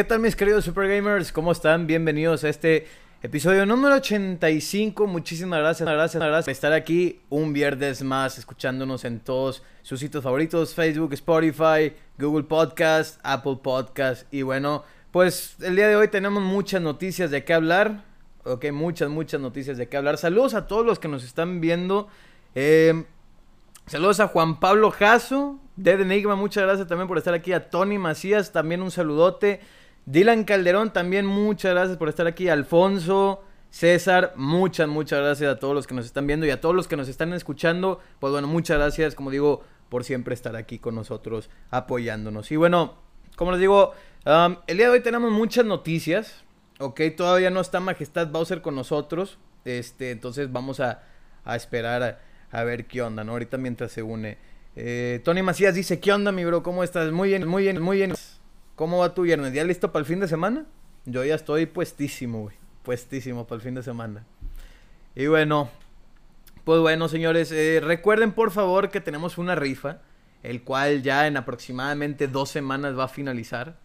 ¿Qué tal mis queridos Super Gamers? ¿Cómo están? Bienvenidos a este episodio número 85. Muchísimas gracias, gracias, gracias por estar aquí un viernes más escuchándonos en todos sus sitios favoritos, Facebook, Spotify, Google Podcast, Apple Podcast y bueno, pues el día de hoy tenemos muchas noticias de qué hablar. Ok, muchas, muchas noticias de qué hablar. Saludos a todos los que nos están viendo. Eh, saludos a Juan Pablo Jasso, Dead Enigma, muchas gracias también por estar aquí. A Tony Macías, también un saludote. Dylan Calderón, también muchas gracias por estar aquí. Alfonso, César, muchas, muchas gracias a todos los que nos están viendo y a todos los que nos están escuchando. Pues bueno, muchas gracias, como digo, por siempre estar aquí con nosotros apoyándonos. Y bueno, como les digo, el día de hoy tenemos muchas noticias. Ok, todavía no está Majestad Bowser con nosotros. Este, entonces vamos a, a esperar a, a, ver qué onda, ¿no? Ahorita mientras se une. Eh, Tony Macías dice, ¿qué onda, mi bro? ¿Cómo estás? Muy bien, muy bien, muy bien. ¿Cómo va tu viernes? ¿Ya listo para el fin de semana? Yo ya estoy puestísimo. Puestísimo para el fin de semana. Y bueno, pues bueno, señores, eh, recuerden por favor que tenemos una rifa, el cual ya en aproximadamente dos semanas va a finalizar.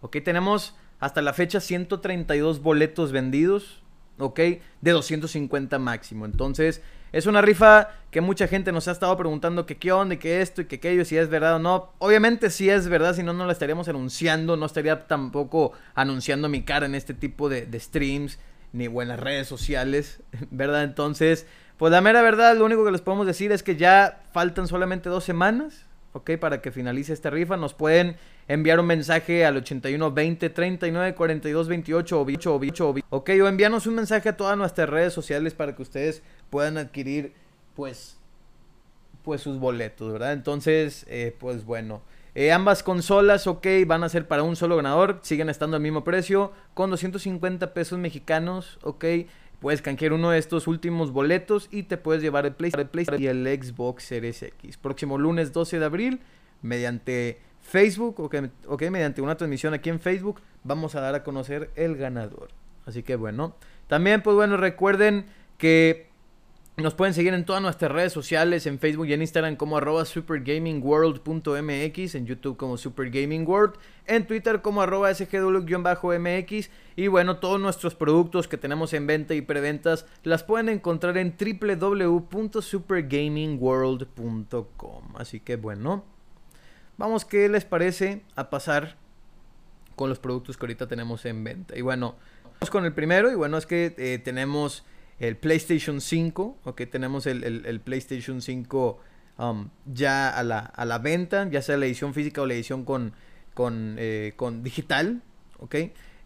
Ok, tenemos hasta la fecha 132 boletos vendidos, ok, de 250 máximo. Entonces, es una rifa que mucha gente nos ha estado preguntando que qué onda y que esto y que aquello, si es verdad o no. Obviamente sí es verdad, si no, no la estaríamos anunciando, no estaría tampoco anunciando mi cara en este tipo de, de streams, ni en las redes sociales, ¿verdad? Entonces, pues la mera verdad, lo único que les podemos decir es que ya faltan solamente dos semanas, ¿ok? Para que finalice esta rifa. Nos pueden enviar un mensaje al 81 20 39 42 28 o bicho o bicho o Ok, o enviarnos un mensaje a todas nuestras redes sociales para que ustedes puedan adquirir, pues, pues sus boletos, ¿verdad? Entonces, eh, pues bueno. Eh, ambas consolas, ok, van a ser para un solo ganador, siguen estando al mismo precio, con 250 pesos mexicanos, ok. Puedes canjear uno de estos últimos boletos y te puedes llevar el PlayStation y el Xbox Series X. Próximo lunes 12 de abril, mediante Facebook, okay, ok, mediante una transmisión aquí en Facebook, vamos a dar a conocer el ganador. Así que bueno, también pues bueno, recuerden que nos pueden seguir en todas nuestras redes sociales, en Facebook y en Instagram como arroba supergamingworld.mx, en YouTube como supergamingworld, en Twitter como arroba sgw-mx y bueno, todos nuestros productos que tenemos en venta y preventas las pueden encontrar en www.supergamingworld.com. Así que bueno, vamos, ¿qué les parece a pasar con los productos que ahorita tenemos en venta? Y bueno, vamos con el primero y bueno, es que eh, tenemos el PlayStation 5, ok, tenemos el, el, el PlayStation 5 um, ya a la, a la, venta, ya sea la edición física o la edición con, con, eh, con digital, ok.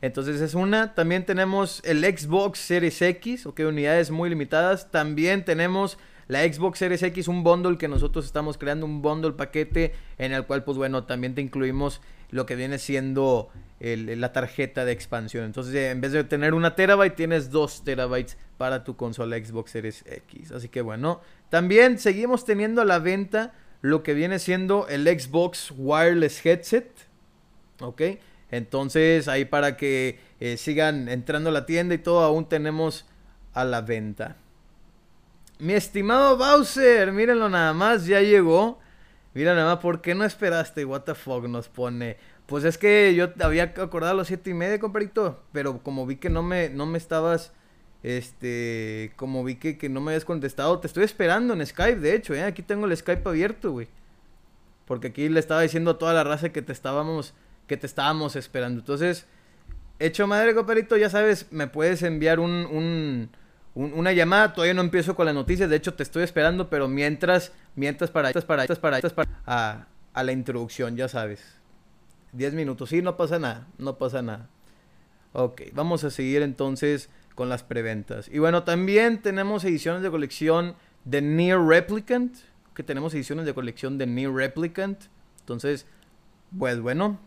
Entonces es una, también tenemos el Xbox Series X, ok, unidades muy limitadas, también tenemos la Xbox Series X, un bundle que nosotros estamos creando, un bundle paquete en el cual, pues bueno, también te incluimos lo que viene siendo la tarjeta de expansión. Entonces, en vez de tener una terabyte, tienes dos terabytes para tu consola Xbox Series X. Así que bueno, también seguimos teniendo a la venta lo que viene siendo el Xbox Wireless Headset. ¿Ok? Entonces, ahí para que eh, sigan entrando a la tienda y todo, aún tenemos a la venta. Mi estimado Bowser, mírenlo nada más, ya llegó. Mira nada más, ¿por qué no esperaste? What the fuck nos pone. Pues es que yo había acordado a las siete y media, compadrito. Pero como vi que no me, no me estabas. Este. Como vi que, que no me habías contestado. Te estoy esperando en Skype, de hecho, ¿eh? Aquí tengo el Skype abierto, güey. Porque aquí le estaba diciendo a toda la raza que te estábamos. Que te estábamos esperando. Entonces. Hecho madre, compadrito, ya sabes, me puedes enviar un, un una llamada, todavía no empiezo con las noticias, de hecho te estoy esperando, pero mientras, mientras para, para, para, para, a, a la introducción, ya sabes. 10 minutos, sí, no pasa nada, no pasa nada. Ok, vamos a seguir entonces con las preventas. Y bueno, también tenemos ediciones de colección de Near Replicant, que tenemos ediciones de colección de Near Replicant. Entonces, pues bueno,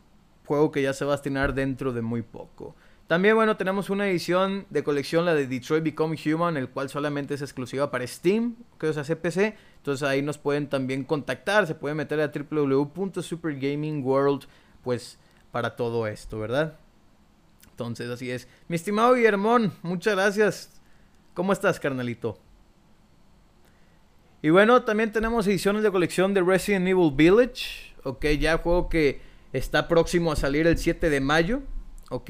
juego que ya se va a estrenar dentro de muy poco. También, bueno, tenemos una edición de colección, la de Detroit Become Human, el cual solamente es exclusiva para Steam, que o sea, CPC. Entonces ahí nos pueden también contactar, se pueden meter a www.supergamingworld, pues, para todo esto, ¿verdad? Entonces, así es. Mi estimado Guillermón, muchas gracias. ¿Cómo estás, carnalito? Y bueno, también tenemos ediciones de colección de Resident Evil Village. Ok, ya juego que está próximo a salir el 7 de mayo. ¿ok?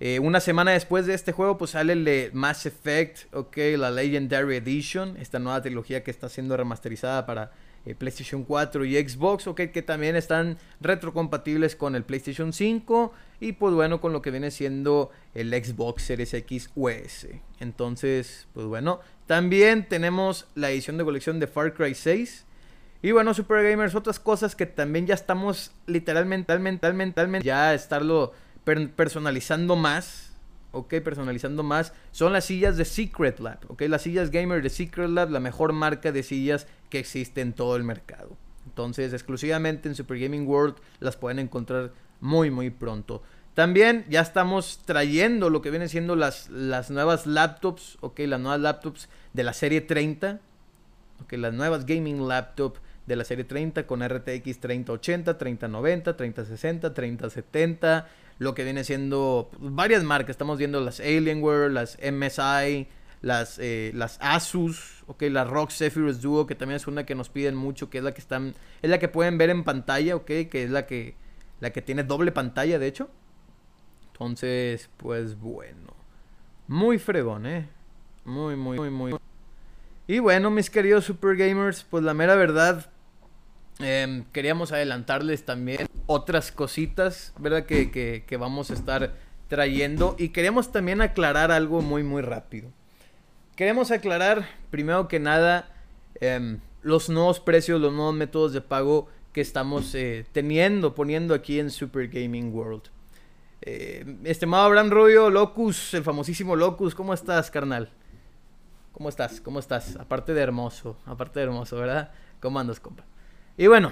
Eh, una semana después de este juego, pues sale el de Mass Effect, ok, la Legendary Edition, esta nueva trilogía que está siendo remasterizada para eh, PlayStation 4 y Xbox, ok, que también están retrocompatibles con el PlayStation 5 y pues bueno, con lo que viene siendo el Xbox Series X US. Entonces, pues bueno, también tenemos la edición de colección de Far Cry 6. Y bueno, Super Gamers, otras cosas que también ya estamos literalmente, mentalmente, mentalmente, ya estarlo personalizando más ok, personalizando más, son las sillas de Secret Lab, ok, las sillas gamer de Secret Lab, la mejor marca de sillas que existe en todo el mercado. Entonces, exclusivamente en Super Gaming World las pueden encontrar muy, muy pronto. También ya estamos trayendo lo que vienen siendo las, las nuevas laptops, ok, las nuevas laptops de la serie 30, ok, las nuevas gaming laptops de la serie 30 con RTX 3080, 3090, 3060, 3070 lo que viene siendo pues, varias marcas. Estamos viendo las Alienware, las MSI, las, eh, las Asus, ok, la Rock Zephyrus Duo, que también es una que nos piden mucho, que es la que están, es la que pueden ver en pantalla, ok, que es la que, la que tiene doble pantalla, de hecho. Entonces, pues bueno, muy fregón, eh, muy, muy, muy, muy. Y bueno, mis queridos super gamers, pues la mera verdad, Em, queríamos adelantarles también otras cositas, ¿verdad? Que, vamos a estar trayendo. Y queríamos también aclarar algo muy, muy rápido. Queremos aclarar, primero que nada, em, los nuevos precios, los nuevos métodos de pago que estamos eh, teniendo, poniendo aquí en Super Gaming World. Eh, estimado Abraham Rubio, Locus, el famosísimo Locus, ¿cómo estás, carnal? ¿Cómo estás? ¿Cómo estás? Aparte de hermoso, aparte de hermoso, ¿verdad? ¿Cómo andas, compa? Y bueno,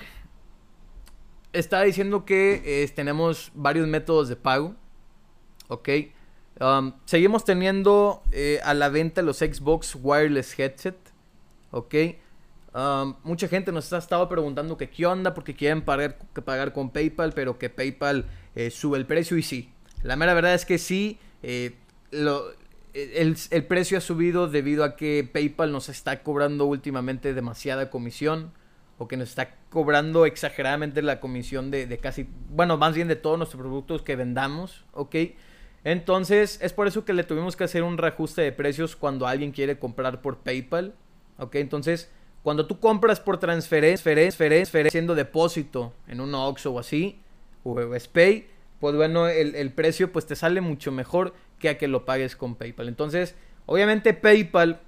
estaba diciendo que eh, tenemos varios métodos de pago. Ok. Um, seguimos teniendo eh, a la venta los Xbox Wireless Headset. Ok. Um, mucha gente nos ha estado preguntando que qué onda porque quieren pagar, pagar con PayPal, pero que PayPal eh, sube el precio y sí. La mera verdad es que sí. El, el, precio ha subido debido a que PayPal nos está cobrando últimamente demasiada comisión o que nos está cobrando exageradamente la comisión de, casi, bueno, más bien de todos nuestros productos que vendamos, ¿ok? Entonces, es por eso que le tuvimos que hacer un reajuste de precios cuando alguien quiere comprar por PayPal, ¿ok? Entonces, cuando tú compras por transferencia, transferencia, haciendo depósito en un OXXO o así, o SPAY, pues bueno, el, el precio pues te sale mucho mejor que a que lo pagues con PayPal. Entonces, obviamente PayPal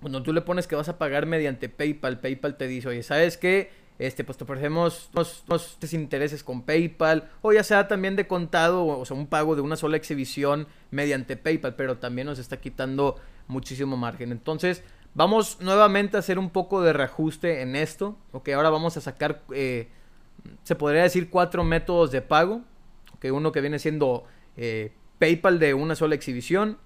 cuando tú le pones que vas a pagar mediante PayPal, PayPal te dice, oye, ¿sabes qué? Este, pues te ofrecemos unos, intereses con PayPal, o ya sea también de contado, o sea, un pago de una sola exhibición mediante PayPal, pero también nos está quitando muchísimo margen. Entonces, vamos nuevamente a hacer un poco de reajuste en esto, ok, ahora vamos a sacar, eh, se podría decir, cuatro métodos de pago, ok, uno que viene siendo eh, PayPal de una sola exhibición,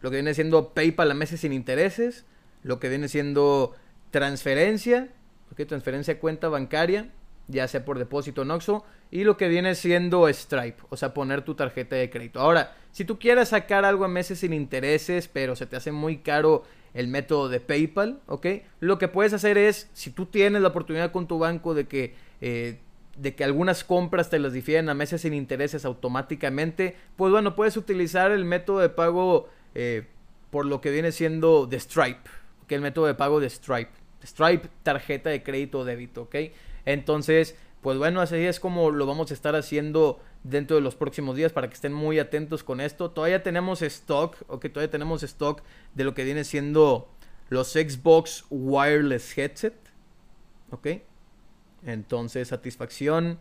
lo que viene siendo PayPal a meses sin intereses, lo que viene siendo transferencia, ¿okay? transferencia a cuenta bancaria, ya sea por depósito en Oxxo, y lo que viene siendo Stripe, o sea, poner tu tarjeta de crédito. Ahora, si tú quieres sacar algo a meses sin intereses, pero se te hace muy caro el método de PayPal, ¿ok? Lo que puedes hacer es, si tú tienes la oportunidad con tu banco de que, eh, de que algunas compras te las difieren a meses sin intereses automáticamente, pues bueno, puedes utilizar el método de pago eh, por lo que viene siendo de Stripe, que el método de pago de Stripe. Stripe, tarjeta de crédito o débito, ¿ok? Entonces, pues bueno, así es como lo vamos a estar haciendo dentro de los próximos días para que estén muy atentos con esto. Todavía tenemos stock, ok, todavía tenemos stock de lo que viene siendo los Xbox Wireless Headset, ok. Entonces, satisfacción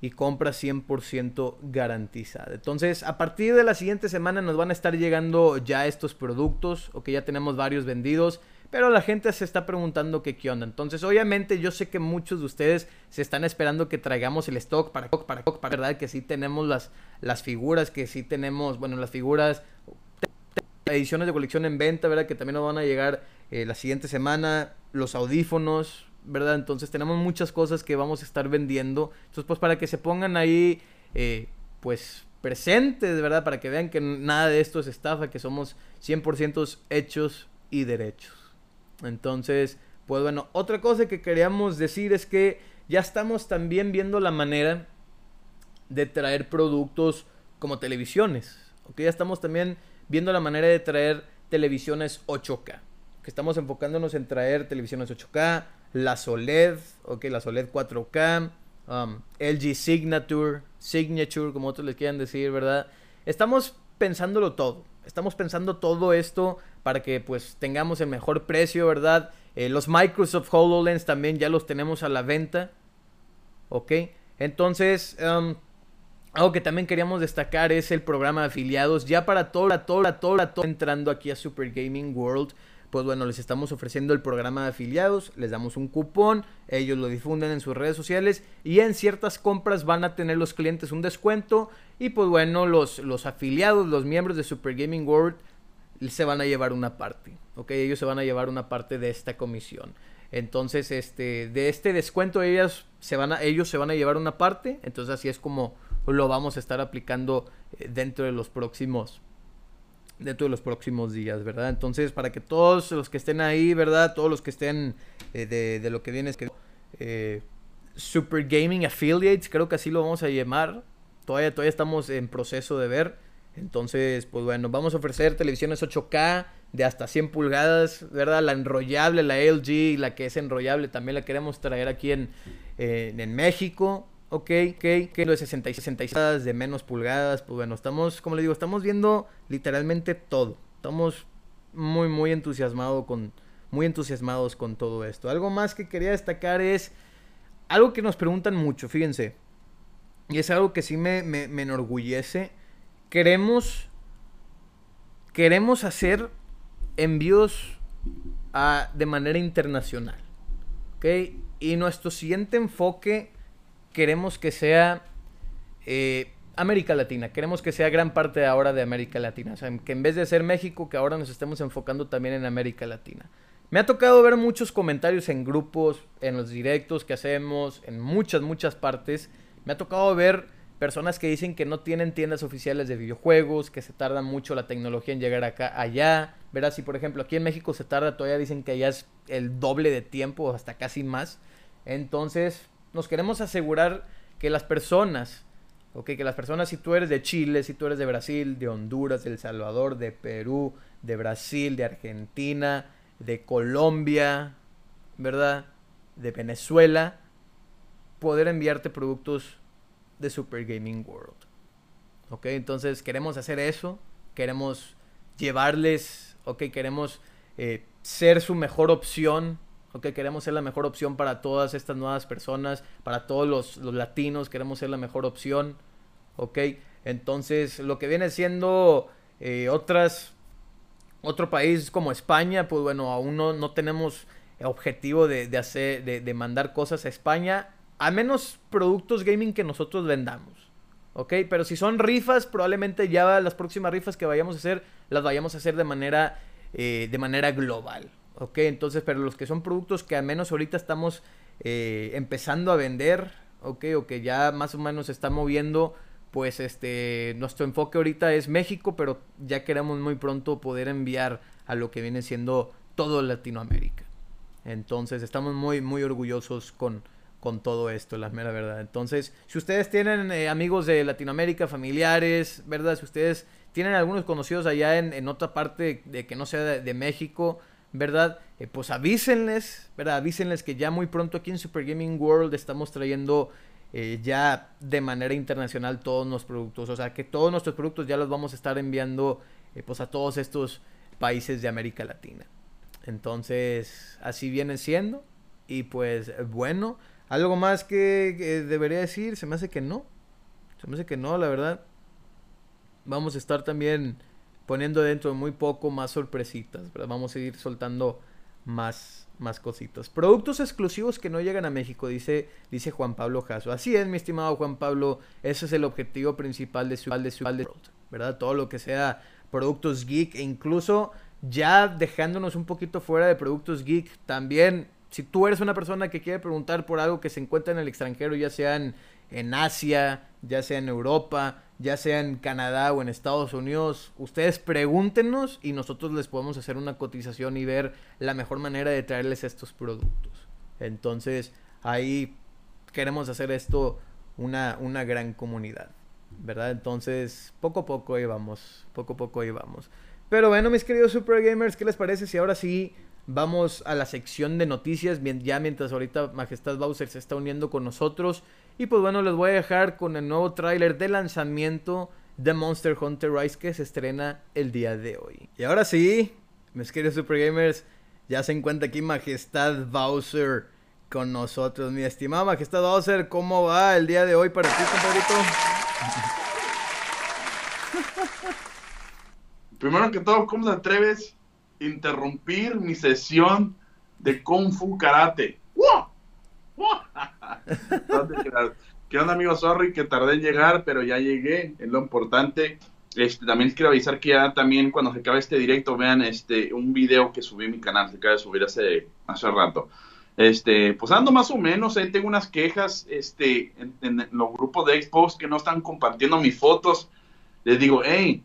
y compra 100% garantizada. Entonces, a partir de la siguiente semana nos van a estar llegando ya estos productos, ok, ya tenemos varios vendidos. Pero la gente se está preguntando qué onda. Entonces, obviamente, yo sé que muchos de ustedes se están esperando que traigamos el stock para para para verdad que sí tenemos las, las figuras, que sí tenemos, bueno, las figuras, ediciones de colección en venta, ¿verdad? Que también nos van a llegar eh, la siguiente semana, los audífonos, ¿verdad? Entonces, tenemos muchas cosas que vamos a estar vendiendo. Entonces, pues para que se pongan ahí, eh, pues presentes, ¿verdad? Para que vean que nada de esto es estafa, que somos 100% hechos y derechos. Entonces, pues bueno, otra cosa que queríamos decir es que ya estamos también viendo la manera de traer productos como televisiones. ¿ok? Ya estamos también viendo la manera de traer televisiones 8K. Que estamos enfocándonos en traer televisiones 8K, la OLED, ok, la OLED 4K, um, LG Signature, Signature, como otros les quieran decir, ¿verdad? Estamos pensándolo todo. Estamos pensando todo esto para que pues tengamos el mejor precio, ¿verdad? Eh, los Microsoft HoloLens también ya los tenemos a la venta. ¿Ok? Entonces, um, algo que también queríamos destacar es el programa de afiliados. Ya para toda, toda, toda, toda, entrando aquí a Super Gaming World, pues bueno, les estamos ofreciendo el programa de afiliados, les damos un cupón, ellos lo difunden en sus redes sociales y en ciertas compras van a tener los clientes un descuento y pues bueno, los, los afiliados, los miembros de Super Gaming World se van a llevar una parte, ¿ok? Ellos se van a llevar una parte de esta comisión. Entonces, este, de este descuento ellos se van a, ellos se van a llevar una parte, entonces así es como lo vamos a estar aplicando eh, dentro de los próximos dentro de los próximos días, ¿verdad? Entonces, para que todos los que estén ahí, ¿verdad? Todos los que estén eh, de, lo que viene es que eh, Super Gaming Affiliates, creo que así lo vamos a llamar. Todavía, todavía estamos en proceso de ver. Entonces, pues bueno, vamos a ofrecer televisiones 8K de hasta 100 pulgadas, ¿verdad? La enrollable, la LG, la que es enrollable, también la queremos traer aquí en, en México. Ok, ok, lo de 60 y 66 de menos pulgadas, pues bueno, estamos, como le digo, estamos viendo literalmente todo. Estamos muy, muy entusiasmados con, muy entusiasmados con todo esto. Algo más que quería destacar es algo que nos preguntan mucho, fíjense. Y es algo que sí me, me, me enorgullece. Queremos, queremos hacer envíos a, de manera internacional. ¿Ok? Y nuestro siguiente enfoque queremos que sea eh, América Latina. Queremos que sea gran parte ahora de América Latina. O sea, que en vez de ser México, que ahora nos estemos enfocando también en América Latina. Me ha tocado ver muchos comentarios en grupos, en los directos que hacemos, en muchas, muchas partes. Me ha tocado ver personas que dicen que no tienen tiendas oficiales de videojuegos, que se tarda mucho la tecnología en llegar acá, allá. Verás, si por ejemplo aquí en México se tarda, todavía dicen que allá es el doble de tiempo, hasta casi más. Entonces, nos queremos asegurar que las personas, ok, que las personas, si tú eres de Chile, si tú eres de Brasil, de Honduras, de El Salvador, de Perú, de Brasil, de Argentina, de Colombia, ¿verdad? De Venezuela, poder enviarte productos de Super Gaming World. ¿Ok? Entonces queremos hacer eso, queremos llevarles, ok, queremos eh, ser su mejor opción ¿ok? Queremos ser la mejor opción para todas estas nuevas personas, para todos los, latinos, queremos ser la mejor opción, ¿ok? Entonces, lo que viene siendo eh, otras, otro país como España, pues bueno, aún no, no tenemos objetivo de, hacer, de, mandar cosas a España, a menos productos gaming que nosotros vendamos. ¿Ok? Pero si son rifas, probablemente ya las próximas rifas que vayamos a hacer, las vayamos a hacer de manera, eh, de manera global. Ok, entonces, pero los que son productos que al menos ahorita estamos eh, empezando a vender, ok, o que ya más o menos se está moviendo, pues este, nuestro enfoque ahorita es México, pero ya queremos muy pronto poder enviar a lo que viene siendo todo Latinoamérica. Entonces, estamos muy, muy orgullosos con, con todo esto, la mera verdad. Entonces, si ustedes tienen eh, amigos de Latinoamérica, familiares, ¿verdad? Si ustedes tienen algunos conocidos allá en, en otra parte de que no sea de México, ¿verdad? Eh, pues avísenles, ¿verdad? Avísenles que ya muy pronto aquí en Super Gaming World estamos trayendo eh, ya de manera internacional todos los productos. O sea, que todos nuestros productos ya los vamos a estar enviando eh, pues a todos estos países de América Latina. Entonces, así viene siendo. Y pues bueno, algo más que debería decir, se me hace que no. Se me hace que no, la verdad. Vamos a estar también poniendo dentro de muy poco más sorpresitas, ¿verdad? Vamos a ir soltando más, más cositas. Productos exclusivos que no llegan a México, dice, dice Juan Pablo Jasso. Así es, mi estimado Juan Pablo, ese es el objetivo principal de su, de su ¿verdad? Todo lo que sea productos geek e incluso ya dejándonos un poquito fuera de productos geek, también si tú eres una persona que quiere preguntar por algo que se encuentra en el extranjero, ya sea en, Asia, ya sea en Europa, ya sea en Canadá o en Estados Unidos, ustedes pregúntenos y nosotros les podemos hacer una cotización y ver la mejor manera de traerles estos productos. Entonces, ahí queremos hacer esto una, una gran comunidad. ¿verdad? Entonces, poco a poco ahí vamos, poco a poco ahí vamos. Pero bueno, mis queridos Super Gamers, ¿qué les parece si ahora sí vamos a la sección de noticias? Ya mientras ahorita Majestad Bowser se está uniendo con nosotros. Y pues bueno, les voy a dejar con el nuevo tráiler de lanzamiento de Monster Hunter Rise que se estrena el día de hoy. Y ahora sí, mis queridos Super Gamers, ya se encuentra aquí Majestad Bowser con nosotros. Mi estimado Majestad Bowser, ¿cómo va el día de hoy para ti, compadrito? Primero que todo, ¿cómo te atreves a interrumpir mi sesión de Kung Fu Karate? ¿Qué onda, amigo? Sorry que tardé en llegar, pero ya llegué, es lo importante. Este, también quiero avisar que ya también cuando se acabe este directo vean este un video que subí en mi canal, se acaba de subir hace, hace rato. Este, pues ando más o menos, ahí tengo unas quejas este, en, los grupos de Xbox que no están compartiendo mis fotos. Les digo, hey,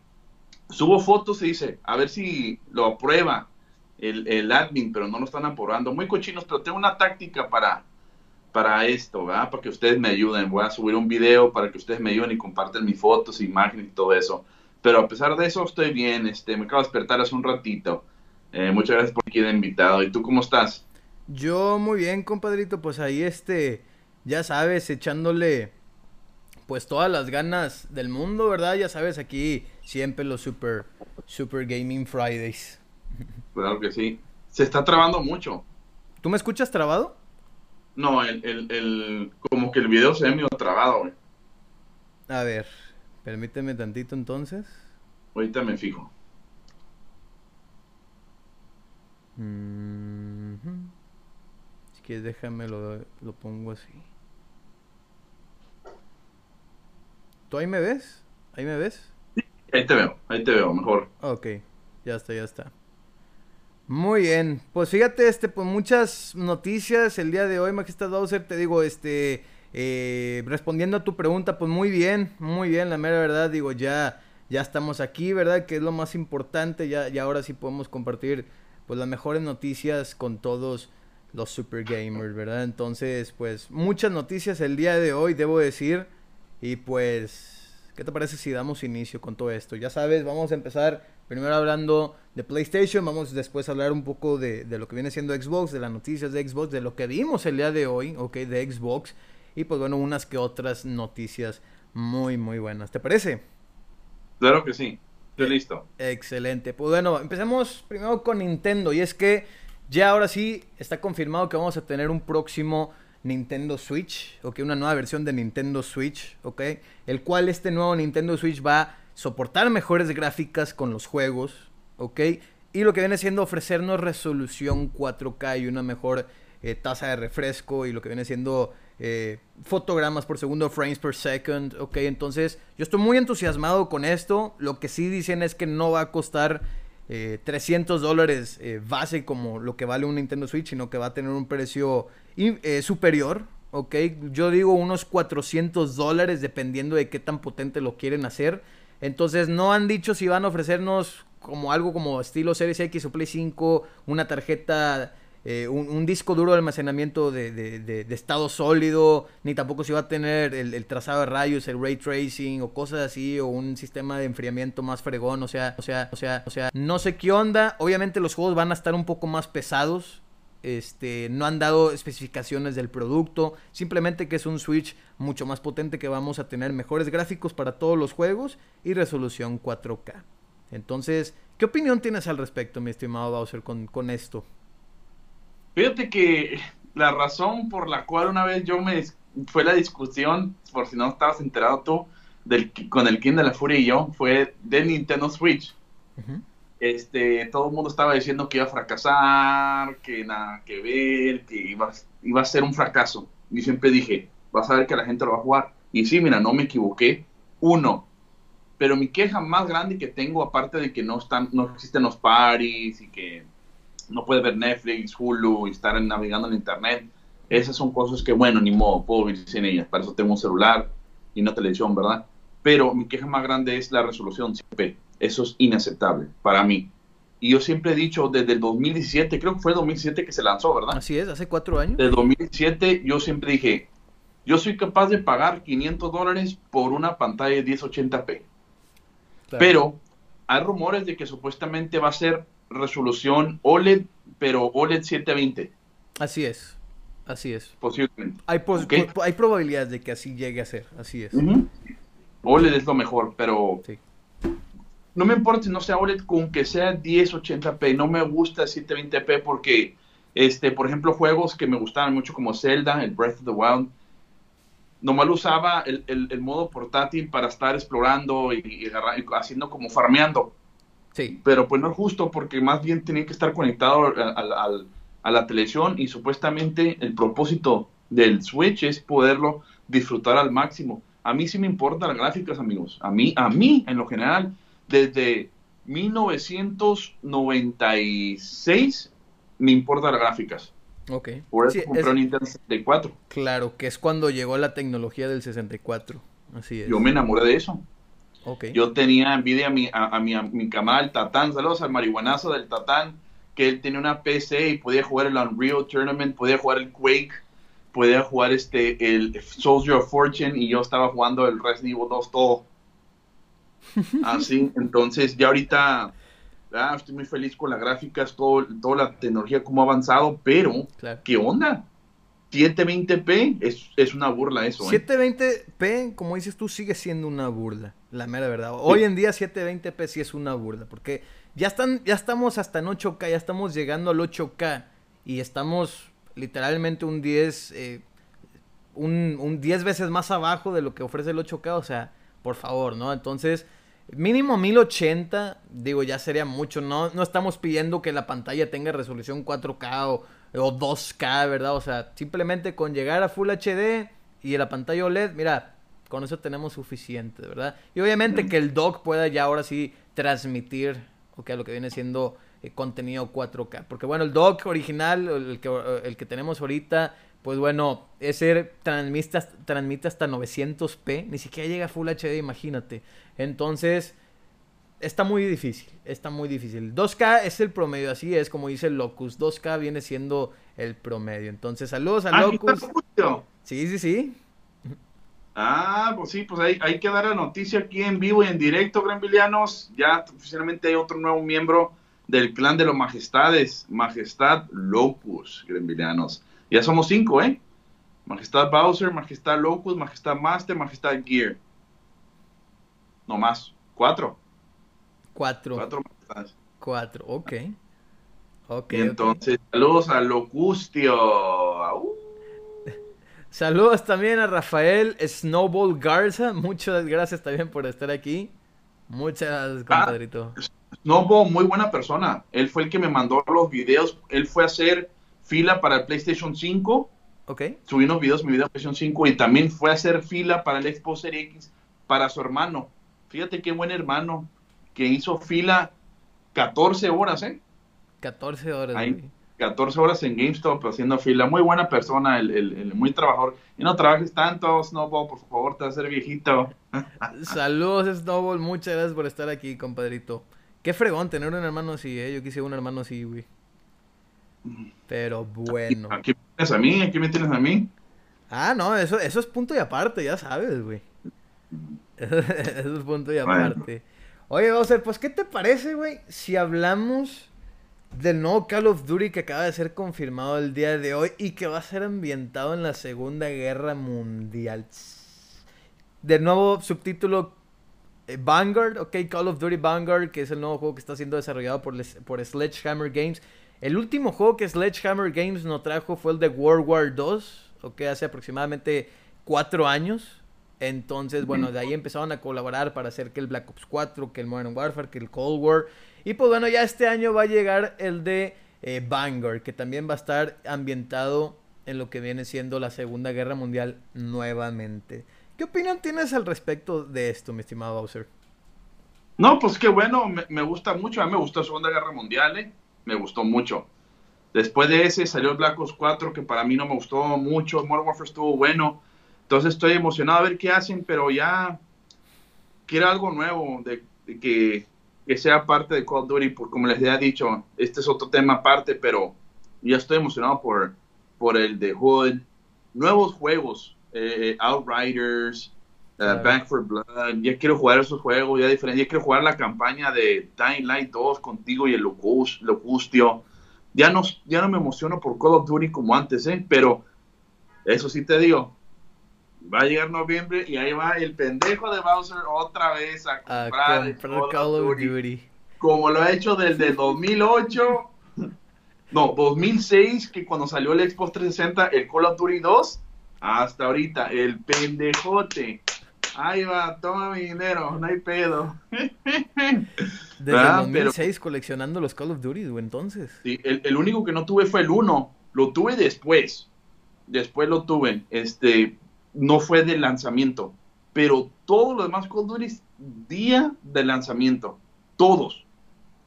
subo fotos y dice, a ver si lo aprueba el, el admin, pero no lo están aprobando. Muy cochinos, pero tengo una táctica para, para esto, ¿verdad? Para que ustedes me ayuden. Voy a subir un video para que ustedes me ayuden y comparten mis fotos, imágenes y todo eso. Pero a pesar de eso, estoy bien. Este, me acabo de despertar hace un ratito. Eh, muchas gracias por haber invitado. ¿Y tú cómo estás? Yo muy bien, compadrito, pues ahí este, ya sabes, echándole pues todas las ganas del mundo, ¿verdad? Ya sabes, aquí siempre los Super Super Gaming Fridays. Claro que sí. Se está trabando mucho. ¿Tú me escuchas trabado? No, el, el, el como que el video se ve medio trabado, güey. A ver, permíteme tantito entonces. Ahorita me fijo. que déjame lo, lo pongo así. ¿Tú ahí me ves? ¿Ahí me ves? ahí te veo, ahí te veo, mejor. Ok, ya está, ya está. Muy bien, pues fíjate, este, pues muchas noticias el día de hoy, Majestad Bowser, te digo, este, eh, respondiendo a tu pregunta, pues muy bien, muy bien, la mera verdad, digo, ya, ya estamos aquí, ¿verdad? Que es lo más importante, ya, y ahora sí podemos compartir, pues las mejores noticias con todos los super gamers, ¿verdad? Entonces, pues muchas noticias el día de hoy, debo decir. Y pues, ¿qué te parece si damos inicio con todo esto? Ya sabes, vamos a empezar primero hablando de PlayStation, vamos después a hablar un poco de, de lo que viene siendo Xbox, de las noticias de Xbox, de lo que vimos el día de hoy, ok, de Xbox. Y pues bueno, unas que otras noticias muy, muy buenas. ¿Te parece? Claro que sí. Estoy listo. Excelente. Pues bueno, empecemos primero con Nintendo. Y es que ya ahora sí está confirmado que vamos a tener un próximo Nintendo Switch, ok, una nueva versión de Nintendo Switch, ok, el cual este nuevo Nintendo Switch va soportar mejores gráficas con los juegos, ok, y lo que viene siendo ofrecernos resolución 4K y una mejor eh, tasa de refresco y lo que viene siendo eh, fotogramas por segundo, frames per second, ok, entonces yo estoy muy entusiasmado con esto, lo que sí dicen es que no va a costar 300 eh, dólares eh, base como lo que vale un Nintendo Switch, sino que va a tener un precio eh, superior, ¿ok? Yo digo unos 400 dólares dependiendo de qué tan potente lo quieren hacer. Entonces no han dicho si van a ofrecernos como algo como estilo Series X o Play 5, una tarjeta eh, un, disco duro de almacenamiento de, estado sólido, ni tampoco si va a tener el, trazado de rayos, el ray tracing o cosas así, o un sistema de enfriamiento más fregón, o sea, o sea, o sea, o sea, no sé qué onda. Obviamente los juegos van a estar un poco más pesados. Este, no han dado especificaciones del producto, simplemente que es un Switch mucho más potente que vamos a tener mejores gráficos para todos los juegos y resolución 4K. Entonces, ¿qué opinión tienes al respecto, mi estimado Bowser, con, con esto? Fíjate que la razón por la cual una vez yo me fue la discusión, por si no estabas enterado tú, del, con el King de la Furia y yo, fue de Nintendo Switch. Este, todo el mundo estaba diciendo que iba a fracasar, que nada que ver, que iba, iba a ser un fracaso. Y siempre dije, vas a ver que la gente lo va a jugar. Y sí, mira, no me equivoqué. Uno. Pero mi queja más grande que tengo, aparte de que no están, no existen los paris y que no puede ver Netflix, Hulu y estar navegando en internet. Esas son cosas que, bueno, ni modo, puedo vivir sin ellas. Para eso tengo un celular y una televisión, ¿verdad? Pero mi queja más grande es la resolución CP. Eso es inaceptable para mí. Y yo siempre he dicho, desde el 2017, creo que fue el 2017 que se lanzó, ¿verdad? Así es, hace cuatro años. Desde 2017 yo siempre dije, yo soy capaz de pagar 500 dólares por una pantalla de 1080p. Pero hay rumores de que supuestamente va a ser resolución OLED, pero OLED 720. Así es, así es. Posiblemente. Hay, hay probabilidades de que así llegue a ser, así es. OLED es lo mejor, pero no me importa si no sea OLED, con que sea 1080p. No me gusta 720p porque, este, por ejemplo, juegos que me gustaban mucho como Zelda, el Breath of the Wild, nomás usaba el, el, modo portátil para estar explorando y, haciendo como farmeando. Sí. Pero pues no es justo porque más bien tenía que estar conectado al, a la televisión y supuestamente el propósito del Switch es poderlo disfrutar al máximo. A mí sí me importan las gráficas, amigos. A mí, a mí, en lo general, desde 1996 me importan las gráficas. Ok. Por eso compré un Nintendo 64. Claro, que es cuando llegó la tecnología del 64. Así es. Yo me enamoré de eso. Okay. Yo tenía envidia a mi, a, mi, a mi camarada, Tatán. Saludos al marihuanazo del Tatán. Que él tenía una PC y podía jugar el Unreal Tournament, podía jugar el Quake, podía jugar este el Soldier of Fortune y yo estaba jugando el Resident Evil 2 todo. Así, entonces ya ahorita Ah, estoy muy feliz con las gráficas, todo, toda la tecnología como ha avanzado, pero ¿qué onda? 720p es, es, una burla eso. 720p, ¿eh? como dices tú, sigue siendo una burla, la mera verdad. Hoy en día 720p sí es una burla, porque ya, están, ya estamos hasta en 8K, ya estamos llegando al 8K y estamos literalmente un 10, eh, un, un 10 veces más abajo de lo que ofrece el 8K, o sea, por favor, ¿no? Entonces Mínimo 1080, digo, ya sería mucho. No, no estamos pidiendo que la pantalla tenga resolución 4K o, 2K, ¿verdad? O sea, simplemente con llegar a Full HD y la pantalla OLED, mira, con eso tenemos suficiente, ¿verdad? Y obviamente que el dock pueda ya ahora sí transmitir, ok, lo que viene siendo eh, contenido 4K. Porque bueno, el dock original, el que, el que tenemos ahorita, pues bueno, ese transmite, transmite hasta 900p, ni siquiera llega a Full HD, imagínate. Entonces, está muy difícil, está muy difícil. 2K es el promedio, así es como dice Locus. 2K viene siendo el promedio. Entonces, saludos a ah, Locus. Sí, sí, sí. Ah, pues sí, pues hay, hay que dar la noticia aquí en vivo y en directo, Granvilianos. Ya oficialmente hay otro nuevo miembro del clan de los majestades, Majestad Locus, Granvilianos. Ya somos cinco, ¿eh? Majestad Bowser, Majestad Locus, Majestad Master, Majestad Gear. No más. Cuatro. Cuatro. Cuatro Cuatro, ok. Ok. entonces, saludos a Locustio. Saludos también a Rafael Snowball Garza. Muchas gracias también por estar aquí. Muchas gracias, ah, compadrito. Snowball, muy buena persona. Él fue el que me mandó los videos. Él fue a hacer fila para el PlayStation 5. Ok. Subí unos videos, mi video PlayStation 5 y también fue a hacer fila para el Xbox Series X para su hermano. Fíjate qué buen hermano que hizo fila 14 horas, ¿eh? 14 horas. 14 horas en GameStop haciendo fila. Muy buena persona, el, muy trabajador. Y no trabajes tanto, Snowball, por favor, te vas a ser viejito. Saludos, Snowball. Muchas gracias por estar aquí, compadrito. Qué fregón tener un hermano así, ¿eh? Yo quise un hermano así, güey. Pero bueno. ¿Aquí, me tienes a mí? ¿Aquí me tienes a mí? Ah, no, eso, eso es punto y aparte, ya sabes, güey. eso es punto y aparte. Oye, Bowser, pues, ¿qué te parece, güey? Si hablamos del nuevo Call of Duty que acaba de ser confirmado el día de hoy y que va a ser ambientado en la Segunda Guerra Mundial. De nuevo subtítulo eh, Vanguard, ok, Call of Duty Vanguard, que es el nuevo juego que está siendo desarrollado por, por Sledgehammer Games. El último juego que Sledgehammer Games nos trajo fue el de World War 2, ok, hace aproximadamente cuatro años. Entonces, bueno, de ahí empezaron a colaborar para hacer que el Black Ops 4, que el Modern Warfare, que el Cold War. Y pues bueno, ya este año va a llegar el de eh, Vanguard, que también va a estar ambientado en lo que viene siendo la Segunda Guerra Mundial nuevamente. ¿Qué opinión tienes al respecto de esto, mi estimado Bowser? No, pues qué bueno, me, me gusta mucho. A mí me gustó la Segunda Guerra Mundial, ¿eh? Me gustó mucho. Después de ese salió Black Ops 4, que para mí no me gustó mucho. Modern Warfare estuvo bueno. Entonces estoy emocionado a ver qué hacen, pero ya quiero algo nuevo, de, que, que, sea parte de Call of Duty. Por, como les he dicho, este es otro tema aparte, pero ya estoy emocionado por, por el de Hood. Nuevos juegos, eh, Outriders, uh, Back for Blood. Ya quiero jugar esos juegos, ya diferente. Ya quiero jugar la campaña de Dying Light 2 contigo y el Locustio. Ya no, ya no me emociono por Call of Duty como antes, ¿eh? Pero eso sí te digo, va a llegar noviembre y ahí va el pendejo de Bowser otra vez a comprar, Call, of Duty. Como lo ha hecho desde 2008, no, 2006, que cuando salió el Xbox 360, el Call of Duty 2, hasta ahorita, el pendejote. Ahí va, toma mi dinero, no hay pedo. Desde el 2006 coleccionando los Call of Duty, entonces. Sí, el, el, único que no tuve fue el 1. Lo tuve después. Después lo tuve. Este, no fue de lanzamiento. Pero todos los demás Call of Duty, día de lanzamiento. Todos.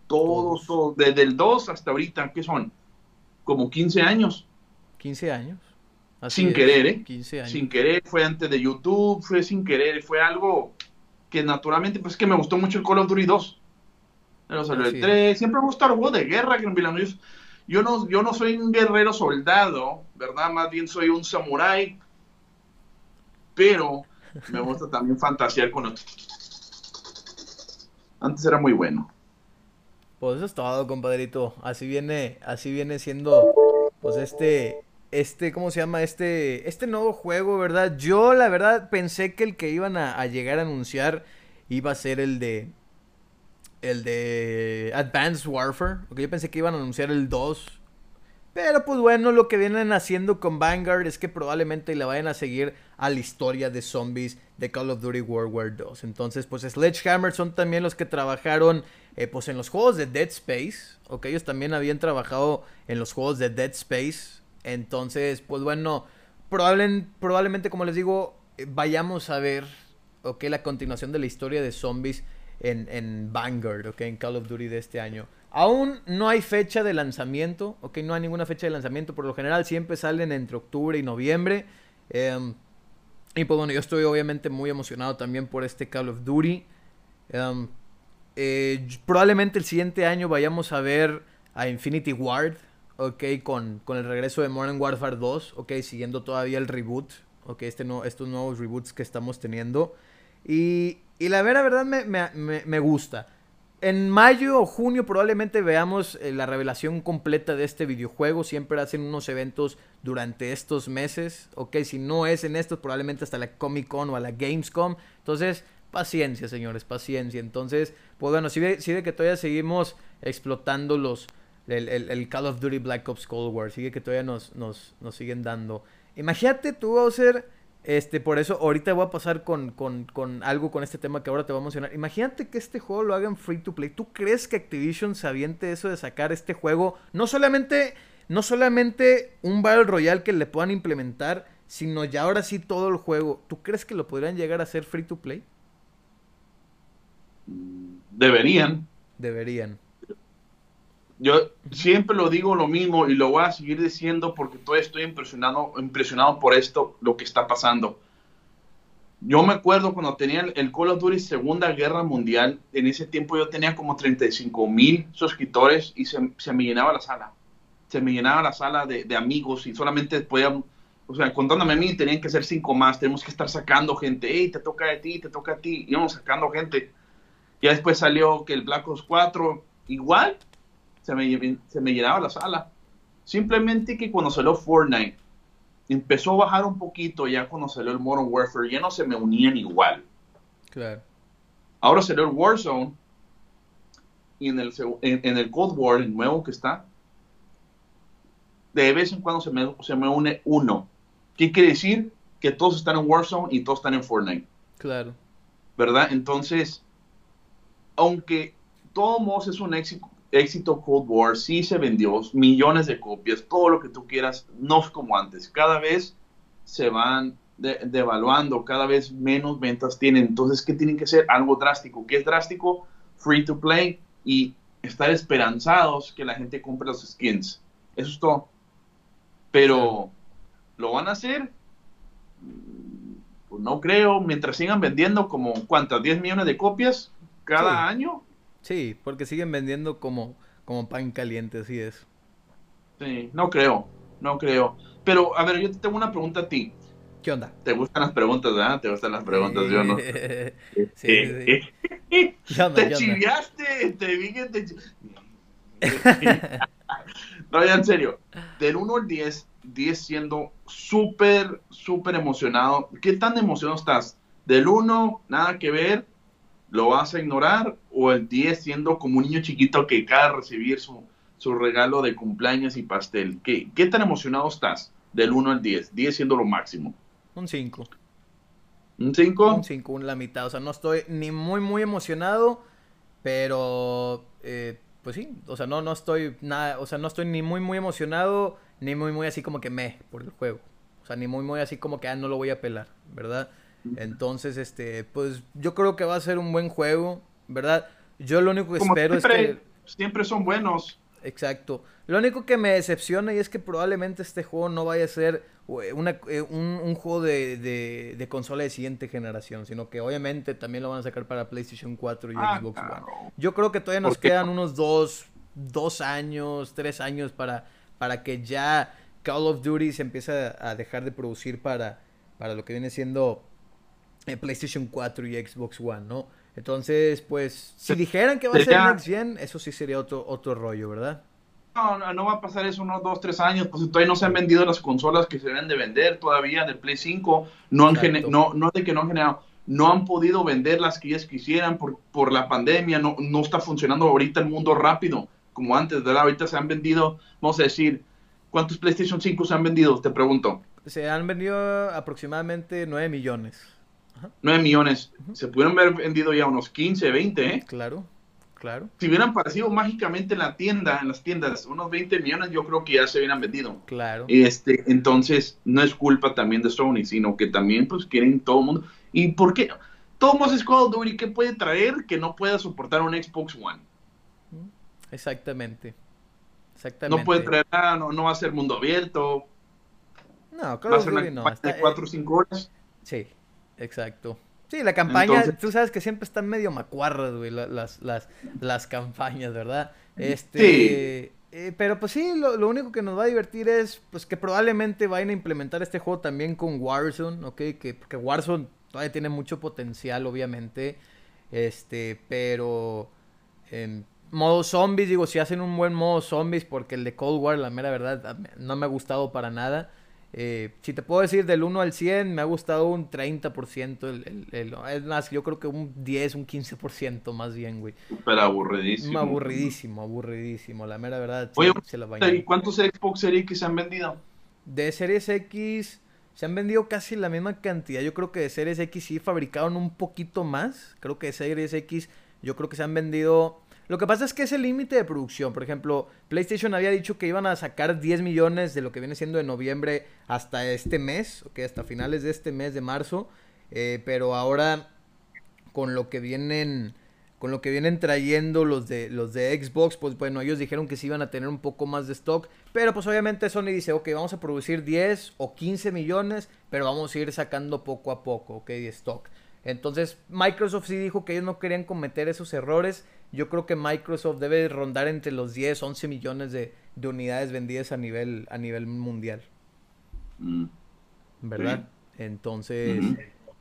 Todos, todos. Desde el 2 hasta ahorita, ¿qué son? Como 15 años. 15 años. Sin querer, ¿eh? 15 años. Sin querer, fue antes de YouTube, fue sin querer, fue algo que naturalmente, pues que me gustó mucho el Call of Duty 2. Pero salió el 3, siempre me gustó el juego de guerra, que yo no, yo no soy un guerrero soldado, ¿verdad? Más bien soy un samurái. Pero me gusta también fantasear con Antes era muy bueno. Pues eso es todo, compadrito. Así viene, así viene siendo, pues este, este, ¿cómo se llama? Este, este nuevo juego, ¿verdad? Yo, la verdad, pensé que el que iban a, llegar a anunciar iba a ser el de, el de Advanced Warfare. Porque yo pensé que iban a anunciar el 2. Pero pues bueno, lo que vienen haciendo con Vanguard es que probablemente le vayan a seguir a la historia de zombies de Call of Duty World War 2. Entonces, pues Sledgehammer son también los que trabajaron eh, pues en los juegos de Dead Space. Ok, ellos también habían trabajado en los juegos de Dead Space. Entonces, pues bueno, probablemente como les digo, eh, vayamos a ver, la continuación de la historia de zombies en, en Vanguard, ok, en Call of Duty de este año. Aún no hay fecha de lanzamiento, ok, no hay ninguna fecha de lanzamiento, por lo general siempre salen entre octubre y noviembre. Em, y pues bueno, yo estoy obviamente muy emocionado también por este Call of Duty. Em, eh, probablemente el siguiente año vayamos a ver a Infinity Ward, ok, con, con el regreso de Modern Warfare 2, ok, siguiendo todavía el reboot, ok, este no, estos nuevos reboots que estamos teniendo. Y, y la vera verdad me, me, me gusta. En mayo o junio probablemente veamos eh, la revelación completa de este videojuego. Siempre hacen unos eventos durante estos meses. Ok, si no es en estos, probablemente hasta la Comic Con o a la Gamescom. Entonces, paciencia, señores, paciencia. Entonces, pues bueno, si ve, que todavía seguimos explotando los, el, Call of Duty Black Ops Cold War. Sigue que todavía nos, nos, nos siguen dando. Imagínate tú, Bowser este, por eso ahorita voy a pasar con, algo con este tema que ahora te va a emocionar. Imagínate que este juego lo hagan free to play. ¿Tú crees que Activision se aviente eso de sacar este juego? No solamente, no solamente un Battle Royale que le puedan implementar, sino ya ahora sí todo el juego. ¿Tú crees que lo podrían llegar a hacer free to play? Deberían. Deberían yo siempre lo digo lo mismo y lo voy a seguir diciendo porque todavía estoy impresionado, impresionado por esto, lo que está pasando. Yo me acuerdo cuando tenía el Call of Duty Segunda Guerra Mundial, en ese tiempo yo tenía como 35 mil suscriptores y se, se, me llenaba la sala. Se me llenaba la sala de, de amigos y solamente podían, o sea, contándome a mí, tenían que ser cinco más, tenemos que estar sacando gente, hey, te toca a ti, te toca a ti, íbamos sacando gente. Ya después salió que el Black Ops 4, igual, se me, se me llenaba la sala. Simplemente que cuando salió Fortnite, empezó a bajar un poquito ya cuando salió el Modern Warfare, ya no se me unían igual. Claro. Ahora salió el Warzone y en el, en, el Cold War, el nuevo que está, de vez en cuando se me, se me une uno. ¿Qué quiere decir? Que todos están en Warzone y todos están en Fortnite. Claro. ¿Verdad? Entonces, aunque todos es un éxito, éxito Cold War, sí se vendió millones de copias, todo lo que tú quieras, no es como antes. Cada vez se van devaluando, cada vez menos ventas tienen. Entonces, ¿qué tienen que hacer? Algo drástico. ¿Qué es drástico? Free to play y estar esperanzados que la gente compre los skins. Eso es todo. Pero, ¿lo van a hacer? Pues no creo. Mientras sigan vendiendo como, ¿cuántas? ¿10 millones de copias cada año? Sí, porque siguen vendiendo como, como pan caliente, así es. Sí, no creo, no creo. Pero, a ver, yo te tengo una pregunta a ti. ¿Qué onda? ¿Te gustan las preguntas, verdad? ¿Te gustan las preguntas? Yo no. Sí, sí, sí. ¿Qué onda, te qué chiviaste, te vi que te No, ya en serio. Del 1 al 10, 10 siendo súper, súper emocionado. ¿Qué tan emocionado estás? Del 1, nada que ver, lo vas a ignorar. O el 10 siendo como un niño chiquito que acaba de recibir su, su regalo de cumpleaños y pastel. ¿Qué, ¿Qué tan emocionado estás? Del 1 al 10, 10 siendo lo máximo. Un 5. ¿Un 5? Un 5, un la mitad. O sea, no estoy ni muy, muy emocionado, pero eh, pues sí, o sea, no, no estoy nada, o sea, no estoy ni muy, muy emocionado, ni muy, muy así como que me por el juego. O sea, ni muy, muy así como que, ah, no lo voy a pelar, ¿verdad? Entonces, este, pues yo creo que va a ser un buen juego, ¿verdad? Yo lo único que Como espero siempre, es que... siempre son buenos. Exacto. Lo único que me decepciona y es que probablemente este juego no vaya a ser eh, una- eh, un, un juego de, de- de consola de siguiente generación, sino que obviamente también lo van a sacar para PlayStation 4 y Ah, Xbox claro. One. Yo creo que todavía nos quedan unos dos, dos años, tres años para, para que ya Call of Duty se empiece a, a dejar de producir para, para lo que viene siendo PlayStation 4 y Xbox One, ¿no? Entonces, pues, si dijeran que va a ser Next Gen, eso sí sería otro, otro rollo, ¿verdad? No, no, no va a pasar eso unos 2, 3 años, pues todavía no se han vendido las consolas que se deben de vender todavía del Play 5. No, han no, no de que no han generado, no han podido vender las que ellas quisieran por, por la pandemia, no, no está funcionando ahorita el mundo rápido como antes, ¿verdad? Ahorita se han vendido, vamos a decir, ¿cuántos PlayStation 5 se han vendido? Te pregunto. Se han vendido aproximadamente 9 millones. 9 millones. Se pudieron haber vendido ya unos 15, 20, ¿eh? Claro, claro, Si hubieran aparecido mágicamente en la tienda, en las tiendas, unos 20 millones, yo creo que ya se hubieran vendido. claro. Este, entonces, no es culpa también de Sony, sino que también pues quieren todo el mundo. ¿Y por qué? Todo mundo es Call of Duty, ¿qué puede traer que no pueda soportar un Xbox One? Exactamente. Exactamente. No puede traer nada, no, no va a ser mundo abierto, No, Call va a of ser una Duty no. está- de 4 o 5 horas. Sí, exacto. Sí, la campaña, Entonces- tú sabes que siempre están medio macuarras, güey, la- las, las, las campañas, ¿verdad? Este, Sí. eh, pero pues sí, lo, lo único que nos va a divertir es, pues que probablemente vayan a implementar este juego también con Warzone, ¿ok? Que, que Warzone todavía tiene mucho potencial, obviamente, este, pero en modo zombies, digo, si hacen un buen modo zombies, porque el de Cold War, la mera verdad, no me ha gustado para nada. Eh, si te puedo decir del 1 al 100, me ha gustado un 30%. El, el- el- es más, yo creo que un 10, un 15% más bien, güey. Súper aburridísimo. Aburridísimo, aburridísimo. La mera verdad, Oye, se la ¿Y cuántos Xbox Series X se han vendido? De Series X se han vendido casi la misma cantidad. Yo creo que de Series X sí fabricaron un poquito más. Creo que de Series X yo creo que se han vendido... Lo que pasa es que es el límite de producción. Por ejemplo, PlayStation había dicho que iban a sacar 10 millones de lo que viene siendo de noviembre hasta este mes, ok, hasta finales de este mes de marzo. Eh, pero ahora con lo que vienen con lo que vienen trayendo los de los de Xbox, pues bueno, ellos dijeron que sí iban a tener un poco más de stock, pero pues obviamente Sony dice, ok, vamos a producir 10 o 15 millones, pero vamos a ir sacando poco a poco, ok, de stock. Entonces Microsoft sí dijo que ellos no querían cometer esos errores. Yo creo que Microsoft debe rondar entre los 10, 11 millones de, de unidades vendidas a nivel, a nivel mundial. Mm. ¿verdad? Entonces,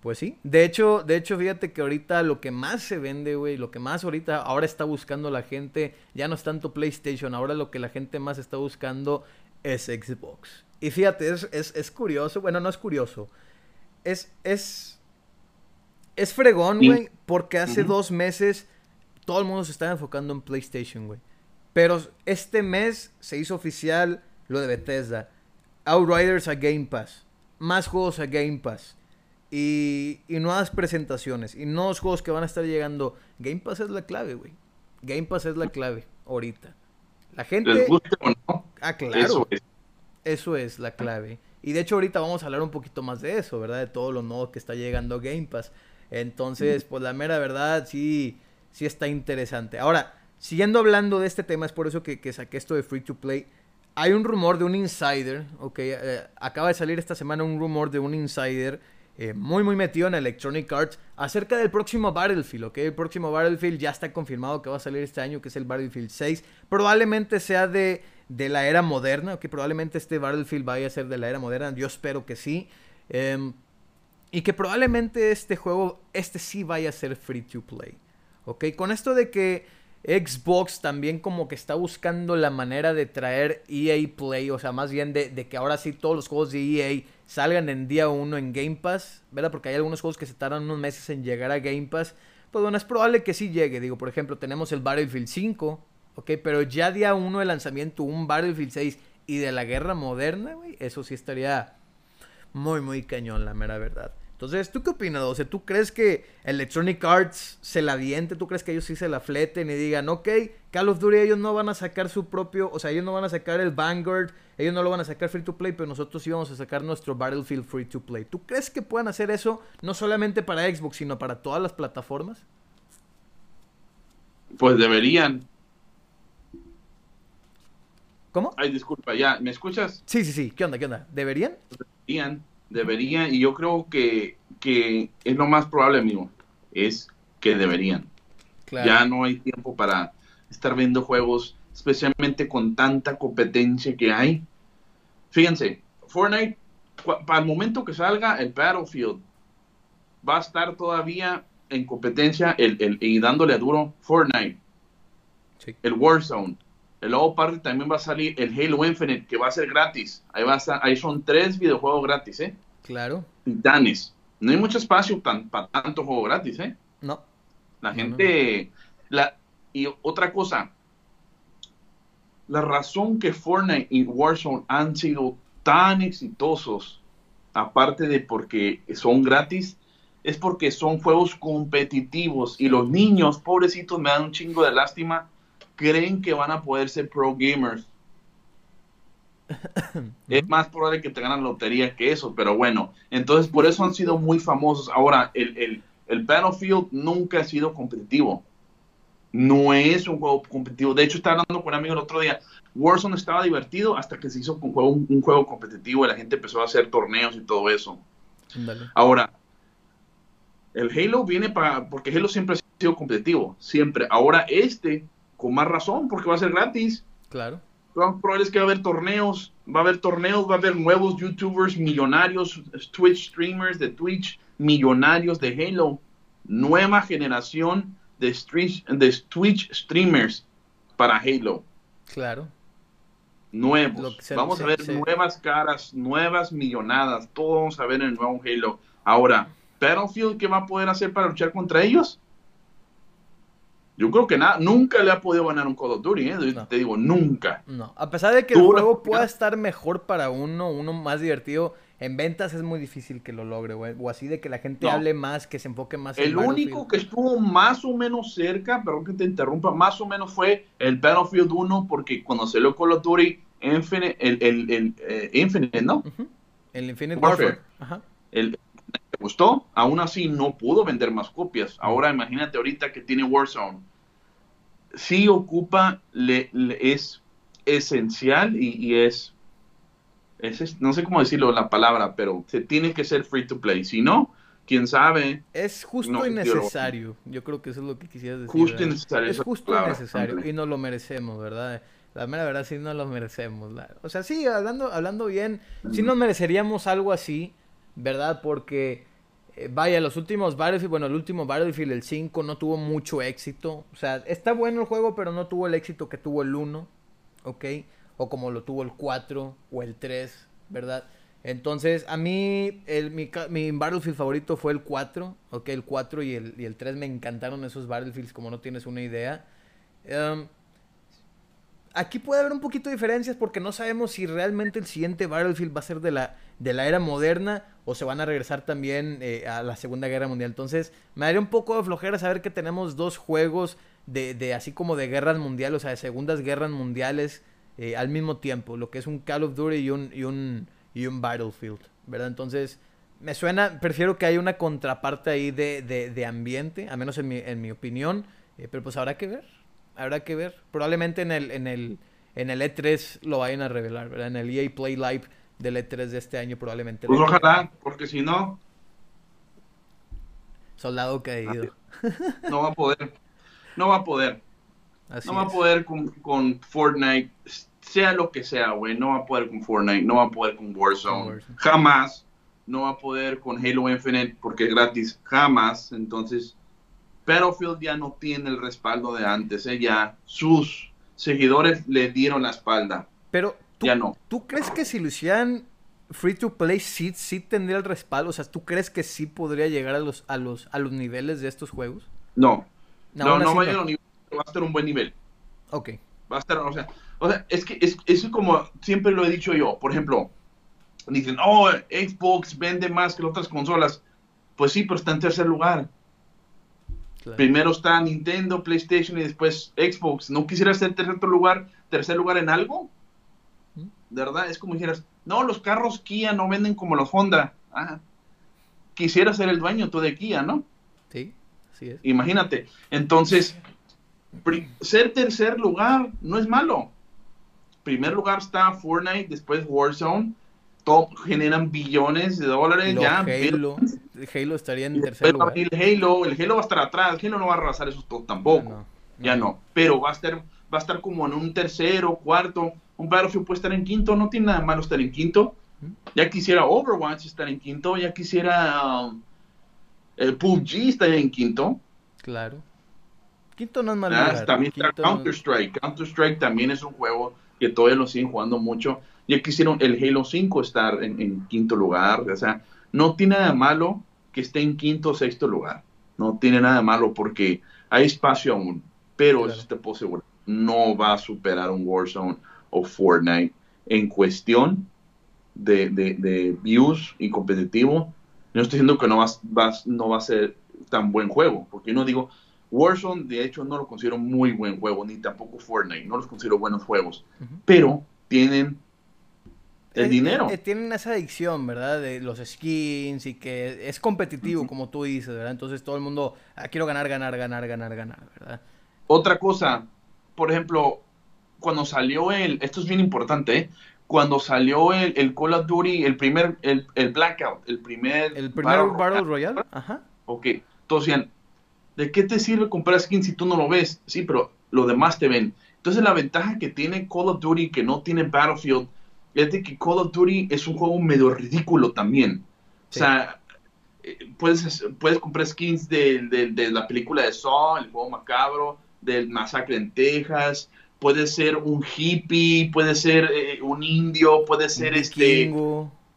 pues sí. De hecho, de hecho, fíjate que ahorita lo que más se vende, güey, lo que más ahorita ahora está buscando la gente, ya no es tanto PlayStation, ahora lo que la gente más está buscando es Xbox. Y fíjate, es, es, es curioso, bueno, no es curioso. Es, es, es fregón, Sí. güey, porque hace dos meses todo el mundo se estaba enfocando en PlayStation, güey. Pero este mes se hizo oficial lo de Bethesda. Outriders a Game Pass. Más juegos a Game Pass. Y, y nuevas presentaciones. Y nuevos juegos que van a estar llegando. Game Pass es la clave, güey. Game Pass es la clave ahorita. La gente... ¿Les guste o no? Ah, claro. Eso es. Eso es la clave. Y de hecho ahorita vamos a hablar un poquito más de eso, ¿verdad? De todo lo nuevo que está llegando Game Pass. Entonces, pues la mera verdad sí, sí está interesante. Ahora, siguiendo hablando de este tema, es por eso que, que saqué esto de Free to Play. Hay un rumor de un insider, ok, eh, acaba de salir esta semana un rumor de un insider eh, muy muy metido en Electronic Arts acerca del próximo Battlefield, ok, el próximo Battlefield ya está confirmado que va a salir este año, que es el Battlefield 6, probablemente sea de, de la era moderna, ok, probablemente este Battlefield vaya a ser de la era moderna, yo espero que sí, Em, y que probablemente este juego, este sí vaya a ser free to play. ¿Ok? Con esto de que Xbox también como que está buscando la manera de traer EA Play, o sea, más bien de, que ahora sí todos los juegos de EA salgan en día uno en Game Pass, ¿verdad? Porque hay algunos juegos que se tardan unos meses en llegar a Game Pass. Pues bueno, es probable que sí llegue. Digo, por ejemplo, tenemos el Battlefield 5, ¿ok? Pero ya día uno de lanzamiento, un Battlefield 6 y de la guerra moderna, güey, eso sí estaría muy, muy cañón, la mera verdad. Entonces, ¿tú qué opinas? O sea, ¿tú crees que Electronic Arts se la diente? ¿Tú crees que ellos sí se la fleten y digan, ok, Call of Duty ellos no van a sacar su propio, o sea, ellos no van a sacar el Vanguard, ellos no lo van a sacar free to play, pero nosotros sí vamos a sacar nuestro Battlefield free to play. ¿Tú crees que puedan hacer eso no solamente para Xbox, sino para todas las plataformas? Pues deberían. ¿Cómo? Ay, disculpa, ya, ¿me escuchas? Sí, sí, sí. ¿Qué onda? ¿Qué onda? ¿Deberían? Deberían, deberían, y yo creo que, que es lo más probable, amigo, es que deberían. Claro. Ya no hay tiempo para estar viendo juegos, especialmente con tanta competencia que hay. Fíjense, Fortnite, para el momento que salga el Battlefield, va a estar todavía en competencia el, el- y dándole a duro Fortnite, Sí. el Warzone. El luego parte también va a salir el Halo Infinite, que va a ser gratis. Ahí, va a estar- ahí son tres videojuegos gratis, ¿eh? Claro. Titanes. No hay mucho espacio tan- para tanto juego gratis, ¿eh? No. La No, gente. La, y otra cosa. La razón que Fortnite y Warzone han sido tan exitosos, aparte de porque son gratis, es porque son juegos competitivos. Y los niños, pobrecitos, me dan un chingo de lástima, creen que van a poder ser pro gamers. Es más probable que te ganan lotería que eso, pero bueno, entonces por eso han sido muy famosos. Ahora, el, el, el Battlefield nunca ha sido competitivo. No es un juego competitivo. De hecho, estaba hablando con un amigo el otro día. Warzone estaba divertido hasta que se hizo un juego, un juego competitivo y la gente empezó a hacer torneos y todo eso. Ahora, el Halo viene para. Porque Halo siempre ha sido competitivo. Siempre. Ahora, este, con más razón, porque va a ser gratis. Claro. Lo más probable es que va a haber torneos, va a haber torneos, va a haber nuevos youtubers millonarios, Twitch streamers de Twitch millonarios de Halo, nueva generación de, stream- de Twitch streamers para Halo, Claro. nuevos. Se- vamos se- a ver se- nuevas caras, nuevas millonadas, todo vamos a ver en el nuevo Halo. Ahora, Battlefield, ¿qué va a poder hacer para luchar contra ellos? Yo creo que nada, nunca le ha podido ganar un Call of Duty, ¿eh? No. te digo, nunca. No, a pesar de que el juego pueda estar mejor para uno, uno más divertido, en ventas es muy difícil que lo logre, güey. O así de que la gente No. hable más, que se enfoque más en El único que estuvo más o menos cerca, perdón que te interrumpa, más o menos fue el Battlefield 1, porque cuando salió Call of Duty Infinite, el, el, el, eh, Infinite, ¿no? El Infinite Warfare. Warfare. Ajá. El, ¿Te gustó? Aún así no pudo vender más copias. Ahora imagínate ahorita que tiene Warzone. Sí ocupa, le, le- es esencial y, y es, no sé cómo decirlo la palabra, pero se tiene que ser free to play. Si no, quién sabe, Es justo No, y necesario. Yo creo que eso es lo que quisieras decir. justo y ¿verdad? necesario. Es justo y necesario. Y nos lo merecemos, ¿verdad? La mera verdad sí nos lo merecemos. la- O sea, sí, hablando, hablando bien, sí nos mereceríamos algo así, ¿verdad? Porque, eh, vaya, los últimos Battlefield, bueno, el último Battlefield, el 5, no tuvo mucho éxito. O sea, está bueno el juego, pero no tuvo el éxito que tuvo el 1, ¿ok? O como lo tuvo el 4 o el 3, ¿verdad? Entonces, a mí, el, mi, mi Battlefield favorito fue el 4, ¿ok? El 4 y el, y el 3 me encantaron esos Battlefields, como no tienes una idea. Em, aquí puede haber un poquito de diferencias porque no sabemos si realmente el siguiente Battlefield va a ser de la, de la era moderna o se van a regresar también eh, a la Segunda Guerra Mundial. Entonces, me daría un poco de flojera saber que tenemos dos juegos de, de así como de guerras mundiales, o sea, de segundas guerras mundiales eh, al mismo tiempo, lo que es un Call of Duty y un, y un, y un Battlefield, ¿verdad? Entonces, me suena, prefiero que haya una contraparte ahí de, de, de ambiente, a menos en mi, en mi opinión, eh, pero pues habrá que ver, habrá que ver. Probablemente en el, en el, en el E3 lo vayan a revelar, ¿verdad? En el EA Play Live del E3 de este año probablemente. Pues ojalá, porque si no, Soldado caído. no va a poder. No va a poder. Así No va a poder con, con Fortnite, sea lo que sea, güey. No va a poder con Fortnite, no va a poder con Warzone. Con Warzone. Jamás. no va a poder con Halo Infinite porque es gratis, jamás. Entonces, Battlefield ya no tiene el respaldo de antes, ¿eh? ya sus seguidores le dieron la espalda. Pero ¿tú, ya no. ¿tú crees que si lo hicieran free to play sí, sí tendría el respaldo? O sea, ¿tú crees que sí podría llegar a los, a los, a los niveles de estos juegos? No. No, no, va a llegar a un nivel, va a estar un buen nivel. Ok. Va a estar, o sea, o sea es que es, es como siempre lo he dicho yo. Por ejemplo, dicen, oh, Xbox vende más que las otras consolas. Pues sí, pero está en tercer lugar. Claro. Primero está Nintendo, PlayStation y después Xbox. ¿No quisieras ser tercer lugar, tercer lugar en algo? ¿De verdad? Es como dijeras, no, los carros Kia no venden como los Honda. Ah, quisiera ser el dueño tú de Kia, ¿no? Sí, sí es. Imagínate. Entonces, ser tercer lugar no es malo. Primer lugar está Fortnite, después Warzone. Top generan billones de dólares. ya, Halo, Halo estaría en tercer lugar. El Halo, el Halo va a estar atrás. El Halo no va a arrasar eso todo tampoco. No, no, ya no. Pero va a estar, va a estar como en un tercero, cuarto. Un Battlefield puede estar en quinto. No tiene nada malo estar en quinto. Ya quisiera Overwatch estar en quinto. Ya quisiera um, el PUBG estar en quinto. Claro. Quinto no es malo. Ah, también está Counter Strike. Counter Strike también es un juego que todavía lo siguen jugando mucho. Ya quisieron el Halo 5 estar en, en, quinto lugar. O sea, no tiene nada malo que esté en quinto o sexto lugar. No tiene nada malo porque hay espacio aún. Pero claro. eso te puedo asegurar, no va a superar un Warzone o Fortnite en cuestión de, de, de views y competitivo. No estoy diciendo que no va, va, no va a ser tan buen juego, porque yo no digo, Warzone, de hecho, no lo considero muy buen juego, ni tampoco Fortnite, no los considero buenos juegos, uh -huh. pero tienen el es, dinero. Eh, tienen esa adicción, ¿verdad? De los skins y que es competitivo, uh -huh. como tú dices, ¿verdad? Entonces todo el mundo, ah, quiero ganar, ganar, ganar, ganar, ganar, ¿verdad? Otra cosa, por ejemplo, cuando salió el, esto es bien importante, ¿eh? Cuando salió el, el, Call of Duty, el primer, el, el Blackout, el primer... El primer Battle, Battle Royale, ajá. Ok, todos decían, ¿de qué te sirve comprar skins si tú no lo ves? Sí, pero los demás te ven. Entonces la ventaja que tiene Call of Duty que no tiene Battlefield es de que Call of Duty es un juego medio ridículo también. Sí. O sea, eh, puedes, puedes comprar skins de, de, de, la película de Saw, el juego macabro, del masacre en Texas, puede ser un hippie, puede ser eh, un indio, puede ser un este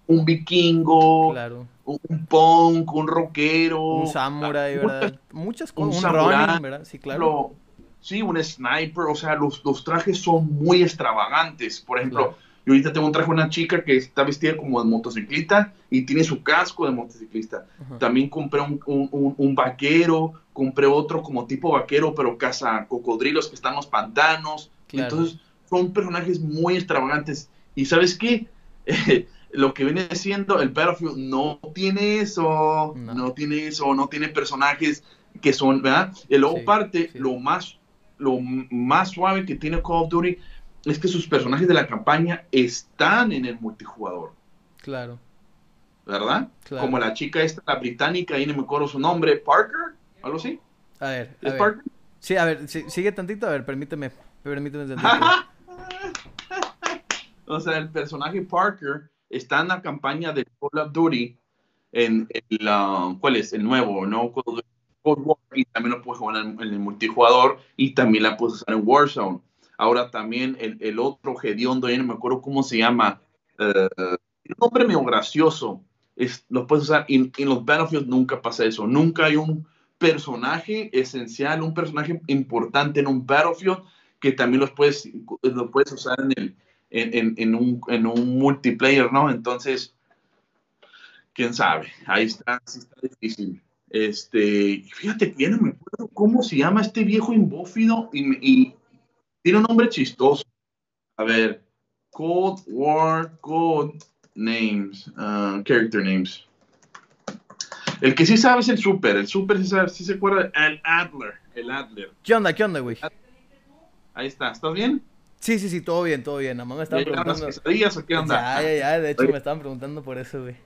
un vikingo, claro. un punk, un rockero, un samurai, ¿verdad? Muchas cosas, un, un samurai, running, ¿verdad? Sí, claro. Lo, sí, un sniper, o sea, los, los, trajes son muy extravagantes. Por ejemplo, claro. Yo ahorita tengo un traje una chica que está vestida como de motociclista y tiene su casco de motociclista. También compré un, un, un, vaquero, compré otro como tipo vaquero, pero caza cocodrilos que están en los pantanos. Claro. Entonces, son personajes muy extravagantes. ¿Y sabes qué? lo que viene siendo el Battlefield no tiene eso, no. no, tiene eso, no tiene personajes que son, ¿verdad? Y luego sí, parte, sí. lo más lo más suave que tiene Call of Duty es que sus personajes de la campaña están en el multijugador. Claro. ¿Verdad? Claro. Como la chica esta, la británica, ahí no me acuerdo su nombre, Parker, algo así. A ver, ¿Es a ver. Parker? Sí, a ver, sí, sigue tantito, a ver, permíteme, permíteme o sea, el personaje Parker está en la campaña de Call of Duty en el, uh, ¿cuál es? El nuevo, ¿no? Cold War, y también lo puedes jugar en, en, el multijugador y también la puedes usar en Warzone. Ahora también el, el otro hediondo, ya no me acuerdo cómo se llama, uh, un nombre medio gracioso, es, lo puedes usar en, los Battlefield, nunca pasa eso, nunca hay un personaje esencial, un personaje importante en un Battlefield que también los puedes, lo puedes usar en el, en, en, un, en un multiplayer, ¿no? Entonces, quién sabe, ahí está, sí está difícil. Este, fíjate que ya no me acuerdo cómo se llama este viejo imbófido y, y tiene un nombre chistoso. A ver, Cold War Code Names, uh, Character Names. El que sí sabe es el Super, el Super sí, sabe, sí se acuerda, el Adler, el Adler. ¿Qué onda, qué onda, güey? Ahí está, ¿estás bien? Sí, sí, sí, todo bien, todo bien. Nada más me estaban preguntando. las quesadillas o qué onda? Ya, ya, ya. De hecho, Oye. me estaban preguntando por eso, güey.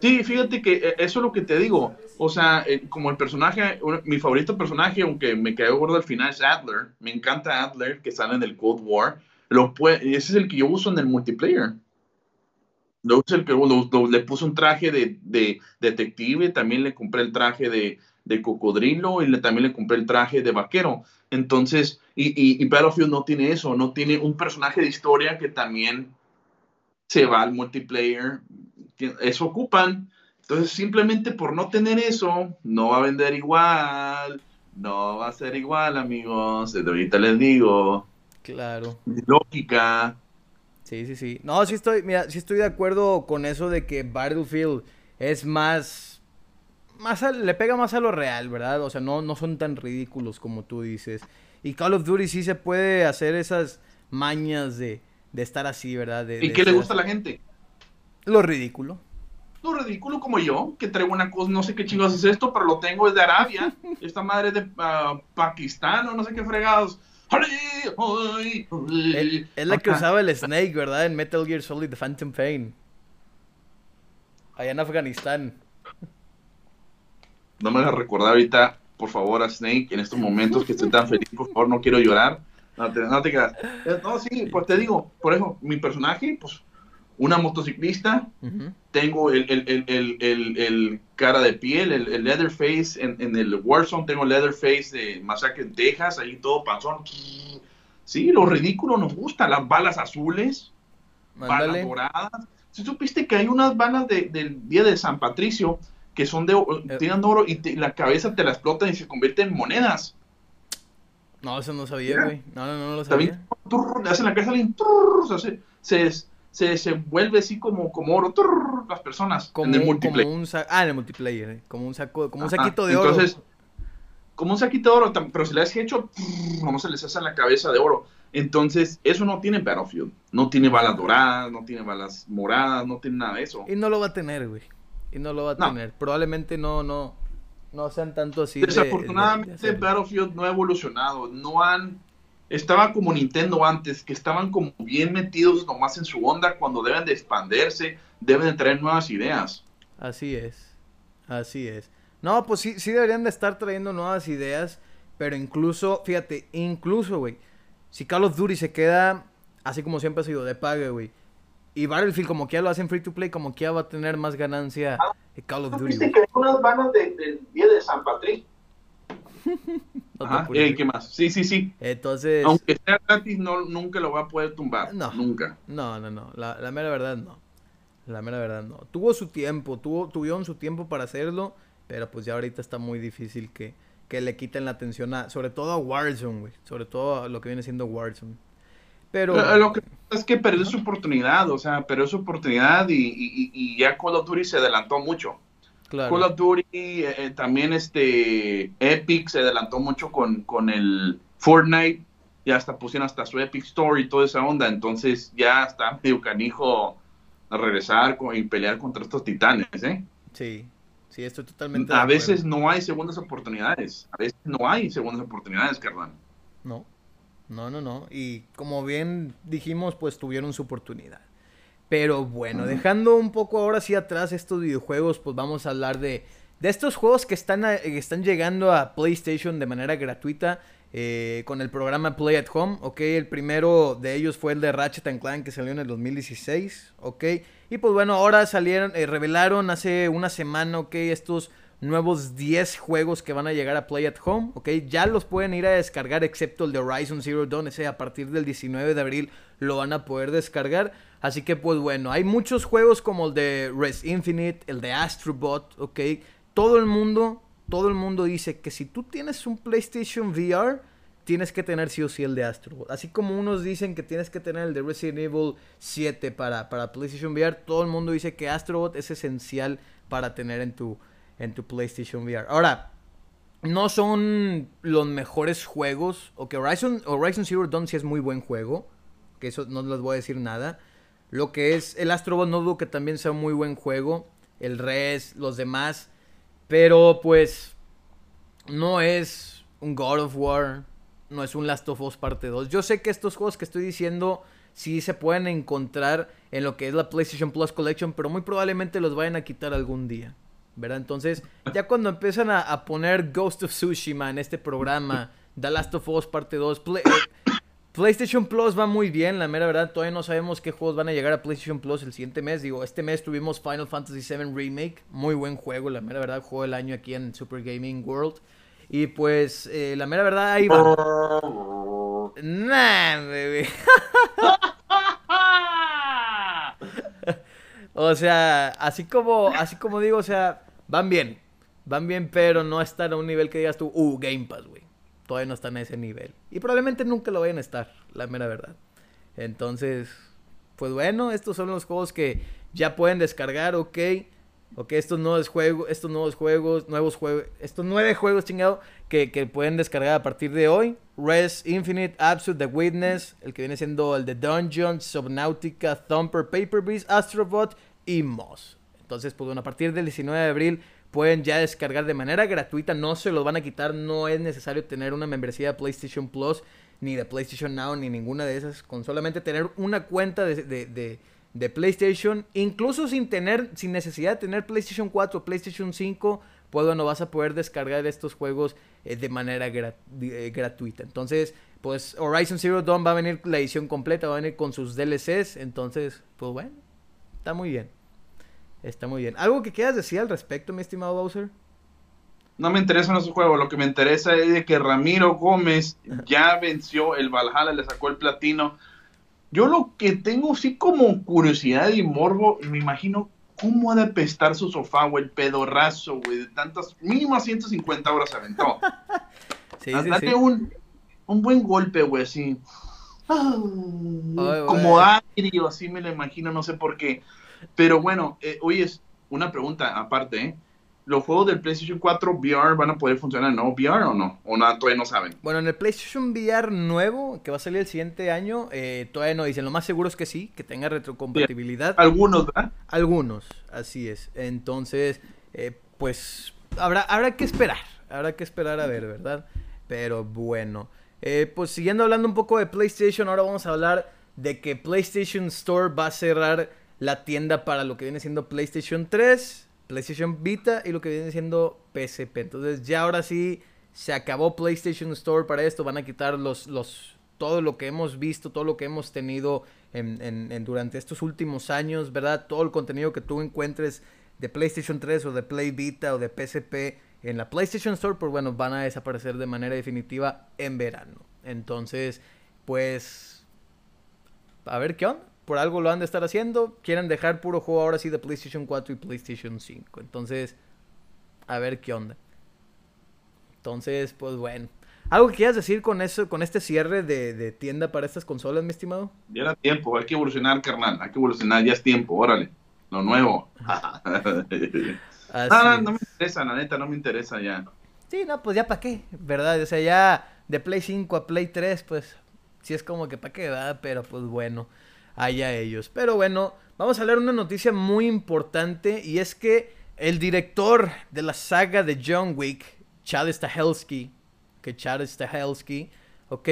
Sí, fíjate que eh, eso es lo que te digo. O sea, eh, como el personaje, mi favorito personaje, aunque me cayó gordo al final, es Adler. Me encanta Adler, que sale en el Cold War. Ese es el que yo uso en el multiplayer. Lo el que le puse un traje de, de detective, también le compré el traje de, cocodrilo y le, también le compré el traje de vaquero. Entonces, y, y Battlefield no tiene eso, no tiene un personaje de historia que también se va al multiplayer. Eso ocupan. Entonces, simplemente por no tener eso, no va a vender igual. No va a ser igual, amigos. Desde ahorita les digo. Claro. Lógica. Sí, sí, sí. No, sí estoy, mira, sí estoy de acuerdo con eso de que Battlefield es más, más a- le pega más a lo real, ¿verdad? O sea, no, no son tan ridículos como tú dices. Y Call of Duty sí se puede hacer esas mañas de, de estar así, ¿verdad? De, ¿Y de qué le gusta a la gente? Lo ridículo. No, ridículo como yo, que traigo una cosa, no sé qué chingados es esto, pero lo tengo desde Arabia. Esta madre es de ah, Pakistán o no sé qué fregados. Es, es la que usaba el Snake, ¿verdad? En Metal Gear Solid The Phantom Pain. Allá en Afganistán. No me hagas recordar ahorita, por favor, a Snake en estos momentos que estoy tan feliz, por favor, no quiero llorar. No te, no te creas. Eh, No, sí, pues te digo, por eso, mi personaje, pues, una motociclista, tengo el, el, el, el, cara de piel, el, Leatherface en, en el Warzone, tengo el Leatherface de Masacre en Texas, ahí todo panzón. Sí, lo ridículo nos gusta, las balas azules, balas doradas. Si supiste que hay unas balas de- del día de San Patricio que son de Eh. oro y te- la cabeza te la explotan y se convierten en monedas. No, eso no sabía, güey. No, no, no, lo sabía. le hacen la cabeza se, se vuelve así como, como oro, turr, las personas Como, en el multiplayer. como un ah, en el multiplayer, eh, como un saco, como un saquito de oro. Entonces, como un saquito de oro, pero si le has hecho, no se les hace la cabeza de oro. Entonces, eso no tiene Battlefield. No tiene balas doradas, no tiene balas moradas, no tiene nada de eso. Y no lo va a tener, güey. Y no lo va a No. tener. Probablemente no, no, no sean tanto así. de- de- Desafortunadamente, de. Battlefield no ha evolucionado. No han. Estaba como Nintendo antes, que estaban como bien metidos nomás en su onda cuando deben de expandirse, deben de traer nuevas ideas. Así es. Así es. No, pues sí, sí deberían de estar trayendo nuevas ideas. Pero incluso, fíjate, incluso, güey. Si Call of Duty se queda así como siempre ha sido, de paga, güey. Y Battlefield, como que ya lo hacen free to play, como que ya va a tener más ganancia que Call of Duty. ¿Viste que unas de- del día de San Patricio? No Ajá, apures, eh. ¿Qué más? Sí, sí, sí. Entonces, Aunque sea gratis, no, nunca lo va a poder tumbar. No. Nunca. no, no, no. La, la mera verdad, no. La mera verdad, no. Tuvo su tiempo, tuvo, tuvieron su tiempo para hacerlo, pero pues ya ahorita está muy difícil que, que le quiten la atención a, sobre todo a Warzone, güey. Sobre todo a lo que viene siendo Warzone. Pero, Lo que pasa es que perdió su oportunidad, o sea, perdió su oportunidad y, y- y- y ya Call of Duty se adelantó mucho. Claro. Call of Duty, eh, eh, también este Epic se adelantó mucho con, con el Fortnite, ya hasta pusieron hasta su Epic Store y toda esa onda, entonces ya está medio canijo a regresar con- y pelear contra estos titanes, ¿eh? Sí, sí, estoy totalmente A veces no hay segundas oportunidades, a veces no hay segundas oportunidades, carnal. No, no, no, no. Y como bien dijimos, pues tuvieron su oportunidad. Pero bueno, dejando un poco ahora sí atrás estos videojuegos, pues vamos a hablar de, de estos juegos que están, a- que están llegando a PlayStation de manera gratuita eh, con el programa Play at Home, ¿ok? El primero de ellos fue el de Ratchet and Clank que salió en el 2016, ¿ok? Y pues bueno, ahora salieron, eh, revelaron hace una semana, ¿ok? Estos nuevos 10 juegos que van a llegar a Play at Home, ¿ok? Ya los pueden ir a descargar excepto el de Horizon Zero Dawn, ese a partir del 19 de abril lo van a poder descargar. Así que pues bueno, hay muchos juegos como el de Res Infinite, el de Astrobot, ¿ok? Todo el mundo, todo el mundo dice que si tú tienes un PlayStation VR, tienes que tener sí o sí el de Astrobot. Así como unos dicen que tienes que tener el de Resident Evil 7 para, para PlayStation VR, todo el mundo dice que Astrobot es esencial para tener en tu, en tu PlayStation VR. Ahora, no son los mejores juegos. O que Horizon, Horizon Zero Dawn sí es muy buen juego. Que eso no les voy a decir nada. Lo que es el Astrobot no dudo que también sea un muy buen juego. El Res, los demás. Pero pues no es un God of War. No es un Last of Us parte 2. Yo sé que estos juegos que estoy diciendo sí se pueden encontrar en lo que es la PlayStation Plus Collection. Pero muy probablemente los vayan a quitar algún día. ¿Verdad? Entonces, ya cuando empiezan a, a poner Ghost of Tsushima en este programa, The Last of Us parte 2, Play- eh, PlayStation Plus va muy bien, la mera verdad. Todavía no sabemos qué juegos van a llegar a PlayStation Plus el siguiente mes. Digo, este mes tuvimos Final Fantasy VII Remake. Muy buen juego, la mera verdad. Juego del año aquí en Super Gaming World. Y pues, eh, la mera verdad, ahí va. nah, baby. o sea, así como, así como digo, o sea, van bien. Van bien, pero no están a un nivel que digas tú, uh, Game Pass, güey todavía no están a ese nivel. Y probablemente nunca lo vayan a estar, la mera verdad. Entonces, pues bueno, estos son los juegos que ya pueden descargar, ok. Ok, estos nuevos juegos, estos nuevos juegos, estos nueve juegos chingado que, que, pueden descargar a partir de hoy. Res Infinite, Absolute, The Witness, el que viene siendo el de Dungeon, Subnautica, Thumper, Paper Beast, Astrobot y Moss. Entonces, pues bueno, a partir del 19 de abril pueden ya descargar de manera gratuita, no se los van a quitar, no es necesario tener una membresía de PlayStation Plus, ni de PlayStation Now, ni ninguna de esas, con solamente tener una cuenta de, de, PlayStation, incluso sin tener, sin necesidad de tener PlayStation 4 o PlayStation 5, pues bueno, vas a poder descargar estos juegos eh, de manera eh, gratuita. Entonces, pues Horizon Zero Dawn va a venir la edición completa, va a venir con sus DLCs, entonces, pues bueno, está muy bien. Está muy bien. ¿Algo que quieras decir al respecto, mi estimado Bowser? No me interesa en juego, lo que me interesa es de que Ramiro Gómez ya venció el Valhalla, le sacó el platino. Yo lo que tengo sí como curiosidad y morbo, me imagino cómo ha de pestar su sofá, güey, el pedorrazo, güey, de tantas, mínimo 150 horas aventó. sí, sí, sí. Un, un buen golpe, güey, así. como agrio, así me lo imagino, no sé por qué. Pero bueno, eh, hoy es una pregunta aparte, ¿eh? ¿Los juegos del PlayStation 4 VR van a poder funcionar en no VR o no? ¿O nada, todavía no saben? Bueno, en el PlayStation VR nuevo, que va a salir el siguiente año, eh, todavía no dicen. Lo más seguro es que sí, que tenga retrocompatibilidad. Algunos, ¿verdad? Algunos, así es. Entonces, eh, pues habrá, habrá que esperar. Habrá que esperar a ver, ¿verdad? Pero bueno. Eh, pues siguiendo hablando un poco de PlayStation, ahora vamos a hablar de que PlayStation Store va a cerrar la tienda para lo que viene siendo PlayStation 3, PlayStation Vita y lo que viene siendo PSP. Entonces ya ahora sí se acabó PlayStation Store para esto. Van a quitar los, los, todo lo que hemos visto, todo lo que hemos tenido en, durante estos últimos años, ¿verdad? Todo el contenido que tú encuentres de PlayStation 3 o de Play Vita o de PSP en la PlayStation Store, pues bueno, van a desaparecer de manera definitiva en verano. Entonces, pues, a ver qué onda por algo lo han de estar haciendo. Quieren dejar puro juego ahora sí de PlayStation 4 y PlayStation 5. Entonces, a ver qué onda. Entonces, pues bueno. ¿Algo que quieras decir con eso, con este cierre de, tienda para estas consolas, mi estimado? Ya era tiempo, hay que evolucionar, carnal. Hay que evolucionar, ya es tiempo, órale. Lo nuevo. no, no me interesa, la neta, no me interesa ya. Sí, no, pues ya para qué, ¿verdad? O sea, ya de Play 5 a Play 3, pues sí es como que para qué, ¿verdad? Pero pues bueno allá ellos. Pero bueno, vamos a hablar una noticia muy importante y es que el director de la saga de John Wick, Chad Stahelski, que Chad Stahelski, ok,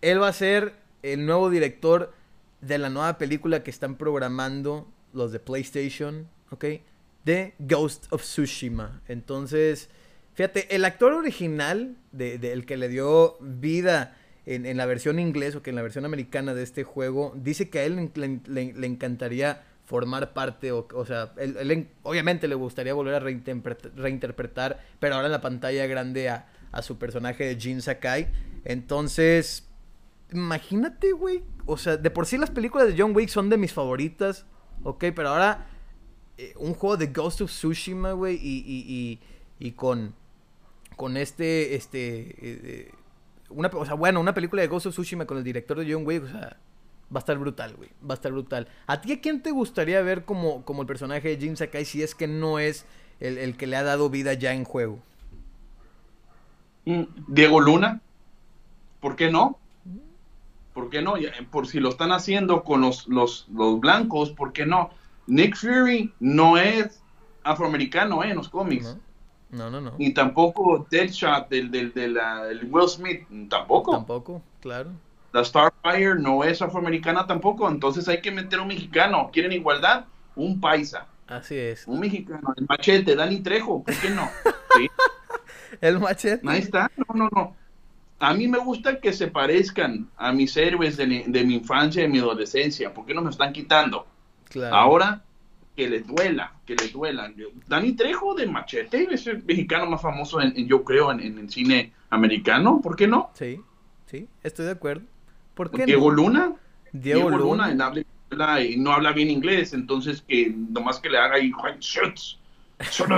él va a ser el nuevo director de la nueva película que están programando los de PlayStation, ok, de Ghost of Tsushima. Entonces, fíjate, el actor original del de, que le dio vida en, la versión inglés o que en la versión americana de este juego, dice que a él le, encantaría formar parte, o, o sea, él, obviamente le gustaría volver a reinterpretar, pero ahora en la pantalla grande a, su personaje de Jin Sakai. Entonces, imagínate, güey, o sea, de por sí las películas de John Wick son de mis favoritas, ok, pero ahora eh, un juego de Ghost of Tsushima, güey, y, y, y, con, con este, este... Eh, una, o sea, bueno, una película de Ghost of Tsushima con el director de John Wick, o sea, va a estar brutal, güey. Va a estar brutal. ¿A ti a quién te gustaría ver como, como el personaje de Jin Sakai si es que no es el, que le ha dado vida ya en juego? Mm, Diego Luna. ¿Por qué no? ¿Por qué no? Por si lo están haciendo con los, los, los blancos, ¿por qué no? Nick Fury no es afroamericano ¿eh? en los cómics. No, no, no. Ni tampoco Deadshot del, del, del, Will Smith, tampoco. Tampoco, claro. La Starfire no es afroamericana tampoco, entonces hay que meter un mexicano. ¿Quieren igualdad? Un paisa. Así es. Un mexicano, el machete, Dani Trejo, ¿por qué no? ¿El machete? Ahí está, no, no, no. a mí me gusta que se parezcan a mis héroes de, mi infancia y de mi adolescencia. ¿Por qué no me están quitando? Ahora que les duela, que les duela. Dani Trejo de Machete es el mexicano más famoso, en, yo creo, en, el cine americano. ¿Por qué no? Sí, sí, estoy de acuerdo. ¿Por qué Diego Luna. Diego, Luna, habla, y no habla bien inglés, entonces que nomás que le haga ahí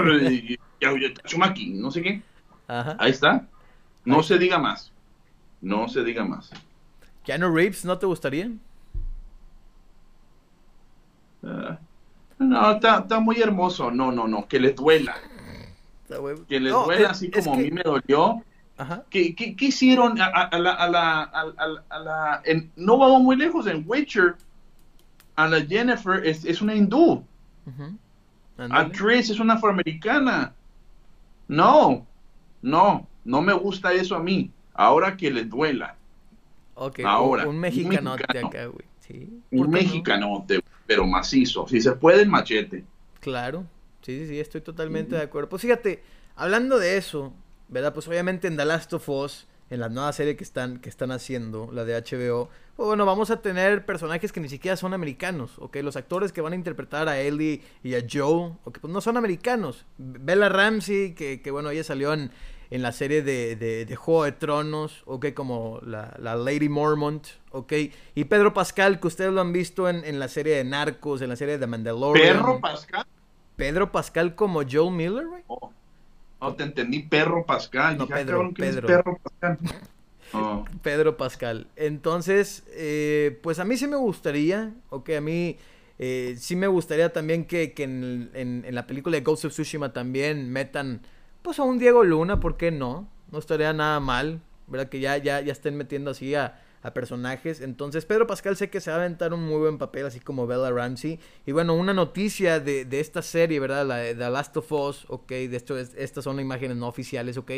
no sé qué. Ahí está. No se diga más. No se diga más. ¿Keanu Reeves no te gustaría? Ah, no, está, muy hermoso. No, no, no. Que les duela. Que les duela así como a mí me dolió. ¿Qué, hicieron a, la... A la, a la no vamos muy lejos, en Witcher, a la Jennifer es, una hindú. A Chris es una afroamericana. No, no, no me gusta eso a mí. Ahora que les duela. Ok, Ahora, un mexicanote un acá, güey. ¿Sí? Un mexicanote, pero macizo. Si se puede, el machete. Claro, sí, sí, sí, estoy totalmente de acuerdo. Pues fíjate, hablando de eso, ¿verdad? Pues obviamente en The Last of Us, en la nueva serie que están, que están haciendo, la de HBO, pues bueno, vamos a tener personajes que ni siquiera son americanos, ¿ok? Los actores que van a interpretar a Ellie y a Joe, ¿ok? Pues no son americanos. Bella Ramsey, que, que bueno, ella salió en, en la serie de, de, Juego de Tronos, ¿ok? Como la, Lady Mormont, ¿ok? Y Pedro Pascal, que ustedes lo han visto en, la serie de Narcos, en la serie de Mandalorian. ¿Pedro Pascal? Pedro Pascal como Joel Miller, güey. Oh. No te entendí, Perro Pascal. No, ah, Pedro, Pedro. Pascal. Oh. Pedro Pascal. Entonces, eh, pues a mí sí me gustaría, ok, a mí eh, sí me gustaría también que, en, en, la película de Ghost of Tsushima también metan pues a un Diego Luna, ¿por qué no? No estaría nada mal, ¿verdad? Que ya, ya, ya estén metiendo así a, personajes. Entonces, Pedro Pascal sé que se va a aventar un muy buen papel, así como Bella Ramsey. Y bueno, una noticia de, esta serie, ¿verdad? La de The Last of Us, ok. De esto, estas son imágenes no oficiales, ok.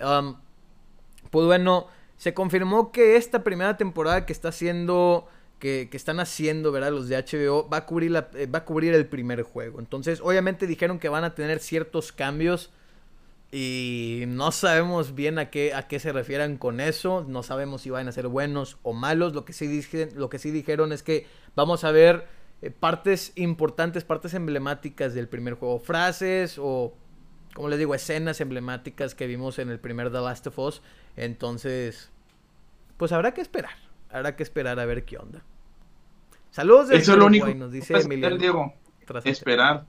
Um, pues bueno, se confirmó que esta primera temporada que está haciendo. Que, que, están haciendo, ¿verdad? Los de HBO, va a, cubrir la, eh, va a cubrir el primer juego. Entonces, obviamente dijeron que van a tener ciertos cambios y no sabemos bien a qué, a qué se refieren con eso. No sabemos si van a ser buenos o malos. Lo que sí, dije, lo que sí dijeron es que vamos a ver eh, partes importantes, partes emblemáticas del primer juego. Frases o, como les digo, escenas emblemáticas que vimos en el primer The Last of Us. Entonces, pues habrá que esperar. Habrá que esperar a ver qué onda. Saludos de Eso es lo único nos dice Diego. Esperar.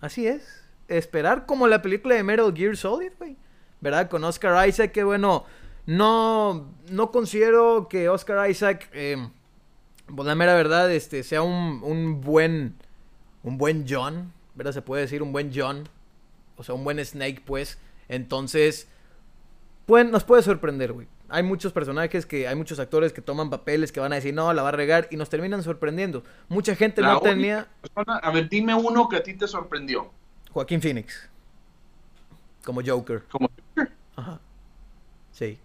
Así es esperar como la película de Metal Gear Solid, güey. ¿Verdad? Con Oscar Isaac, que bueno, no, no considero que Oscar Isaac, eh, por la mera verdad, este, sea un, un buen, un buen John, ¿verdad? Se puede decir un buen John, o sea, un buen Snake, pues. Entonces, pues, nos puede sorprender, güey. Hay muchos personajes que, hay muchos actores que toman papeles que van a decir, no, la va a regar y nos terminan sorprendiendo. Mucha gente no tenía... a ver, dime uno que a ti te sorprendió. Joaquín Phoenix. Como Joker. Como Joker. Ajá. Sí.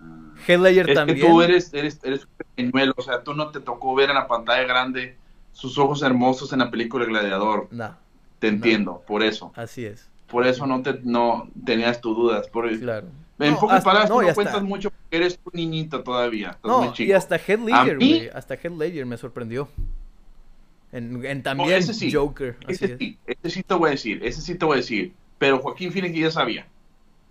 Uh, Ledger también. Que tú eres, eres, eres un o sea, tú no te tocó ver en la pantalla grande sus ojos hermosos en la película Gladiador. No. Te entiendo, por eso. Así es. Por eso no te no tenías tus dudas. Por, claro. En pocas palabras, no, no cuentas mucho porque eres un niñito todavía. no, y hasta Head Ledger. Hasta Head Ledger me sorprendió. En, también Joker. Ese sí, ese sí te voy a decir, ese sí te voy a decir. Pero Joaquín Phoenix ya sabía.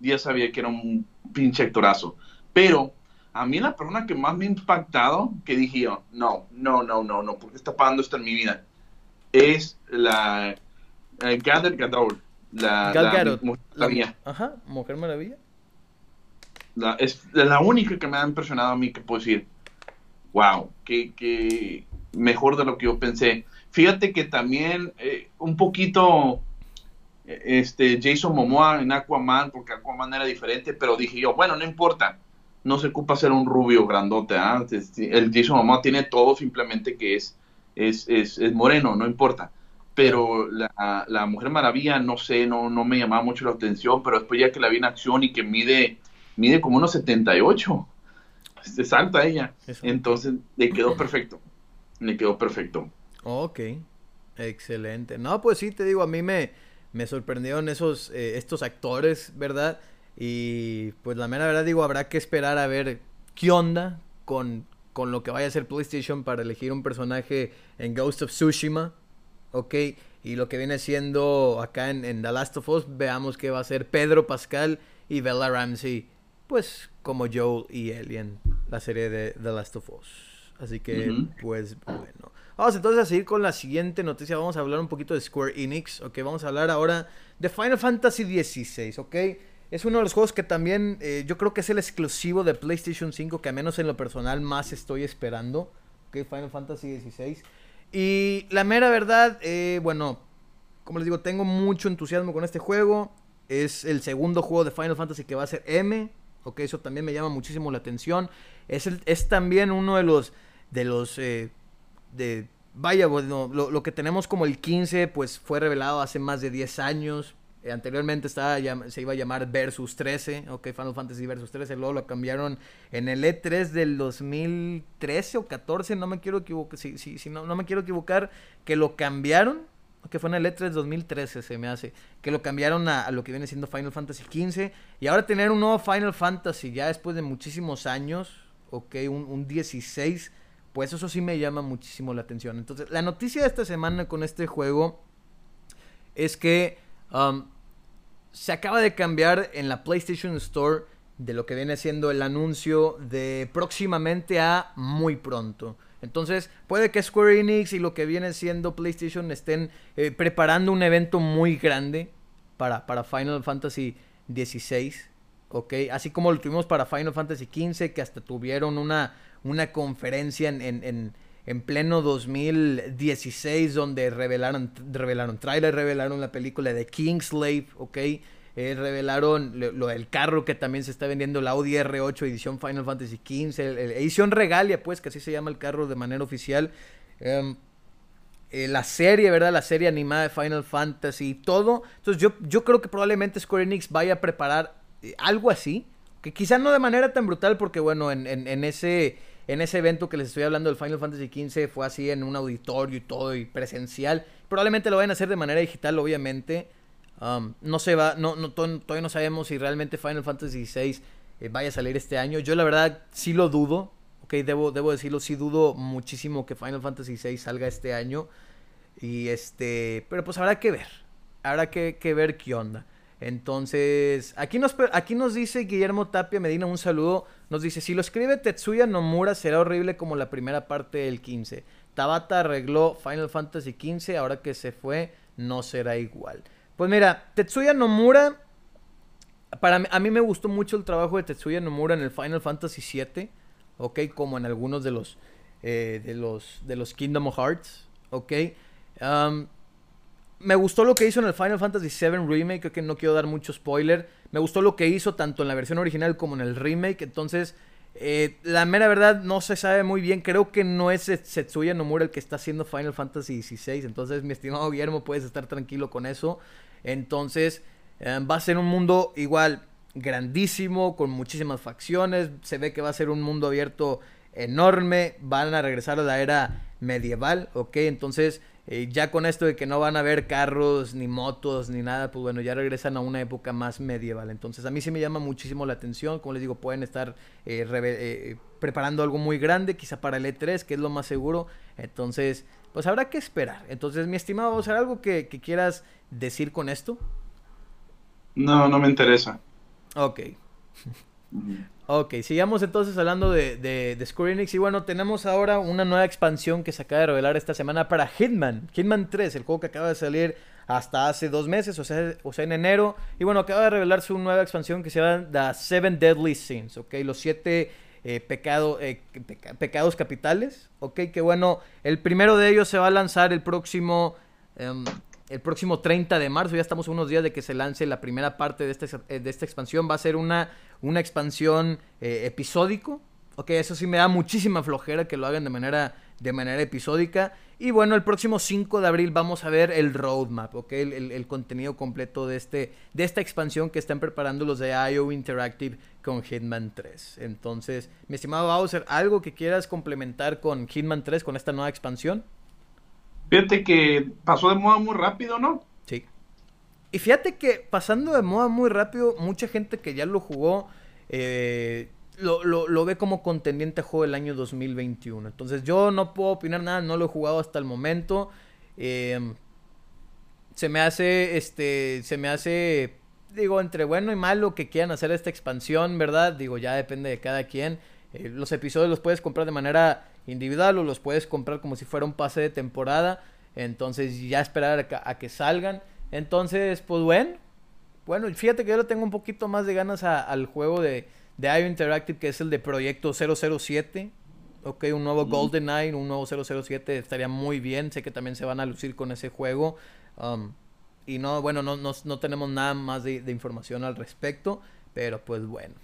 Ya sabía que era un pinche actorazo. Pero a mí la persona que más me ha impactado, que dije yo, no, no, no, no, no, porque está pasando esto en mi vida, es la eh, Gadot Gadot. La, Gal Mujer Maravilla. Ajá, Mujer Maravilla. La, es la única que me ha impresionado a mí que puedo decir, wow, que, que mejor de lo que yo pensé. Fíjate que también eh, un poquito este Jason Momoa en Aquaman, porque Aquaman era diferente, pero dije yo, bueno, no importa, no se ocupa ser un rubio grandote, ¿ah? el Jason Momoa tiene todo, simplemente que es, es, es, moreno, no importa. Pero la, la, Mujer Maravilla, no sé, no, no me llamaba mucho la atención, pero después ya que la vi en acción y que mide, mide como unos 78, se salta ella, entonces le quedó perfecto le quedó perfecto. Ok, excelente. No, pues sí, te digo, a mí me, me sorprendieron esos, eh, estos actores, ¿verdad? Y pues la mera verdad digo, habrá que esperar a ver qué onda con, con lo que vaya a hacer PlayStation para elegir un personaje en Ghost of Tsushima. Ok, y lo que viene siendo acá en, en The Last of Us, veamos que va a ser Pedro Pascal y Bella Ramsey, pues como Joel y Ellie en la serie de The Last of Us. Así que, pues bueno. Vamos entonces a seguir con la siguiente noticia. Vamos a hablar un poquito de Square Enix. Ok, vamos a hablar ahora de Final Fantasy XVI. Ok, es uno de los juegos que también eh, yo creo que es el exclusivo de PlayStation 5 que a menos en lo personal más estoy esperando. Ok, Final Fantasy XVI. Y la mera verdad, eh, bueno, como les digo, tengo mucho entusiasmo con este juego. Es el segundo juego de Final Fantasy que va a ser M. Ok, eso también me llama muchísimo la atención. Es, el, es también uno de los, de los, eh, de, vaya, bueno, lo, lo, que tenemos como el 15, pues fue revelado hace más de 10 años. Eh, anteriormente estaba, se iba a llamar Versus 13, ok, Final Fantasy Versus 13, luego lo cambiaron en el E3 del 2013 o 14, no me quiero equivocar, si, si, si no, no me quiero equivocar, que lo cambiaron, que fue en el E3 2013 se me hace, que lo cambiaron a, lo que viene siendo Final Fantasy 15, y ahora tener un nuevo Final Fantasy ya después de muchísimos años, ok, un, un 16, pues eso sí me llama muchísimo la atención. Entonces, la noticia de esta semana con este juego es que Um, se acaba de cambiar en la PlayStation Store de lo que viene siendo el anuncio de próximamente a muy pronto. Entonces, puede que Square Enix y lo que viene siendo PlayStation estén eh, preparando un evento muy grande para, para Final Fantasy XVI. ¿Ok? Así como lo tuvimos para Final Fantasy XV, que hasta tuvieron una, una conferencia en, en, en en pleno 2016 donde revelaron, revelaron trailer, revelaron la película de Kingslave, ¿ok? Eh, revelaron lo, del carro que también se está vendiendo, la Audi R8 edición Final Fantasy XV, edición regalia, pues, que así se llama el carro de manera oficial. Um, eh, la serie, ¿verdad? La serie animada de Final Fantasy y todo. Entonces yo, yo creo que probablemente Square Enix vaya a preparar eh, algo así. Que quizá no de manera tan brutal porque, bueno, en, en, en ese en ese evento que les estoy hablando del Final Fantasy XV fue así en un auditorio y todo y presencial. Probablemente lo vayan a hacer de manera digital, obviamente. Um, no se va, no, no, todavía no sabemos si realmente Final Fantasy XVI eh, vaya a salir este año. Yo la verdad sí lo dudo. Ok, debo, debo decirlo, sí dudo muchísimo que Final Fantasy VI salga este año. Y este. Pero pues habrá que ver. Habrá que, que ver qué onda. Entonces, aquí nos, aquí nos dice Guillermo Tapia Medina, un saludo. Nos dice, si lo escribe Tetsuya Nomura será horrible como la primera parte del 15. Tabata arregló Final Fantasy XV, ahora que se fue no será igual. Pues mira, Tetsuya Nomura, para a mí me gustó mucho el trabajo de Tetsuya Nomura en el Final Fantasy VII, ok, como en algunos de los, eh, de los, de los Kingdom Hearts, ok. Me gustó lo que hizo en el Final Fantasy VII Remake, creo que no quiero dar mucho spoiler. Me gustó lo que hizo tanto en la versión original como en el remake, entonces eh, la mera verdad no se sabe muy bien, creo que no es Setsuya Nomura el que está haciendo Final Fantasy XVI, entonces mi estimado Guillermo puedes estar tranquilo con eso. Entonces eh, va a ser un mundo igual grandísimo, con muchísimas facciones, se ve que va a ser un mundo abierto enorme, van a regresar a la era medieval, ok, entonces eh, ya con esto de que no van a haber carros, ni motos, ni nada, pues bueno, ya regresan a una época más medieval. Entonces a mí sí me llama muchísimo la atención. Como les digo, pueden estar eh, eh, preparando algo muy grande, quizá para el E3, que es lo más seguro. Entonces, pues habrá que esperar. Entonces, mi estimado, ¿o sea, algo que, que quieras decir con esto? No, no me interesa. Ok. Ok, sigamos entonces hablando de, de, de, Square Enix. Y bueno, tenemos ahora una nueva expansión que se acaba de revelar esta semana para Hitman. Hitman 3, el juego que acaba de salir hasta hace dos meses, o sea, o sea en enero. Y bueno, acaba de revelarse una nueva expansión que se llama The Seven Deadly Sins, ok. Los siete eh, eh, peca, pecados capitales, ok. Que bueno, el primero de ellos se va a lanzar el próximo... Um, el próximo 30 de marzo, ya estamos unos días de que se lance la primera parte de esta, de esta expansión. Va a ser una, una expansión eh, episódico. Ok, eso sí me da muchísima flojera que lo hagan de manera, de manera episódica. Y bueno, el próximo 5 de abril vamos a ver el roadmap, ok, el, el, contenido completo de, este, de esta expansión que están preparando los de IO Interactive con Hitman 3. Entonces, mi estimado Bowser, ¿algo que quieras complementar con Hitman 3, con esta nueva expansión? Fíjate que pasó de moda muy rápido, ¿no? Y fíjate que pasando de moda muy rápido, mucha gente que ya lo jugó eh, lo, lo, ve como contendiente a juego del año 2021. Entonces yo no puedo opinar nada, no lo he jugado hasta el momento. Em, se me hace, este, se me hace, digo, entre bueno y malo que quieran hacer esta expansión, ¿verdad? Digo, ya depende de cada quien. Eh, los episodios los puedes comprar de manera individual o los puedes comprar como si fuera un pase de temporada. Entonces ya esperar a que salgan. Entonces, pues bueno. Bueno, fíjate que yo le tengo un poquito más de ganas al juego de, de IO Interactive, que es el de Proyecto 007. Ok, un nuevo Golden GoldenEye, un nuevo 007 estaría muy bien. Sé que también se van a lucir con ese juego. Um, y no, bueno, no, no, tenemos nada más de, información al respecto. Pero pues bueno.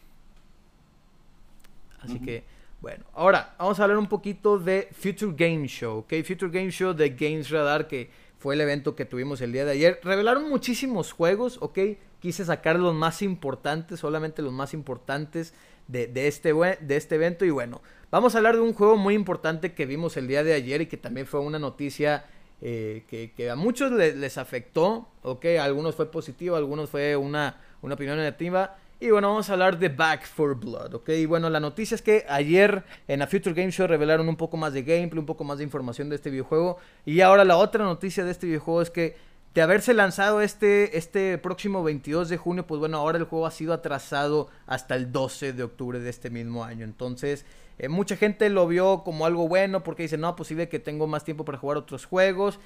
Así que, bueno. Ahora, vamos a hablar un poquito de Future Game Show. Ok, Future Game Show de Games Radar que fue el evento que tuvimos el día de ayer. Revelaron muchísimos juegos, ok. Quise sacar los más importantes, solamente los más importantes de, este, de este evento. Y bueno, vamos a hablar de un juego muy importante que vimos el día de ayer y que también fue una noticia eh, que, a muchos les, afectó, ok. algunos fue positivo, algunos fue una, una opinión negativa. Y bueno, vamos a hablar de Back for Blood, ¿ok? Y bueno, la noticia es que ayer en la Future Game Show revelaron un poco más de gameplay, un poco más de información de este videojuego. Y ahora la otra noticia de este videojuego es que de haberse lanzado este, este próximo 22 de junio, pues bueno, ahora el juego ha sido atrasado hasta el 12 de octubre de este mismo año. Entonces, eh, mucha gente lo vio como algo bueno porque dice, no, posible que tengo más tiempo para jugar otros juegos.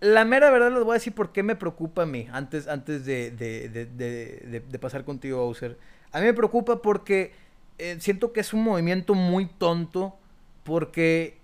La mera verdad les voy a decir por qué me preocupa a mí, antes, antes de, de, pasar contigo, Bowser. A mí me preocupa porque eh, siento que es un movimiento muy tonto, porque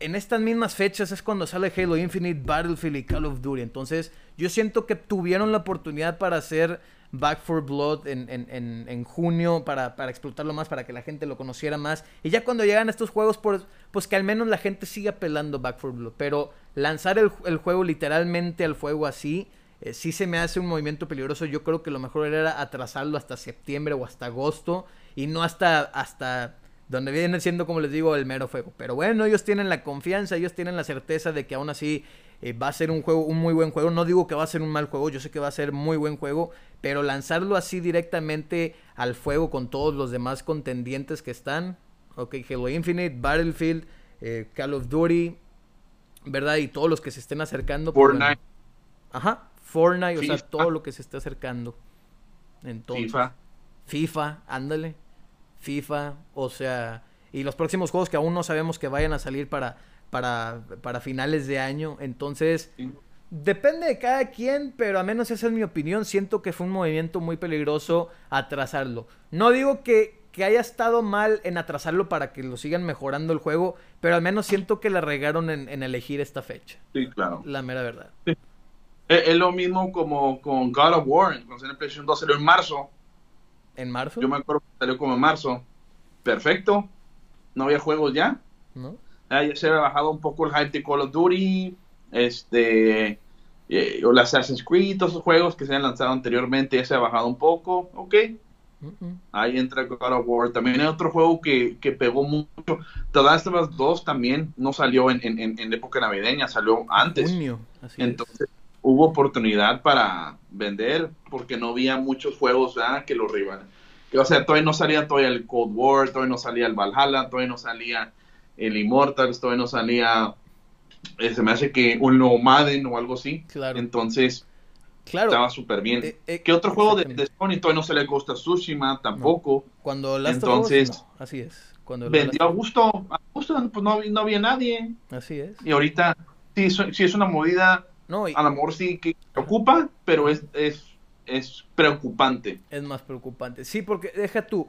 en estas mismas fechas es cuando sale Halo Infinite, Battlefield y Call of Duty. Entonces, yo siento que tuvieron la oportunidad para hacer Back for Blood en, en, en, junio para, para, explotarlo más, para que la gente lo conociera más. Y ya cuando llegan estos juegos, pues, pues que al menos la gente siga pelando Back for Blood. Pero lanzar el, el juego literalmente al fuego así, eh, sí se me hace un movimiento peligroso. Yo creo que lo mejor era atrasarlo hasta septiembre o hasta agosto y no hasta, hasta donde viene siendo, como les digo, el mero fuego. Pero bueno, ellos tienen la confianza, ellos tienen la certeza de que aún así eh, va a ser un juego, un muy buen juego. No digo que va a ser un mal juego, yo sé que va a ser muy buen juego, pero lanzarlo así directamente al fuego con todos los demás contendientes que están, ok, Halo Infinite, Battlefield, eh, Call of Duty, ¿verdad? Y todos los que se estén acercando. Pues, Fortnite. ajá, Fortnite, o sea, todo lo que se esté acercando. Entonces, FIFA. FIFA, ándale. FIFA, o sea, y los próximos juegos que aún no sabemos que vayan a salir para para, para finales de año. Entonces, depende de cada quien, pero a menos esa es mi opinión. Siento que fue un movimiento muy peligroso atrasarlo. No digo que, que haya estado mal en atrasarlo para que lo sigan mejorando el juego, pero al menos siento que la regaron en, elegir esta fecha. Sí, claro. La mera verdad. Es, lo mismo como con God of War, cuando el PlayStation 2 salió en marzo. ¿En marzo? Yo me acuerdo que salió como en marzo. Perfecto. No había juegos ya. ¿No? Ya se ha bajado un poco el hype de Call of Duty, este, eh, o las Assassin's Creed, todos esos juegos que se han lanzado anteriormente, ya se ha bajado un poco, ok. Ahí entra God of War. También hay otro juego que, que pegó mucho. The Last of Us 2 también no salió en, en, en época navideña, salió antes. Entonces hubo oportunidad para vender porque no había muchos juegos que lo rival. O sea, todavía no salía todavía el Cold War, todavía no salía el Valhalla, todavía no salía el Immortals, todavía no salía, eh, se me hace que un nuevo Madden o algo así. Claro. Entonces, claro. estaba súper bien. Eh, eh, ¿Qué otro juego de, de, Sony todavía no se le Costa Tsushima tampoco? Cuando Last Entonces, así es. Cuando vendió a gusto, a gusto, pues no, no, había nadie. Así es. Y ahorita, sí, sí es una movida, no, a lo mejor sí que preocupa, pero es, es, es preocupante. Es más preocupante. Sí, porque deja tú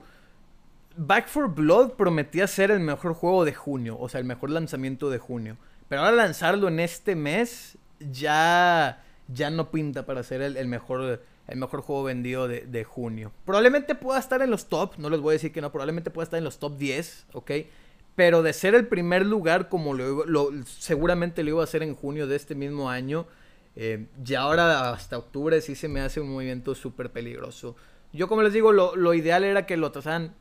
Back for Blood prometía ser el mejor juego de junio, o sea, el mejor lanzamiento de junio. Pero ahora lanzarlo en este mes ya, ya no pinta para ser el, mejor, el mejor juego vendido de, junio. Probablemente pueda estar en los top, no les voy a decir que no, probablemente pueda estar en los top 10, ¿ok? Pero de ser el primer lugar como lo, seguramente lo iba a hacer en junio de este mismo año, eh, ya ahora hasta octubre sí se me hace un movimiento súper peligroso. Yo como les digo, lo, lo ideal era que lo trazaran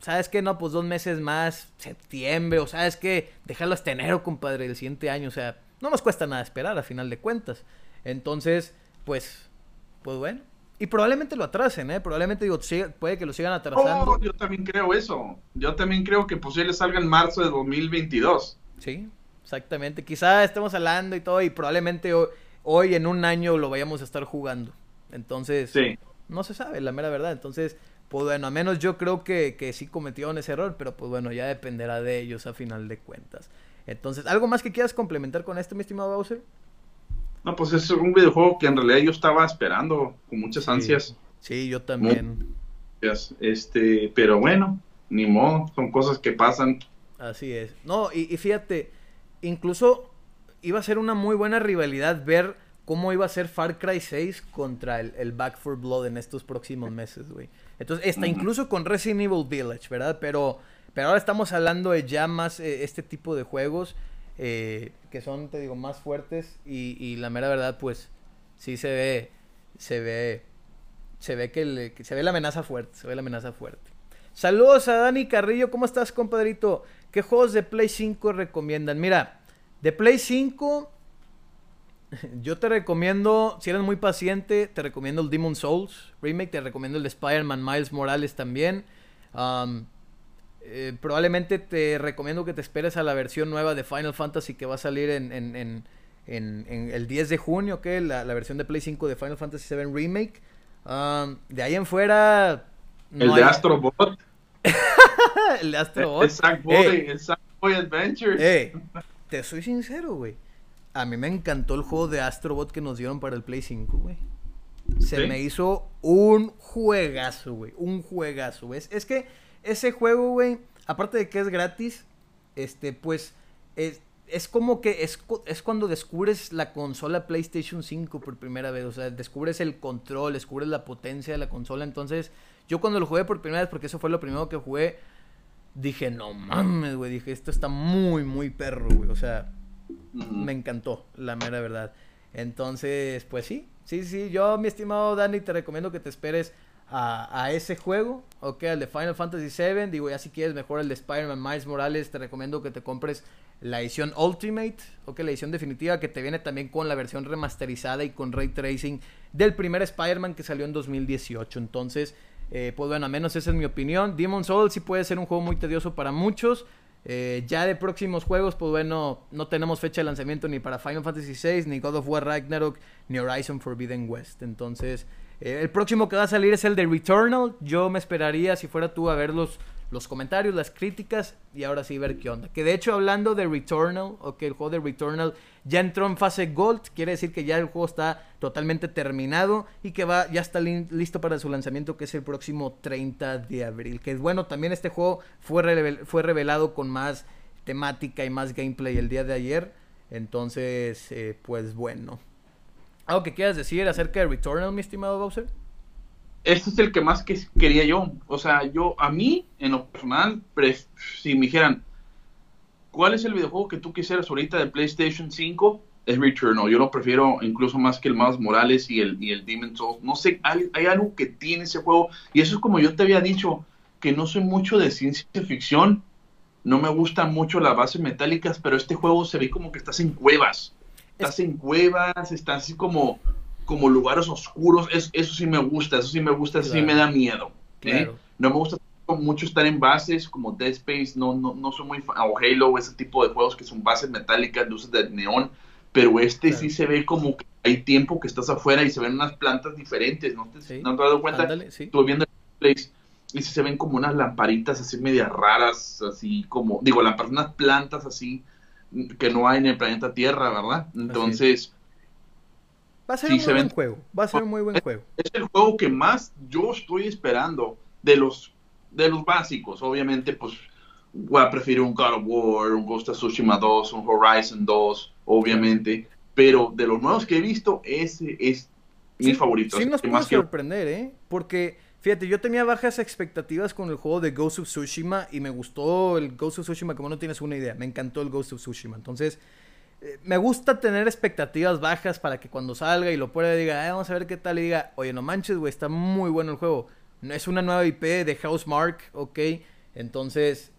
¿sabes qué? No, pues dos meses más, septiembre, o sabes qué, déjalo hasta enero, compadre, del siguiente año, o sea, no nos cuesta nada esperar a final de cuentas. Entonces, pues, pues bueno. Y probablemente lo atrasen, ¿eh? Probablemente, digo, puede que lo sigan atrasando. Oh, yo también creo eso. Yo también creo que posible salga en marzo de 2022. Sí, exactamente. Quizá estemos hablando y todo, y probablemente hoy, en un año lo vayamos a estar jugando. Entonces, no se sabe, la mera verdad. Entonces, pues bueno, a menos yo creo que, que sí cometieron ese error, pero pues bueno, ya dependerá de ellos a final de cuentas. Entonces, ¿algo más que quieras complementar con esto, mi estimado Bowser? No, pues es un videojuego que en realidad yo estaba esperando con muchas ansias. Sí, yo también. Este, pero bueno, ni modo, son cosas que pasan. Así es. No, y, fíjate, incluso iba a ser una muy buena rivalidad ver cómo iba a ser Far Cry 6 contra el, Back for Blood en estos próximos meses, güey. Entonces, está incluso con Resident Evil Village, ¿verdad? Pero, pero ahora estamos hablando de ya más eh, este tipo de juegos. Eh, que son, te digo, más fuertes y, la mera verdad, pues, sí se ve, se ve, se ve que, se ve la amenaza fuerte, se ve la amenaza fuerte. Saludos a Dani Carrillo, ¿cómo estás, compadrito? ¿Qué juegos de Play 5 recomiendan? Mira, de Play 5, yo te recomiendo, si eres muy paciente, te recomiendo el Demon Souls Remake, te recomiendo el de Spider-Man Miles Morales también. Um, eh, probablemente te recomiendo que te esperes a la versión nueva de Final Fantasy que va a salir en, en, en, el 10 de junio, que la, la, versión de Play 5 de Final Fantasy VII Remake. Um, de ahí en fuera... el de Astrobot. el de Astrobot. El Sackboy, el Sackboy Adventures. te soy sincero, güey. A mí me encantó el juego de Astrobot que nos dieron para el Play 5, güey. Se me hizo un juegazo, güey. Un juegazo. Es, es que ese juego, güey, aparte de que es gratis, este, pues, es, es como que es, es, cuando descubres la consola PlayStation 5 por primera vez. O sea, descubres el control, descubres la potencia de la consola. Entonces, yo cuando lo jugué por primera vez, porque eso fue lo primero que jugué, dije, no mames, güey. Dije, esto está muy, muy perro, güey. O sea, me encantó, la mera verdad. Entonces, pues sí, sí, sí. Yo, mi estimado Dani, te recomiendo que te esperes a, ese juego, ok, al de Final Fantasy VII, digo, ya si quieres mejor el de Spider-Man Miles Morales, te recomiendo que te compres la edición Ultimate, ok, la edición definitiva que te viene también con la versión remasterizada y con ray tracing del primer Spider-Man que salió en 2018, entonces, eh, pues bueno, a menos esa es mi opinión, Demon's Souls sí puede ser un juego muy tedioso para muchos, eh, ya de próximos juegos, pues bueno, no tenemos fecha de lanzamiento ni para Final Fantasy VI, ni God of War Ragnarok, ni Horizon Forbidden West, entonces... Eh, el próximo que va a salir es el de Returnal. Yo me esperaría, si fuera tú, a ver los, los comentarios, las críticas y ahora sí ver qué onda. Que de hecho, hablando de Returnal, o que el juego de Returnal ya entró en fase Gold, quiere decir que ya el juego está totalmente terminado y que va ya está listo para su lanzamiento, que es el próximo 30 de abril. Que bueno, también este juego fue, revelado con más temática y más gameplay el día de ayer. Entonces, eh, pues bueno. ¿Algo que quieras decir acerca de Returnal, mi estimado Bowser? Este es el que más que quería yo. O sea, yo, a mí, en lo personal, si me dijeran, ¿cuál es el videojuego que tú quisieras ahorita de PlayStation 5? Es Returnal. Yo lo prefiero incluso más que el Miles Morales y el, y el Demon's Souls. No sé, hay, hay algo que tiene ese juego. Y eso es como yo te había dicho, que no soy mucho de ciencia ficción. No me gustan mucho las bases metálicas, pero este juego se ve como que estás en cuevas estás en cuevas, estás así como, como lugares oscuros, eso sí me gusta, eso sí me gusta, eso sí me da miedo. ¿eh? No me gusta mucho estar en bases como Dead Space, no, no, no soy muy fan, o Halo, ese tipo de juegos que son bases metálicas, luces de neón, pero este sí se ve como que hay tiempo que estás afuera y se ven unas plantas diferentes, ¿no te, has dado cuenta? Estuve viendo el y se ven como unas lamparitas así medias raras, así como, digo, unas plantas así que no hay en el planeta Tierra, ¿verdad? Entonces... Va a ser un muy buen juego, va a ser un muy buen juego. Es el juego que más yo estoy esperando de los, de los básicos. Obviamente, pues voy a preferir un God of War, un Ghost of Tsushima 2, un Horizon 2, obviamente. Pero de los nuevos que he visto, ese es mi favorito. Sí nos puede sorprender, ¿eh? Porque Fíjate, yo tenía bajas expectativas con el juego de Ghost of Tsushima y me gustó el Ghost of Tsushima como no tienes una idea. Me encantó el Ghost of Tsushima. Entonces, me gusta tener expectativas bajas para que cuando salga y lo pueda diga, vamos a ver qué tal y diga, oye, no manches, güey, está muy bueno el juego. No es una nueva IP de Housemark, ok. Entonces,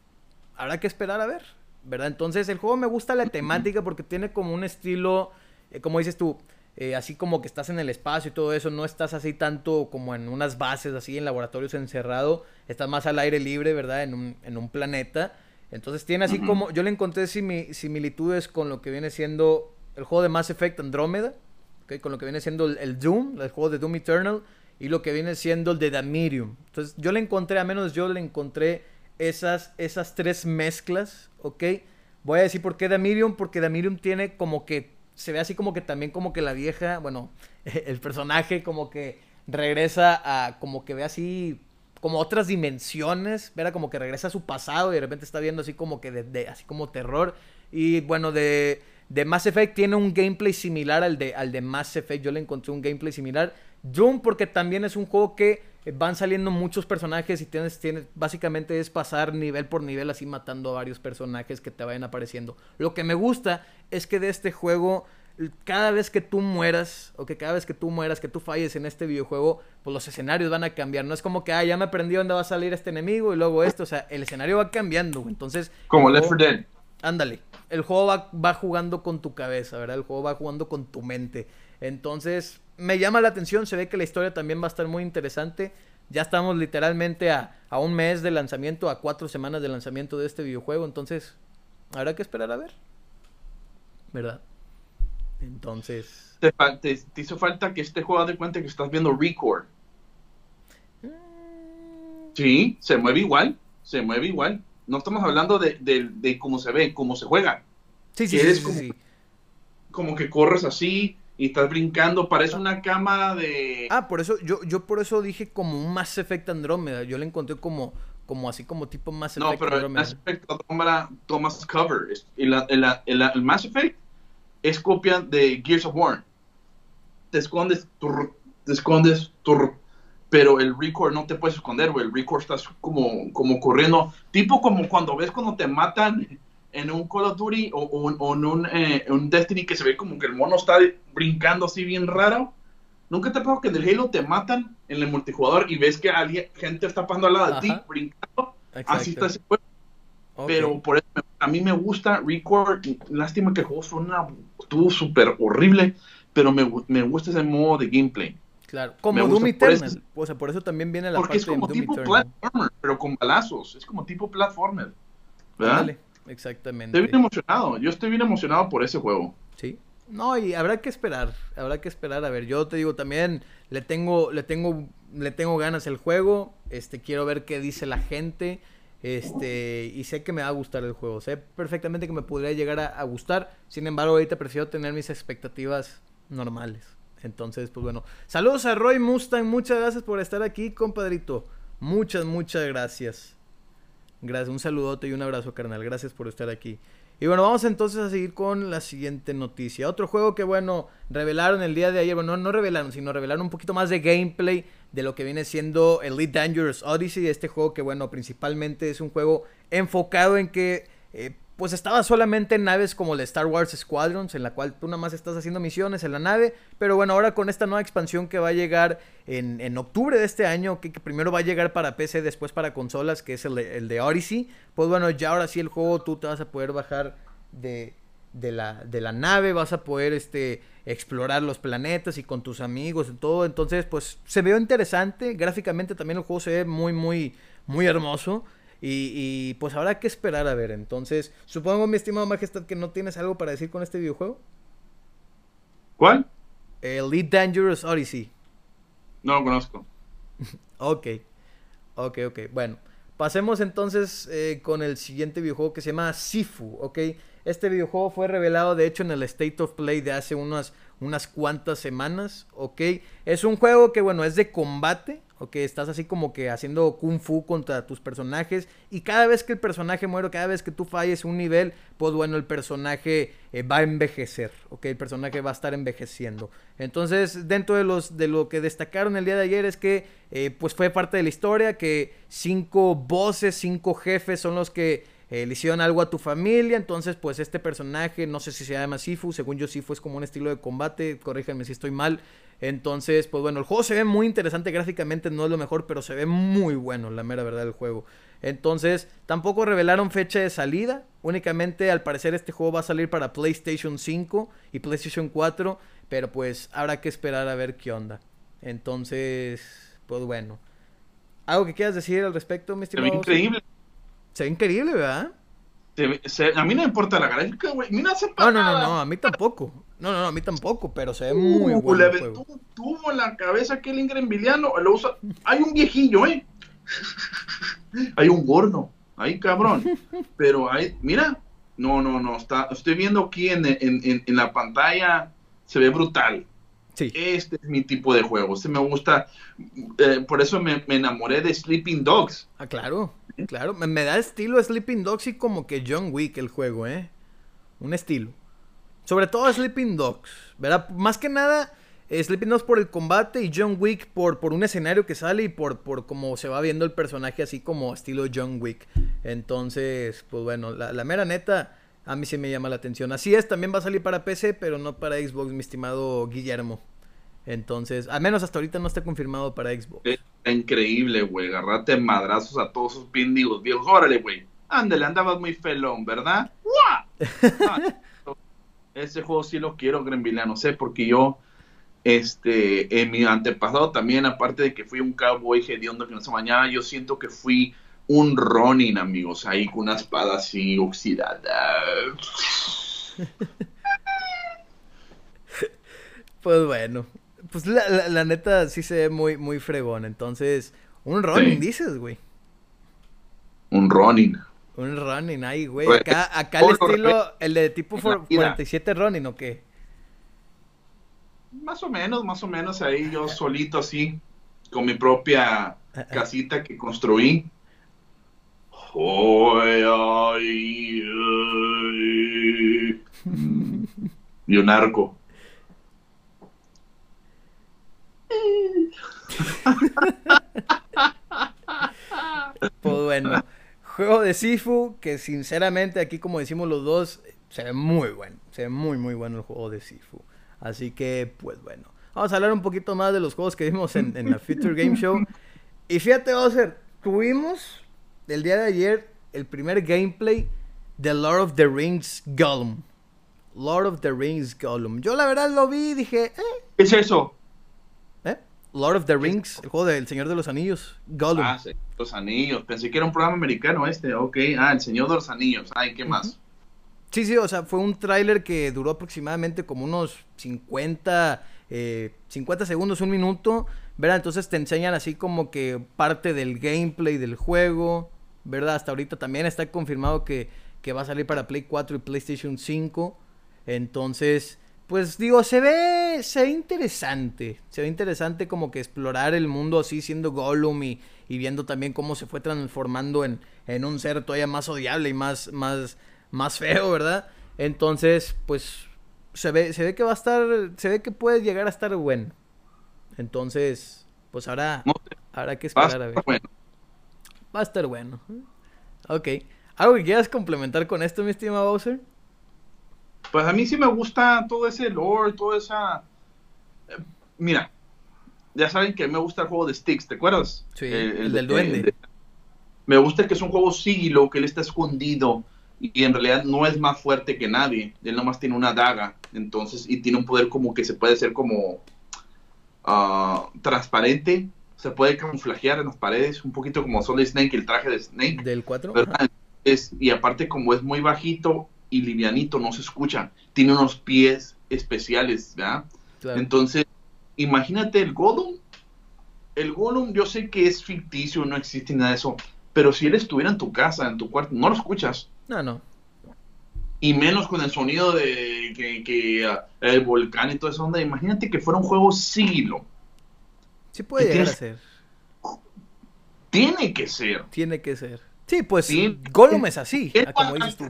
habrá que esperar a ver, ¿verdad? Entonces, el juego me gusta la temática porque tiene como un estilo, eh, como dices tú, eh, así como que estás en el espacio y todo eso, no estás así tanto como en unas bases, así en laboratorios encerrado, estás más al aire libre, ¿verdad? En un, en un planeta. Entonces tiene así como, yo le encontré similitudes con lo que viene siendo el juego de Mass Effect Andrómeda, con lo que viene siendo el, Doom, el juego de Doom Eternal, y lo que viene siendo el de Medium. Entonces yo le encontré, a menos yo le encontré esas, esas tres mezclas, ¿ok? Voy a decir por qué Medium, porque Medium tiene como que se ve así como que también como que la vieja, bueno, el personaje como que regresa a, como que ve así, como otras dimensiones, verá como que regresa a su pasado y de repente está viendo así como que de, así como terror. Y bueno, de, de Mass Effect tiene un gameplay similar al de, al de Mass Effect, yo le encontré un gameplay similar. Doom porque también es un juego que van saliendo muchos personajes y tienes, tienes, básicamente es pasar nivel por nivel así matando a varios personajes que te vayan apareciendo. Lo que me gusta es que de este juego, cada vez que tú mueras, o que cada vez que tú mueras, que tú falles en este videojuego, pues los escenarios van a cambiar. No es como que, ah, ya me aprendí dónde va a salir este enemigo y luego esto. O sea, el escenario va cambiando. Entonces. Como Left 4 Dead. Ándale. El juego va, va jugando con tu cabeza, ¿verdad? El juego va jugando con tu mente. Entonces, me llama la atención, se ve que la historia también va a estar muy interesante. Ya estamos literalmente a, un mes de lanzamiento, a cuatro semanas de lanzamiento de este videojuego, entonces habrá que esperar a ver. ¿Verdad? Entonces... Te, hizo falta que este juego de cuenta que estás viendo Record. Mm. Sí, se mueve igual, se mueve igual. No estamos hablando de, cómo se ve, cómo se juega. Sí, sí, sí, como, como que corres así, y estás brincando, parece una cama de... Ah, por eso, yo, yo por eso dije como un Mass Effect Andrómeda, yo le encontré como, como así como tipo Mass Effect No, pero el Mass Effect Andrómeda tomas cover, el, el, Mass Effect es copia de Gears of War, te escondes, te escondes, pero el Record no te puedes esconder, güey, el Record estás como, como corriendo, tipo como cuando ves cuando te matan en un Call of Duty o, en un, eh, un, Destiny que se ve como que el mono está brincando así bien raro. ¿Nunca te ha que en el Halo te matan en el multijugador y ves que alguien, gente está pasando al lado de ti brincando? Así está ese juego. Pero por eso a mí me gusta Record. Lástima que el juego suena, estuvo súper horrible, pero me, me, gusta ese modo de gameplay. Claro, como Doom Eternal. o sea, por eso también viene la Porque es como tipo platformer, pero con balazos. Es como tipo platformer. ¿Verdad? Exactamente. Estoy bien emocionado. Yo estoy bien emocionado por ese juego. Sí. No, y habrá que esperar. Habrá que esperar. A ver, yo te digo también, le tengo, le tengo, le tengo ganas el juego. Este, quiero ver qué dice la gente. Este, y sé que me va a gustar el juego. Sé perfectamente que me podría llegar a, gustar. Sin embargo, ahorita prefiero tener mis expectativas normales. Entonces, pues bueno. Saludos a Roy Mustang. Muchas gracias por estar aquí, compadrito. Muchas, muchas gracias. Gracias, un saludote y un abrazo, carnal. Gracias por estar aquí. Y bueno, vamos entonces a seguir con la siguiente noticia. Otro juego que, bueno, revelaron el día de ayer. Bueno, no, revelaron, sino revelaron un poquito más de gameplay de lo que viene siendo Elite Dangerous Odyssey. Este juego que, bueno, principalmente es un juego enfocado en que eh, pues estaba solamente en naves como la Star Wars Squadrons, en la cual tú nada más estás haciendo misiones en la nave, pero bueno, ahora con esta nueva expansión que va a llegar en, octubre de este año, que, primero va a llegar para PC, después para consolas, que es el de, el de Odyssey, pues bueno, ya ahora sí el juego tú te vas a poder bajar de, de, la, de la nave, vas a poder este, explorar los planetas y con tus amigos y todo, entonces pues se ve interesante, gráficamente también el juego se ve muy, muy, muy hermoso. Y, pues habrá que esperar a ver. Entonces, supongo, mi estimado Majestad, que no tienes algo para decir con este videojuego. ¿Cuál? Elite Dangerous Odyssey. No lo conozco. ok. Ok, ok. Bueno, pasemos entonces eh, con el siguiente videojuego que se llama Sifu, ¿ok? Este videojuego fue revelado, de hecho, en el State of Play de hace unas, unas cuantas semanas, ¿ok? Es un juego que, bueno, es de combate, o que estás así como que haciendo kung fu contra tus personajes y cada vez que el personaje muere, cada vez que tú falles un nivel, pues bueno, el personaje eh, va a envejecer, ok, el personaje va a estar envejeciendo. Entonces, dentro de los de lo que destacaron el día de ayer es que eh, pues fue parte de la historia que cinco voces, cinco jefes son los que eh, le hicieron algo a tu familia, entonces pues este personaje, no sé si se llama Sifu, según yo Sifu es como un estilo de combate, corríjanme si estoy mal, entonces, pues bueno, el juego se ve muy interesante gráficamente, no es lo mejor, pero se ve muy bueno, la mera verdad del juego. Entonces, tampoco revelaron fecha de salida, únicamente al parecer este juego va a salir para PlayStation 5 y PlayStation 4, Pero pues habrá que esperar a ver qué onda. Entonces, pues bueno. ¿Algo que quieras decir al respecto, mi estimado? Se ve increíble. Se ve increíble, ¿verdad? a mí no me importa la gráfica, güey. Mira, se No, no, no, no, a mí tampoco. No, no, no, a mí tampoco, pero se ve muy uh, bueno. Le aventó un tubo en la cabeza aquel Ingrid Viliano. Lo usa... Hay un viejillo, ¿eh? hay un gordo. Ahí, cabrón. Pero hay, mira, no, no, no. Está, estoy viendo aquí en, en, en la pantalla. Se ve brutal. Sí. Este es mi tipo de juego. Este me gusta. Eh, por eso me, me, enamoré de Sleeping Dogs. Ah, claro. Claro. Me, da estilo Sleeping Dogs y como que John Wick el juego, ¿eh? Un estilo. Sobre todo Sleeping Dogs, ¿verdad? Más que nada, eh, Sleeping Dogs por el combate y John Wick por, por un escenario que sale y por, por cómo se va viendo el personaje así como estilo John Wick. Entonces, pues bueno, la, la mera neta, a mí sí me llama la atención. Así es, también va a salir para PC, pero no para Xbox, mi estimado Guillermo. Entonces, al menos hasta ahorita no está confirmado para Xbox. Está increíble, güey. Agarrate madrazos a todos esos pindigos viejos. Órale, güey. Ándale, andabas muy felón, ¿verdad? ese juego sí lo quiero, no sé, porque yo, este, en mi antepasado también, aparte de que fui un cowboy hediondo que no se bañaba, yo siento que fui un Ronin, amigos, ahí con una espada así oxidada. pues bueno, pues la, neta sí se ve muy, muy fregón, entonces, un Ronin dices, güey. Un Ronin. Un Ronin ahí, güey. Acá, acá el estilo, el de tipo 47 Ronin, ¿o qué? Más o menos, más o menos ahí yo solito así, con mi propia casita que construí. y un arco. Pues bueno. Juego de Sifu, que sinceramente aquí como decimos los dos, se ve muy bueno. Se ve muy muy bueno el juego de Sifu. Así que, pues bueno. Vamos a hablar un poquito más de los juegos que vimos en, la Future Game Show. Y fíjate, ser tuvimos el día de ayer el primer gameplay de Lord of the Rings Gollum. Lord of the Rings Gollum. Yo la verdad lo vi y dije, eh. ¿Qué es eso? Lord of the Rings, el juego del Señor de los Anillos, Gollum. Ah, sí, los Anillos. Pensé que era un programa americano este. Ok, ah, el Señor de los Anillos. Ay, ¿qué más? Sí, sí, o sea, fue un tráiler que duró aproximadamente como unos 50, 50 eh, segundos, un minuto, ¿verdad? Entonces te enseñan así como que parte del gameplay del juego, ¿verdad? Hasta ahorita también está confirmado que, que va a salir para Play 4 y PlayStation 5. Entonces, pues digo, se ve, se ve interesante. Se ve interesante como que explorar el mundo así siendo Gollum y, viendo también cómo se fue transformando en, en, un ser todavía más odiable y más, más, más feo, ¿verdad? Entonces, pues se ve, se ve que va a estar, se ve que puede llegar a estar bueno. Entonces, pues ahora habrá que esperar a ver. Va a estar bueno. Ok. ¿Algo que quieras complementar con esto, mi estimado Bowser? Pues a mí sí me gusta todo ese lore, toda esa... Eh, mira, ya saben que me gusta el juego de Sticks, ¿te acuerdas? Sí, el, del duende. me gusta que es un juego sigilo, que él está escondido y en realidad no es más fuerte que nadie. Él nomás tiene una daga, entonces, y tiene un poder como que se puede hacer como uh, transparente, se puede camuflajear en las paredes, un poquito como Solid Snake, el traje de Snake. Del 4. Es, y aparte como es muy bajito, y livianito, no se escucha. Tiene unos pies especiales, ¿verdad? Entonces, imagínate el Gollum. El Gollum yo sé que es ficticio, no existe nada de eso, pero si él estuviera en tu casa, en tu cuarto, no lo escuchas. No, no. Y menos con el sonido de que, ah, el volcán y toda esa onda. Imagínate que fuera un juego sigilo. Sí puede llegar a ser. Tiene que ser. Tiene que ser. Sí, pues Gollum es así, como dices tú.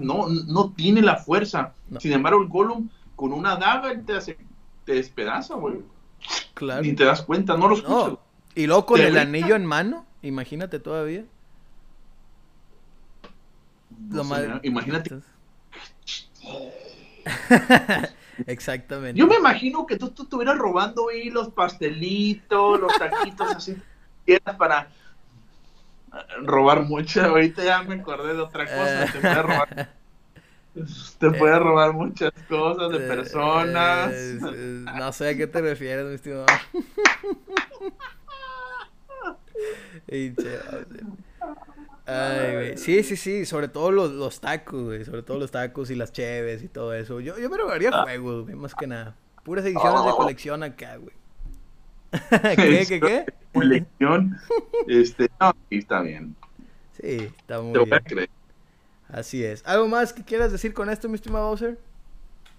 No, no tiene la fuerza. Sin embargo, el Gollum con una daga te, hace, te despedaza, güey. Claro. Ni te das cuenta, no lo escuchas. Y luego con el anillo en mano, imagínate todavía. Imagínate. Exactamente. Yo me imagino que tú, tú estuvieras robando ahí los pastelitos, los taquitos así, para robar mucho. Ahorita ya me acordé de otra cosa. Te voy a robar. Te puede robar muchas cosas de personas. Eh, eh, no sé a qué te refieres, mi estimado. Ay, güey. Sí, sí, sí, sobre todo los, los tacos, güey. Sobre todo los tacos y las cheves y todo eso. Yo, yo me robaría ah. juegos, güey, más que nada. Puras ediciones de colección acá, güey. ¿Qué, qué, qué? Colección. Este, no, está bien. Sí, está muy bien. Así es. ¿Algo más que quieras decir con esto, mi estimado Bowser?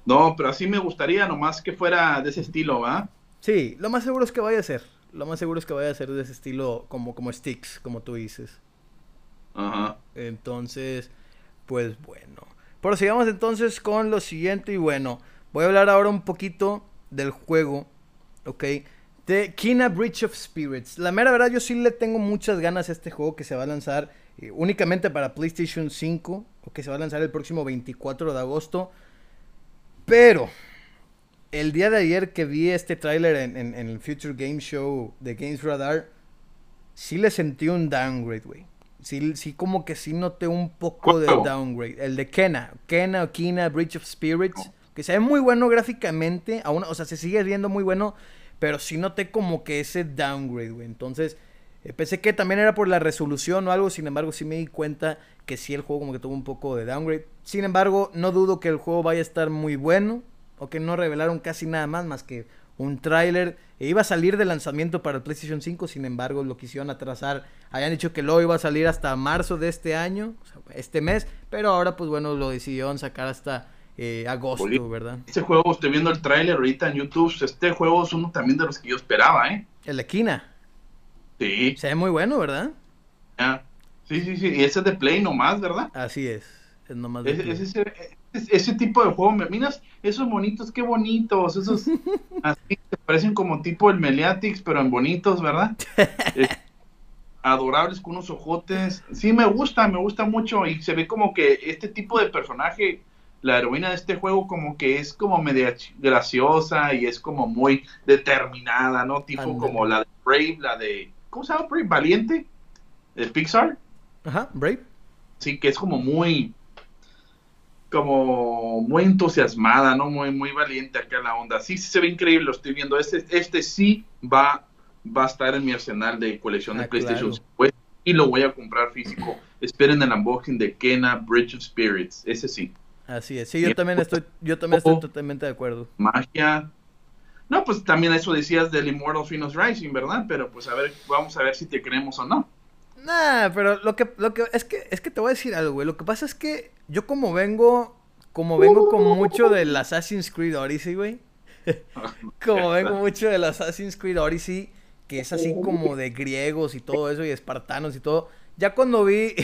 No, pero así me gustaría, nomás que fuera de ese estilo, ¿va? Sí, lo más seguro es que vaya a ser. Lo más seguro es que vaya a ser de ese estilo como, como Sticks, como tú dices. Ajá. Entonces, pues bueno. Prosigamos entonces con lo siguiente y bueno, voy a hablar ahora un poquito del juego, ¿ok? De Kina Bridge of Spirits. La mera verdad, yo sí le tengo muchas ganas a este juego que se va a lanzar eh, únicamente para PlayStation 5, o que se va a lanzar el próximo 24 de agosto. Pero, el día de ayer que vi este tráiler en, el Future Game Show de Games Radar, sí le sentí un downgrade, güey. Sí, sí, como que sí noté un poco de downgrade. El de Kena, Kena o Kina Bridge of Spirits, que se ve muy bueno gráficamente, aún, o sea, se sigue viendo muy bueno, pero sí noté como que ese downgrade, güey. Entonces, eh, pensé que también era por la resolución o algo, sin embargo, sí me di cuenta que sí el juego como que tuvo un poco de downgrade. Sin embargo, no dudo que el juego vaya a estar muy bueno, o que no revelaron casi nada más más que un tráiler. E iba a salir de lanzamiento para el PlayStation 5, sin embargo, lo quisieron atrasar. Habían dicho que lo iba a salir hasta marzo de este año, este mes, pero ahora pues bueno, lo decidieron sacar hasta eh, agosto, ¿verdad? Este juego, estoy viendo el tráiler ahorita en YouTube, este juego es uno también de los que yo esperaba, ¿eh? El de Kina. Sí. Se ve muy bueno, ¿verdad? Sí, sí, sí, y ese es de Play nomás, ¿verdad? Así es, es nomás de ese, ese, tipo de juego, miras esos bonitos, qué bonitos, esos así parecen como tipo el Meliatix, pero en bonitos, ¿verdad? Eh, adorables con unos ojotes. Sí, me gusta, me gusta mucho y se ve como que este tipo de personaje la heroína de este juego como que es como media graciosa y es como muy determinada, ¿no? Tipo como la de Brave, la de... ¿Cómo se llama Brave? Valiente, de Pixar. Ajá, Brave. Sí, que es como muy... Como muy entusiasmada, ¿no? Muy, muy valiente acá en la onda. Sí, sí se ve increíble, lo estoy viendo. Este, este sí va, va a estar en mi arsenal de colección de ah, PlayStation y lo voy a comprar físico. Esperen el unboxing de Kena Bridge of Spirits. Ese sí. Así es, sí, yo también estoy, yo también estoy totalmente de acuerdo. Magia. No, pues también eso decías del Immortal Phoenix Rising, ¿verdad? Pero pues a ver, vamos a ver si te creemos o no. Nah, pero lo que, lo que, es que, es que te voy a decir algo, güey. Lo que pasa es que yo como vengo, como vengo con mucho del Assassin's Creed Odyssey, güey. como vengo mucho del Assassin's Creed Odyssey, que es así como de griegos y todo eso, y espartanos y todo. Ya cuando vi,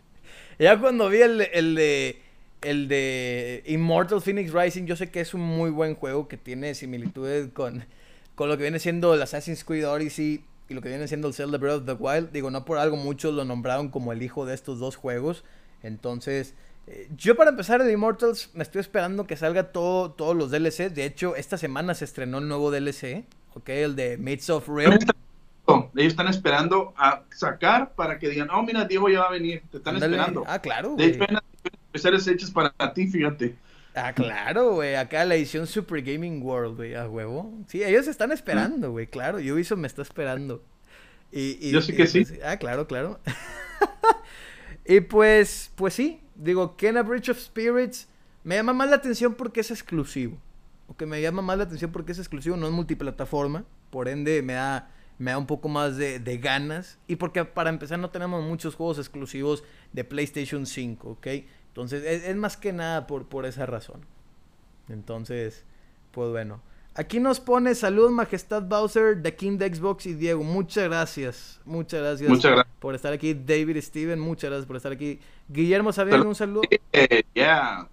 ya cuando vi el, el de el de Immortal Phoenix Rising, yo sé que es un muy buen juego que tiene similitudes con, con lo que viene siendo el Assassin's Creed Odyssey y lo que viene siendo el Zelda Breath of the Wild. Digo, no por algo muchos lo nombraron como el hijo de estos dos juegos. Entonces, eh, yo para empezar el Immortals me estoy esperando que salga todo, todos los DLC. De hecho, esta semana se estrenó el nuevo DLC, ¿ok? El de Mates of Real. Ellos están esperando a sacar para que digan, oh, mira, Diego ya va a venir. Te están esperando. Ah, claro. De hecho, especiales hechos para ti, fíjate. Ah, claro, güey. Acá la edición Super Gaming World, güey, a huevo. Sí, ellos están esperando, güey, claro. Ubisoft me está esperando. Y, Yo sí que sí. Pues, ah, claro, claro. y pues, pues sí. Digo, Kena Bridge of Spirits me llama más la atención porque es exclusivo. O que me llama más la atención porque es exclusivo, no es multiplataforma. Por ende, me da me da un poco más de, ganas. Y porque para empezar no tenemos muchos juegos exclusivos de PlayStation 5, ¿ok? Entonces es, más que nada por, por esa razón. Entonces, pues bueno. Aquí nos pone salud, Majestad Bowser, The King de Xbox y Diego. Muchas gracias. Muchas gracias, muchas gracias. por estar aquí. David Steven, muchas gracias por estar aquí. Guillermo Sabino, un saludo. Yeah.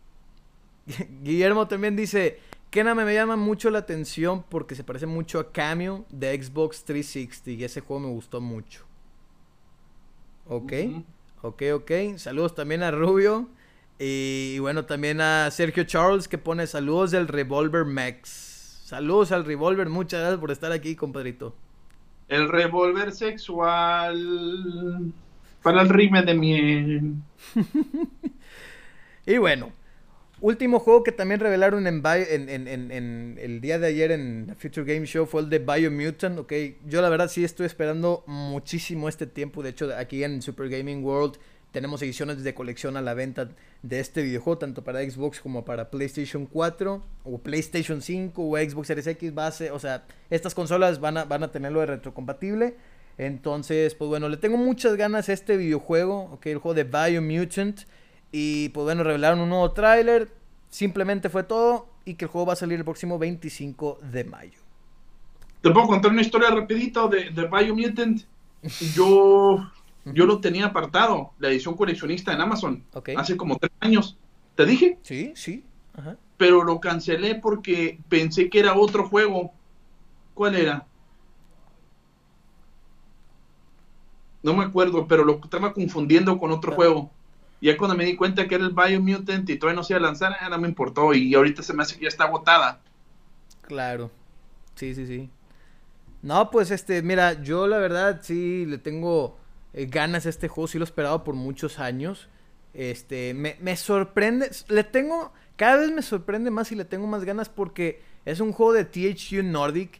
Guillermo también dice, Kename me llama mucho la atención porque se parece mucho a Cameo de Xbox 360 y ese juego me gustó mucho. Ok, ok, ok. Saludos también a Rubio. Y, bueno, también a Sergio Charles que pone saludos del Revolver Max. Saludos al Revolver, muchas gracias por estar aquí, compadrito. El Revolver sexual para el rime de miel. y bueno, último juego que también revelaron en, el día de ayer en Future Game Show fue el de Biomutant, ok. Yo la verdad sí estoy esperando muchísimo este tiempo. De hecho, aquí en Super Gaming World tenemos ediciones de colección a la venta de este videojuego, tanto para Xbox como para PlayStation 4 o PlayStation 5 o Xbox Series X base. O sea, estas consolas van a, van a tenerlo de retrocompatible. Entonces, pues bueno, le tengo muchas ganas a este videojuego, ok, el juego de Biomutant. Y pues bueno, revelaron un nuevo tráiler. Simplemente fue todo. Y que el juego va a salir el próximo 25 de mayo. Te puedo contar una historia rapidito de, de Biomutant. Yo, yo lo tenía apartado, la edición coleccionista en Amazon. Hace como tres años. ¿Te dije? Sí, sí. Pero lo cancelé porque pensé que era otro juego. ¿Cuál era? No me acuerdo, pero lo estaba confundiendo con otro juego ya cuando me di cuenta que era el Biomutant y todavía no se iba a lanzar, no me importó. Y ahorita se me hace que ya está agotada. Claro. Sí, sí, sí. No, pues este, mira, yo la verdad sí le tengo eh, ganas a este juego, sí lo he esperado por muchos años. Este, me, me, sorprende, le tengo, cada vez me sorprende más y le tengo más ganas porque es un juego de THQ Nordic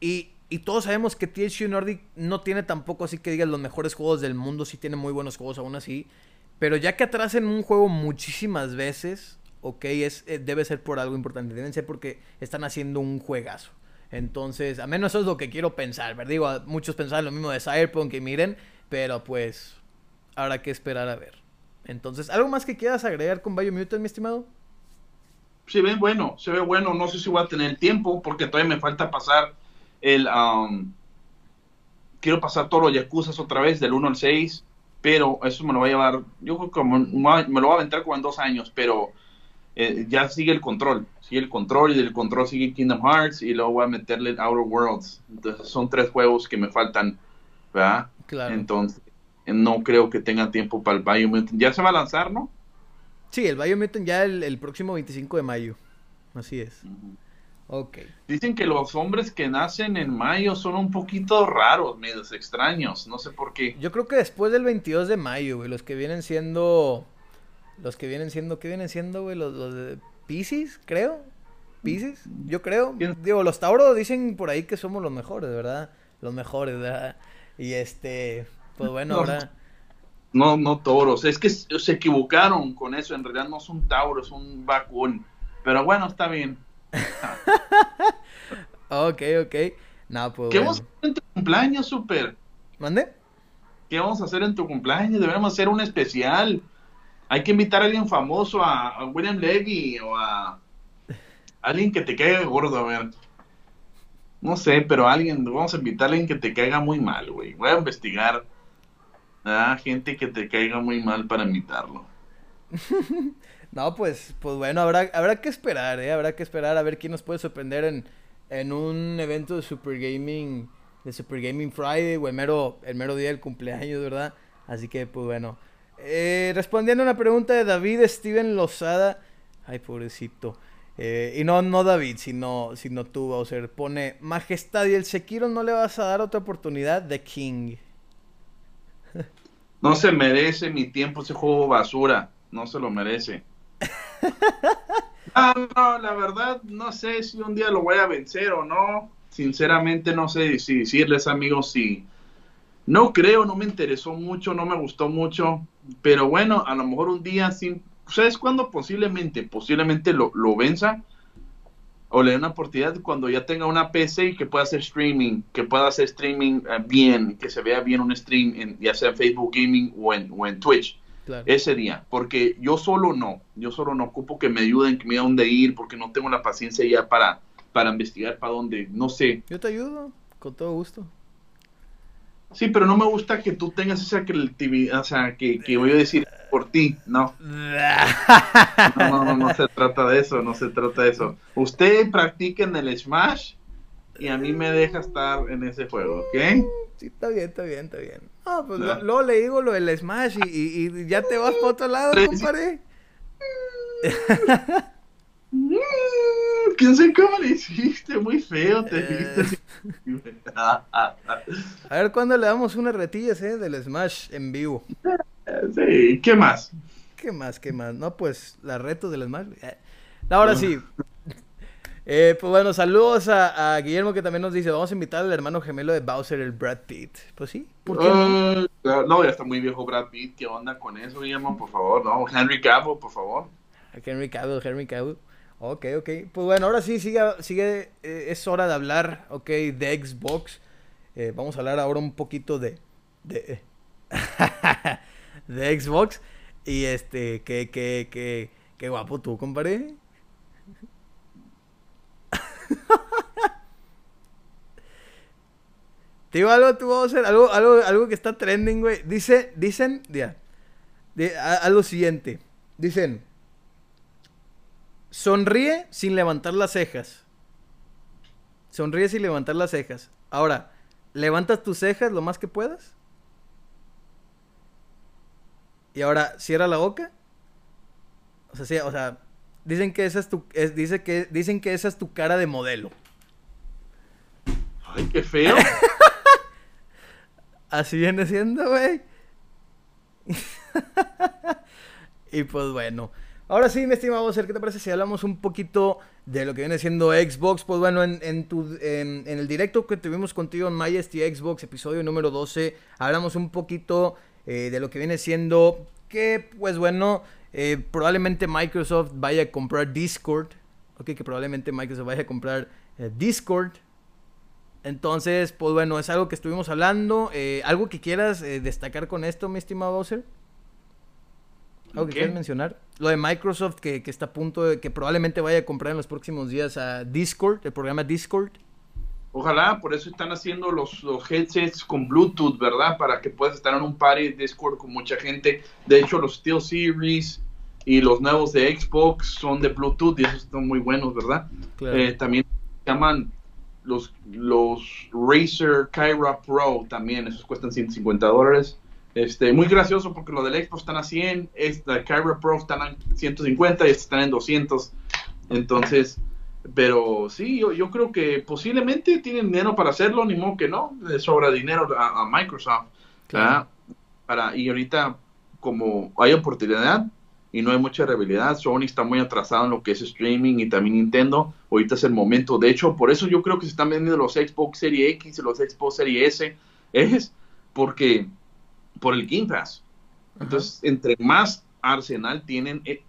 y, y todos sabemos que THQ Nordic no tiene tampoco así que digas los mejores juegos del mundo, sí tiene muy buenos juegos aún así. Pero ya que atrasen un juego muchísimas veces, ok, es, eh, debe ser por algo importante. Deben ser porque están haciendo un juegazo. Entonces, a menos eso es lo que quiero pensar. ¿verdad? Digo, muchos pensaban lo mismo de Cyberpunk y miren, pero pues habrá que esperar a ver. Entonces, ¿algo más que quieras agregar con Biomutant, mi estimado? Se ve bueno, se ve bueno. No sé si voy a tener tiempo porque todavía me falta pasar el... Um, quiero pasar todos los Yakuza otra vez, del 1 al 6 pero eso me lo va a llevar, yo creo que me lo va a aventar como en dos años, pero eh, ya sigue el control, sigue el control y del control sigue Kingdom Hearts y luego voy a meterle Outer Worlds. Entonces son tres juegos que me faltan, ¿verdad? Claro. Entonces no creo que tenga tiempo para el Biomutant. Ya se va a lanzar, ¿no? Sí, el Biomutant ya el, próximo 25 de mayo. Así es. Dicen que los hombres que nacen en mayo son un poquito raros, medios extraños, no sé por qué. Yo creo que después del 22 de mayo, güey, los que vienen siendo... Los que vienen siendo, ¿qué vienen siendo, güey? Los, de Pisces, creo. Pisces, yo creo. Digo, los Tauros dicen por ahí que somos los mejores, ¿verdad? Los mejores, ¿verdad? Y este, pues bueno, ahora... No, no toros, es que se equivocaron con eso, en realidad no son tauros, son vacún. Pero bueno, está bien. ok, ok. No, pues, ¿Qué vamos a hacer en tu cumpleaños, Super? ¿Mande? ¿Qué vamos a hacer en tu cumpleaños? Deberíamos hacer un especial. Hay que invitar a alguien famoso, a, William Levy o a alguien que te caiga gordo, a ver. No sé, pero alguien, vamos a invitar a alguien que te caiga muy mal, güey. Voy a investigar a gente que te caiga muy mal para invitarlo. No, pues, pues bueno, habrá, habrá que esperar, ¿eh? Habrá que esperar a ver quién nos puede sorprender en, en un evento de Super Gaming, de Super Gaming Friday o el mero, el mero día del cumpleaños, ¿verdad? Así que, pues bueno. Eh, respondiendo a una pregunta de David Steven Lozada. Ay, pobrecito. Eh, y no, no David, sino, sino tú, Bowser. Pone, Majestad, ¿y el Sekiro no le vas a dar otra oportunidad? de King. No se merece mi tiempo ese juego basura. No se lo merece. Ah, no, la verdad, no sé si un día lo voy a vencer o no. Sinceramente, no sé si decirles, amigos, si. No creo, no me interesó mucho, no me gustó mucho. Pero bueno, a lo mejor un día, sin, ¿sabes cuándo? Posiblemente, posiblemente lo, lo venza. O le dé una oportunidad cuando ya tenga una PC y que pueda hacer streaming, que pueda hacer streaming eh, bien, que se vea bien un stream, en, ya sea en Facebook Gaming o en, o en Twitch ese día, porque yo solo no, yo solo no ocupo que me ayuden, que me digan dónde ir, porque no tengo la paciencia ya para, para investigar para dónde, no sé. Yo te ayudo, con todo gusto. Sí, pero no me gusta que tú tengas esa creatividad, o sea, que, que voy a decir por ti, no. No, no, no, no se trata de eso, no se trata de eso. Usted practica en el Smash y a mí me deja estar en ese juego, ¿ok? Sí, está bien, está bien, está bien. Ah, pues luego le digo lo del Smash y, y, ya te vas para otro lado, compadre. ¿Quién sé cómo le hiciste? Muy feo te viste. a ver cuándo le damos unas retillas, eh, del Smash en vivo. Sí, ¿qué más? ¿Qué más? ¿Qué más? No, pues la reto de las más. Eh, ahora sí. Eh, pues bueno, saludos a, Guillermo que también nos dice, vamos a invitar al hermano gemelo de Bowser, el Brad Pitt. Pues sí, ¿por qué no? No, ya está muy viejo Brad Pitt, ¿qué onda con eso, Guillermo? Por favor, no, Henry Cavill, por favor. Henry Cavill, Henry Cavill. Ok, ok. Pues bueno, ahora sí, sigue, sigue eh, es hora de hablar, ok, de Xbox. Eh, vamos a hablar ahora un poquito de... de, de Xbox. Y este, que, que, que, qué guapo tú, compadre. Te digo algo, tú vamos a hacer algo, algo, algo que está trending, güey. Dice, dicen, ya, algo siguiente. Dicen, sonríe sin levantar las cejas. Sonríe sin levantar las cejas. Ahora, levantas tus cejas lo más que puedas. Y ahora, cierra la boca. O sea, sí, o sea, dicen que esa es tu, dice que, dicen que esa es tu cara de modelo. Ay, qué feo. Así viene siendo, güey. y pues bueno. Ahora sí, mi estimado Ser, ¿qué te parece si hablamos un poquito de lo que viene siendo Xbox? Pues bueno, en, tu, en, el directo que tuvimos contigo en Majesty Xbox, episodio número 12, hablamos un poquito eh, de lo que viene siendo que, pues bueno, eh, probablemente Microsoft vaya a comprar Discord. Ok, que probablemente Microsoft vaya a comprar eh, Discord. Entonces, pues bueno, es algo que estuvimos hablando. Eh, ¿Algo que quieras destacar con esto, mi estimado Bowser? ¿Algo que quieras mencionar? Lo de Microsoft que, está a punto de que probablemente vaya a comprar en los próximos días a Discord, el programa Discord. Ojalá, por eso están haciendo los, headsets con Bluetooth, ¿verdad? Para que puedas estar en un party Discord con mucha gente. De hecho, los Steel Series y los nuevos de Xbox son de Bluetooth y esos están muy buenos, ¿verdad? Eh, también llaman los, los Razer Kyra Pro también, esos cuestan 150 dólares. Este, muy gracioso porque lo del Xbox están a 100, esta Kyra Pro están a 150 y estos están en 200. Entonces, pero sí, yo, yo creo que posiblemente tienen dinero para hacerlo, ni modo que no, le sobra dinero a, Microsoft. Para, y ahorita, como hay oportunidad, y no hay mucha realidad. Sony está muy atrasado en lo que es streaming y también Nintendo. Ahorita es el momento. De hecho, por eso yo creo que se están vendiendo los Xbox Series X y los Xbox Series S. Es porque por el Game Pass. Entonces, entre más arsenal tienen, eh,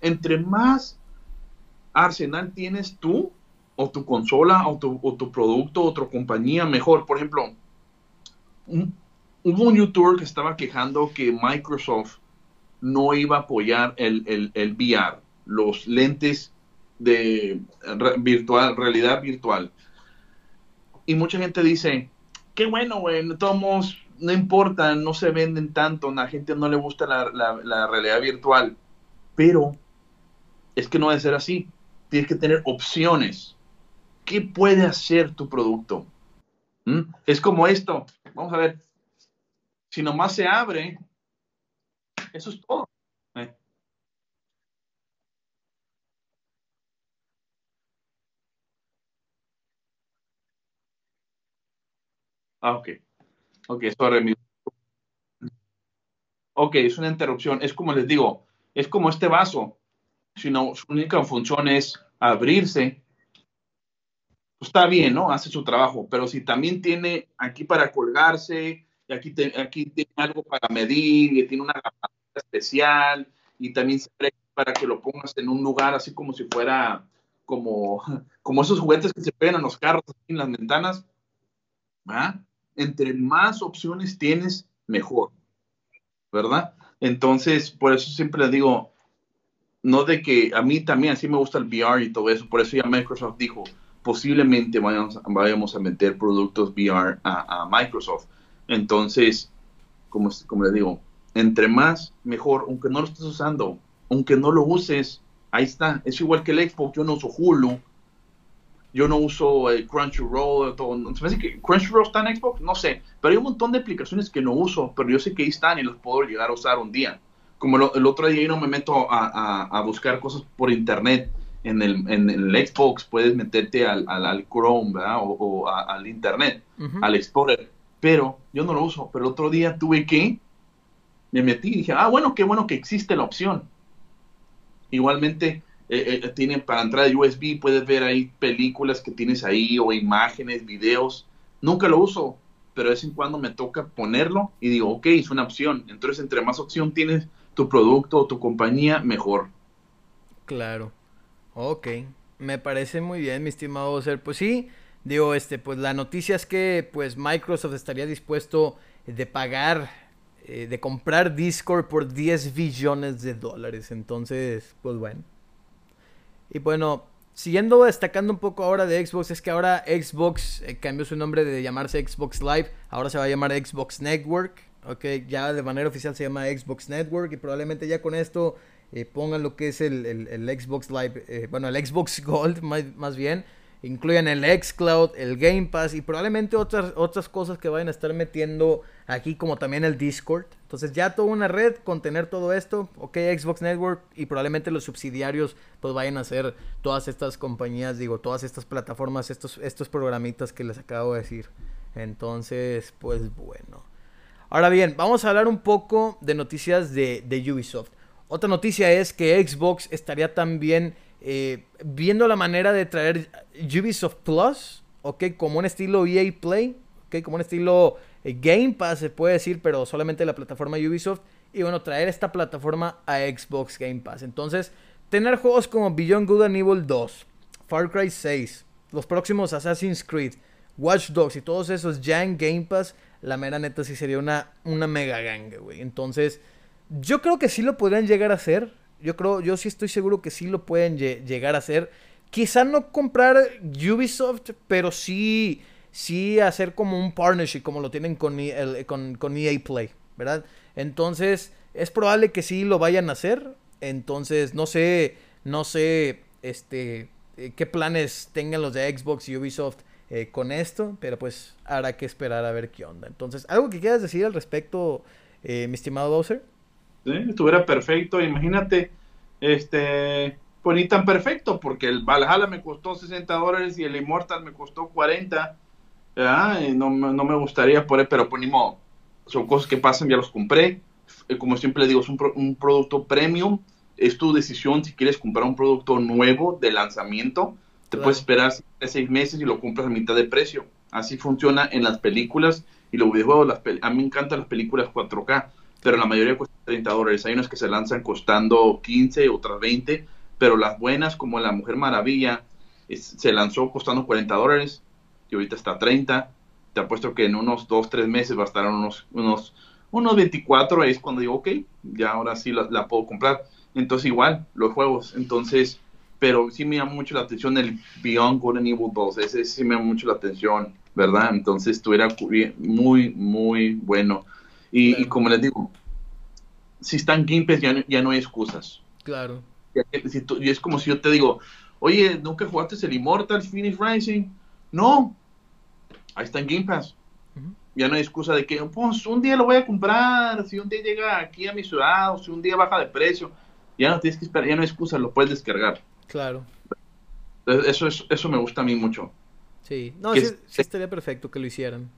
entre más arsenal tienes tú, o tu consola, o tu, o tu producto, o tu compañía, mejor. Por ejemplo, hubo un youtuber que estaba quejando que Microsoft no iba a apoyar el, el, VR, los lentes de virtual, realidad virtual. Y mucha gente dice, qué bueno, güey, todos no importa, no se venden tanto, a la gente no le gusta la, realidad virtual. Pero es que no debe ser así. Tienes que tener opciones. ¿Qué puede hacer tu producto? ¿Mm? Es como esto. Vamos a ver. Si nomás se abre, eso es todo. Eh. Ah, ok. Ok, sorry. Ok, es una interrupción. Es como les digo, es como este vaso. Si no, su única función es abrirse, pues está bien, ¿no? Hace su trabajo. Pero si también tiene aquí para colgarse, y aquí, aquí tiene algo para medir, y tiene una especial y también para que lo pongas en un lugar así como si fuera como, como esos juguetes que se pegan en los carros en las ventanas. Entre más opciones tienes, mejor. ¿Verdad? Entonces, por eso siempre les digo, no de que a mí también así me gusta el VR y todo eso, por eso ya Microsoft dijo, posiblemente vayamos, vayamos a meter productos VR a, a Microsoft. Entonces, como, como les digo, entre más, mejor, aunque no lo estés usando, aunque no lo uses, ahí está. Es igual que el Xbox, yo no uso Hulu, yo no uso el Crunchyroll, todo. ¿Se me hace que Crunchyroll está en Xbox? No sé, pero hay un montón de aplicaciones que no uso, pero yo sé que ahí están y los puedo llegar a usar un día. Como el otro día yo no me meto a, buscar cosas por internet. En el, en el Xbox puedes meterte al, al, Chrome o, al internet, al Explorer, pero yo no lo uso. Pero el otro día tuve que me metí y dije, ah, bueno, qué bueno que existe la opción. Igualmente, eh, eh, para entrar de USB, puedes ver ahí películas que tienes ahí o imágenes, videos. Nunca lo uso, pero de vez en cuando me toca ponerlo y digo, ok, es una opción. Entonces, entre más opción tienes tu producto o tu compañía, mejor. Claro. Ok. Me parece muy bien, mi estimado ser. Pues sí, digo, este, pues la noticia es que pues Microsoft estaría dispuesto de pagar, eh, de comprar Discord por 10 billones de dólares. Entonces, pues bueno. Y bueno, siguiendo destacando un poco ahora de Xbox, es que ahora Xbox eh, cambió su nombre de llamarse Xbox Live, ahora se va a llamar Xbox Network. Ok, ya de manera oficial se llama Xbox Network y probablemente ya con esto eh, pongan lo que es el, Xbox Live, bueno, el Xbox Gold más, bien. Incluyan el Xcloud, el Game Pass y probablemente otras, otras cosas que vayan a estar metiendo aquí, como también el Discord. Entonces, ya toda una red con tener todo esto, ok, Xbox Network y probablemente los subsidiarios, pues vayan a ser todas estas compañías, digo, todas estas plataformas, estos, estos programitas que les acabo de decir. Entonces, pues bueno. Ahora bien, vamos a hablar un poco de noticias de, de Ubisoft. Otra noticia es que Xbox estaría también eh, viendo la manera de traer Ubisoft Plus, ¿ok? Como un estilo EA Play, ¿ok? Como un estilo eh, Game Pass, se puede decir, pero solamente la plataforma Ubisoft. Y bueno, traer esta plataforma a Xbox Game Pass. Entonces, tener juegos como Beyond Good and Evil 2, Far Cry 6, los próximos Assassin's Creed, Watch Dogs y todos esos ya en Game Pass, la mera neta sí sería una, una mega ganga, güey. Entonces, yo creo que sí lo podrían llegar a hacer. Yo creo, yo sí estoy seguro que sí lo pueden llegar a hacer. Quizá no comprar Ubisoft, pero sí, sí hacer como un partnership, como lo tienen con, e, con, EA Play, ¿verdad? Entonces, es probable que sí lo vayan a hacer. Entonces, no sé, no sé, este, eh, qué planes tengan los de Xbox y Ubisoft eh, con esto, pero pues habrá que esperar a ver qué onda. Entonces, ¿algo que quieras decir al respecto, eh, mi estimado Bowser? Estuviera perfecto. Imagínate, este, pues ni tan perfecto, porque el Valhalla me costó 60 dólares y el Immortal me costó 40. no, no, me gustaría por pero pues ni modo. Son cosas que pasan, ya los compré. Eh, como siempre digo, es un, un producto premium. Es tu decisión si quieres comprar un producto nuevo de lanzamiento. Te puedes esperar seis meses y lo compras a mitad de precio. Así funciona en las películas y los videojuegos. Las a mí me encantan las películas 4K pero la mayoría cuesta 30 dólares. Hay unas que se lanzan costando 15, otras 20, pero las buenas, como La Mujer Maravilla, se lanzó costando 40 dólares y ahorita está 30. Te apuesto que en unos 2, 3 meses va unos, unos, unos 24. Ahí es cuando digo, ok, ya ahora sí la, puedo comprar. Entonces, igual, los juegos. Entonces, pero sí me llama mucho la atención el Beyond Good and Evil 2. Ese sí me llama mucho la atención, ¿verdad? Entonces, estuviera muy, muy bueno. Y, como les digo, si están gimpes ya, no, ya no hay excusas. Claro. y es como si yo te digo, oye, ¿nunca jugaste el Immortal Finish Rising? No. Ahí está en Game Pass. Ya no hay excusa de que, pues, un día lo voy a comprar, si un día llega aquí a mi ciudad, o si un día baja de precio. Ya no tienes que esperar, ya no hay excusa, lo puedes descargar. Claro. Eso, es, eso me gusta a mí mucho. Sí, no, sí, estaría perfecto que lo hicieran.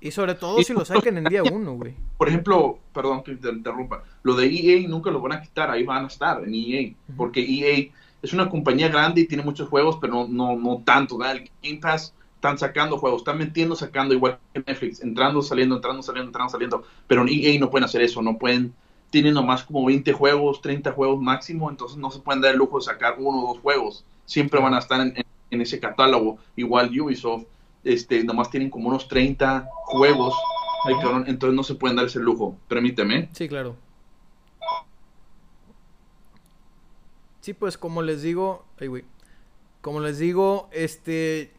Y sobre todo si lo sacan en día uno, güey. Por ejemplo, perdón que te interrumpa, lo de EA nunca lo van a quitar, ahí van a estar en EA, porque EA es una compañía grande y tiene muchos juegos, pero no, no, no tanto, ¿verdad? El Game Pass están sacando juegos, están metiendo, sacando igual que Netflix, entrando, saliendo, entrando, saliendo, entrando, saliendo, pero en EA no pueden hacer eso, no pueden, tienen nomás como 20 juegos, 30 juegos máximo, entonces no se pueden dar el lujo de sacar uno o dos juegos, siempre van a estar en ese catálogo, igual Ubisoft este, nomás tienen como unos 30 juegos. entonces no se pueden dar ese lujo. Permíteme. Sí, claro. Sí, pues como les digo, como les digo, este,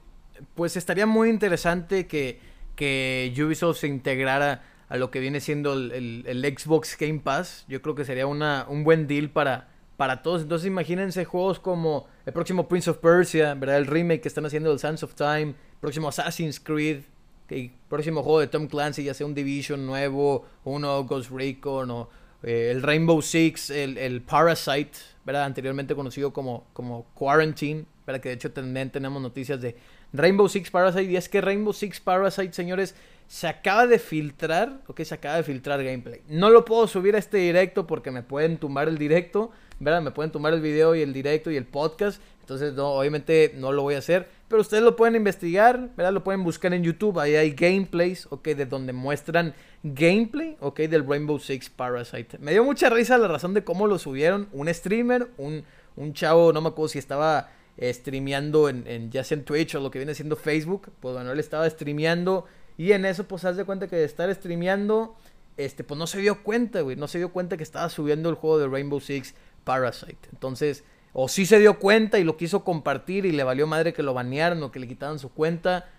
pues estaría muy interesante que, que Ubisoft se integrara a lo que viene siendo el, el, Xbox Game Pass. Yo creo que sería una, un buen deal para, para todos. Entonces imagínense juegos como el próximo Prince of Persia, ¿verdad? El remake que están haciendo del Sands of Time, próximo Assassin's Creed, el próximo juego de Tom Clancy, ya sea un Division nuevo, uno Ghost Recon o eh, el Rainbow Six, el, Parasite, ¿verdad? Anteriormente conocido como, como Quarantine, para que de hecho también tenemos noticias de Rainbow Six Parasite. Y es que Rainbow Six Parasite, señores, se acaba de filtrar, ok, se acaba de filtrar gameplay. No lo puedo subir a este directo porque me pueden tumbar el directo, ¿verdad? Me pueden tumbar el video y el directo y el podcast. Entonces, no, obviamente no lo voy a hacer. Pero ustedes lo pueden investigar, ¿verdad? Lo pueden buscar en YouTube. Ahí hay gameplays, ok, de donde muestran gameplay, ok, del Rainbow Six Parasite. Me dio mucha risa la razón de cómo lo subieron. Un streamer, un, un chavo, no me acuerdo si estaba eh, streameando en, en, ya sea en Twitch o lo que viene siendo Facebook. Pues bueno, él estaba streameando y en eso, pues, haz de cuenta que de estar streameando, este, pues no se dio cuenta, güey. No se dio cuenta que estaba subiendo el juego de Rainbow Six Parasite. Entonces, o sí se dio cuenta y lo quiso compartir y le valió madre que lo banearan o que le quitaran su cuenta.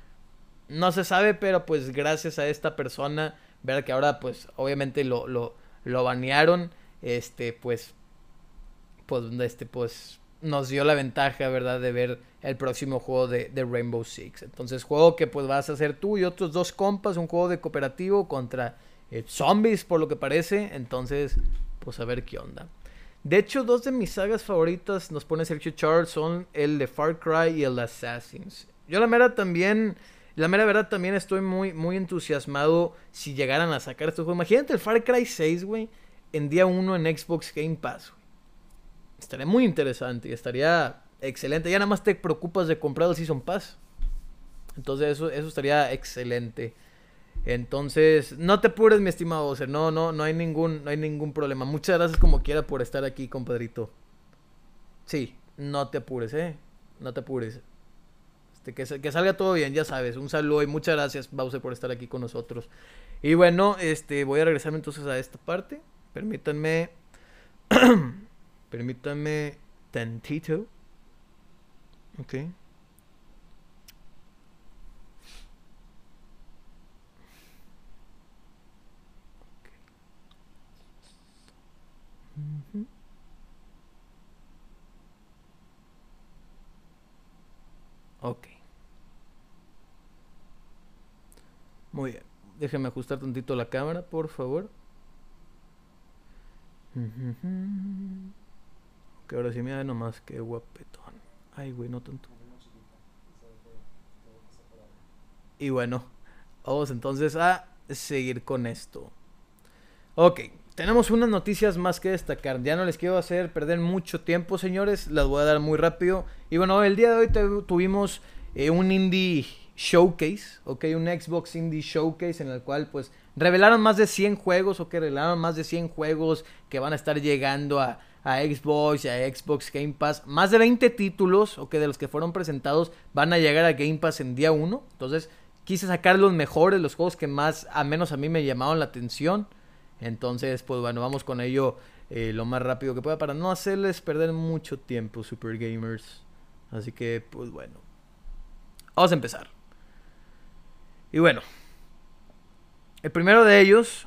No se sabe, pero pues gracias a esta persona, ver que ahora, pues, obviamente lo, lo, lo banearon. Este, pues, pues, este, pues, nos dio la ventaja, ¿verdad? De ver el próximo juego de, Rainbow Six. Entonces, juego que pues vas a hacer tú y otros dos compas, un juego de cooperativo contra eh, zombies, por lo que parece. Entonces, pues a ver qué onda. De hecho, dos de mis sagas favoritas, nos pone Sergio Charles, son el de Far Cry y el de Assassins. Yo la mera también, la mera verdad también estoy muy, muy entusiasmado si llegaran a sacar este juego. Imagínate el Far Cry 6, güey, en día 1 en Xbox Game Pass. Estaría muy interesante y estaría excelente. Ya nada más te preocupas de comprar el Season Pass. Entonces eso, eso estaría excelente. Entonces, no te apures, mi estimado Bowser. No, no, no hay ningún, no hay ningún problema. Muchas gracias como quiera por estar aquí, compadrito. Sí, no te apures, eh. No te apures. Este, que, que, salga todo bien, ya sabes. Un saludo y muchas gracias, Bowser, por estar aquí con nosotros. Y bueno, este, voy a regresarme entonces a esta parte. Permítanme. permítanme tantito. Ok. Ok. Muy bien. Déjeme ajustar tantito la cámara, por favor. Que ahora sí me da nomás que guapetón. Ay, güey, no tanto. Y bueno, vamos entonces a seguir con esto. Ok, tenemos unas noticias más que destacar. Ya no les quiero hacer perder mucho tiempo, señores. Las voy a dar muy rápido. Y bueno, el día de hoy tuvimos eh, un indie showcase, ok, un Xbox indie showcase en el cual pues revelaron más de 100 juegos, ok, revelaron más de 100 juegos que van a estar llegando a, a Xbox a Xbox Game Pass. Más de 20 títulos, o que de los que fueron presentados, van a llegar a Game Pass en día 1. Entonces, quise sacar los mejores, los juegos que más, a menos a mí me llamaron la atención. Entonces, pues bueno, vamos con ello eh, lo más rápido que pueda para no hacerles perder mucho tiempo, Super Gamers. Así que, pues bueno. Vamos a empezar. Y bueno. El primero de ellos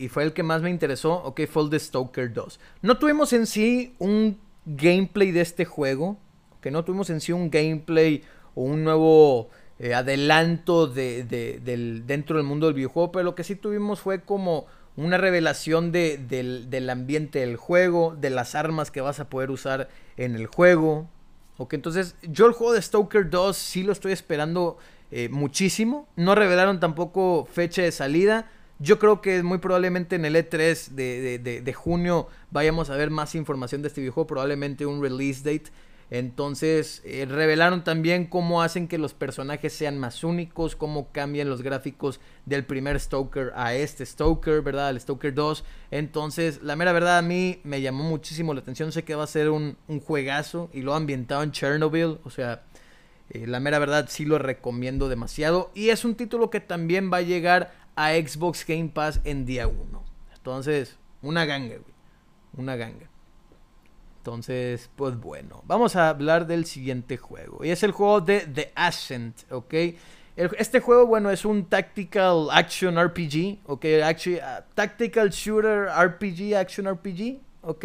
y fue el que más me interesó, ok, fue el de Stoker 2. No tuvimos en sí un gameplay de este juego, que no tuvimos en sí un gameplay o un nuevo eh, adelanto de, del, dentro del mundo del videojuego, pero lo que sí tuvimos fue como una revelación de, del, del, ambiente del juego, de las armas que vas a poder usar en el juego. Ok, entonces yo el juego de Stoker 2 sí lo estoy esperando eh, muchísimo. No revelaron tampoco fecha de salida. Yo creo que muy probablemente en el E3 de, junio vayamos a ver más información de este videojuego, probablemente un release date. Entonces, eh, revelaron también cómo hacen que los personajes sean más únicos, cómo cambian los gráficos del primer Stoker a este Stoker, ¿verdad? Al Stoker 2. Entonces, la mera verdad a mí me llamó muchísimo la atención. Sé que va a ser un, juegazo y lo ambientado en Chernobyl. O sea, eh, la mera verdad sí lo recomiendo demasiado. Y es un título que también va a llegar a Xbox Game Pass en día 1. Entonces, una ganga, güey. Una ganga. Entonces, pues bueno, vamos a hablar del siguiente juego. Y es el juego de The Ascent, ¿ok? este juego, bueno, es un Tactical Action RPG, ¿ok? Uh, tactical Shooter RPG, Action RPG, ¿ok?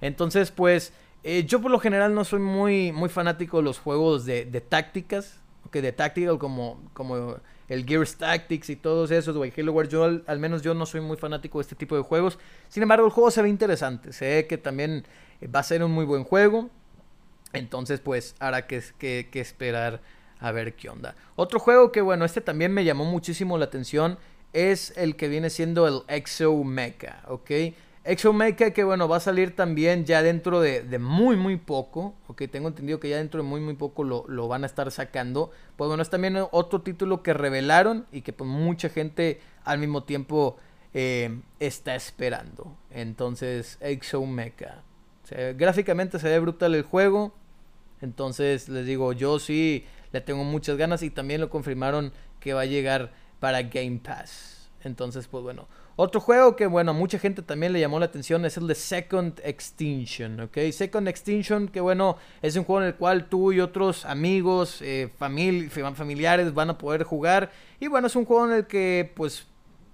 Entonces, pues, eh, yo por lo general no soy muy, muy fanático de los juegos de, de tácticas, ¿ok? De Tactical como, como el Gears Tactics y todos esos, güey. Halo Wars, yo al, menos yo no soy muy fanático de este tipo de juegos. Sin embargo, el juego se ve interesante. Sé que también va a ser un muy buen juego. Entonces, pues, habrá que, que, esperar a ver qué onda. Otro juego que, bueno, este también me llamó muchísimo la atención es el que viene siendo el Exo Mecha, ¿ok? Exo Mecha que, bueno, va a salir también ya dentro de, muy, muy poco, ¿ok? Tengo entendido que ya dentro de muy, muy poco lo, van a estar sacando. Pues bueno, es también otro título que revelaron y que pues mucha gente al mismo tiempo eh, está esperando. Entonces, Exo Mecha. Gráficamente se ve brutal el juego. Entonces, les digo, yo sí le tengo muchas ganas y también lo confirmaron que va a llegar para Game Pass. Entonces, pues bueno. Otro juego que, bueno, a mucha gente también le llamó la atención es el de Second Extinction, ¿ok? Second Extinction, que bueno, es un juego en el cual tú y otros amigos, eh, familiares van a poder jugar. Y bueno, es un juego en el que, pues,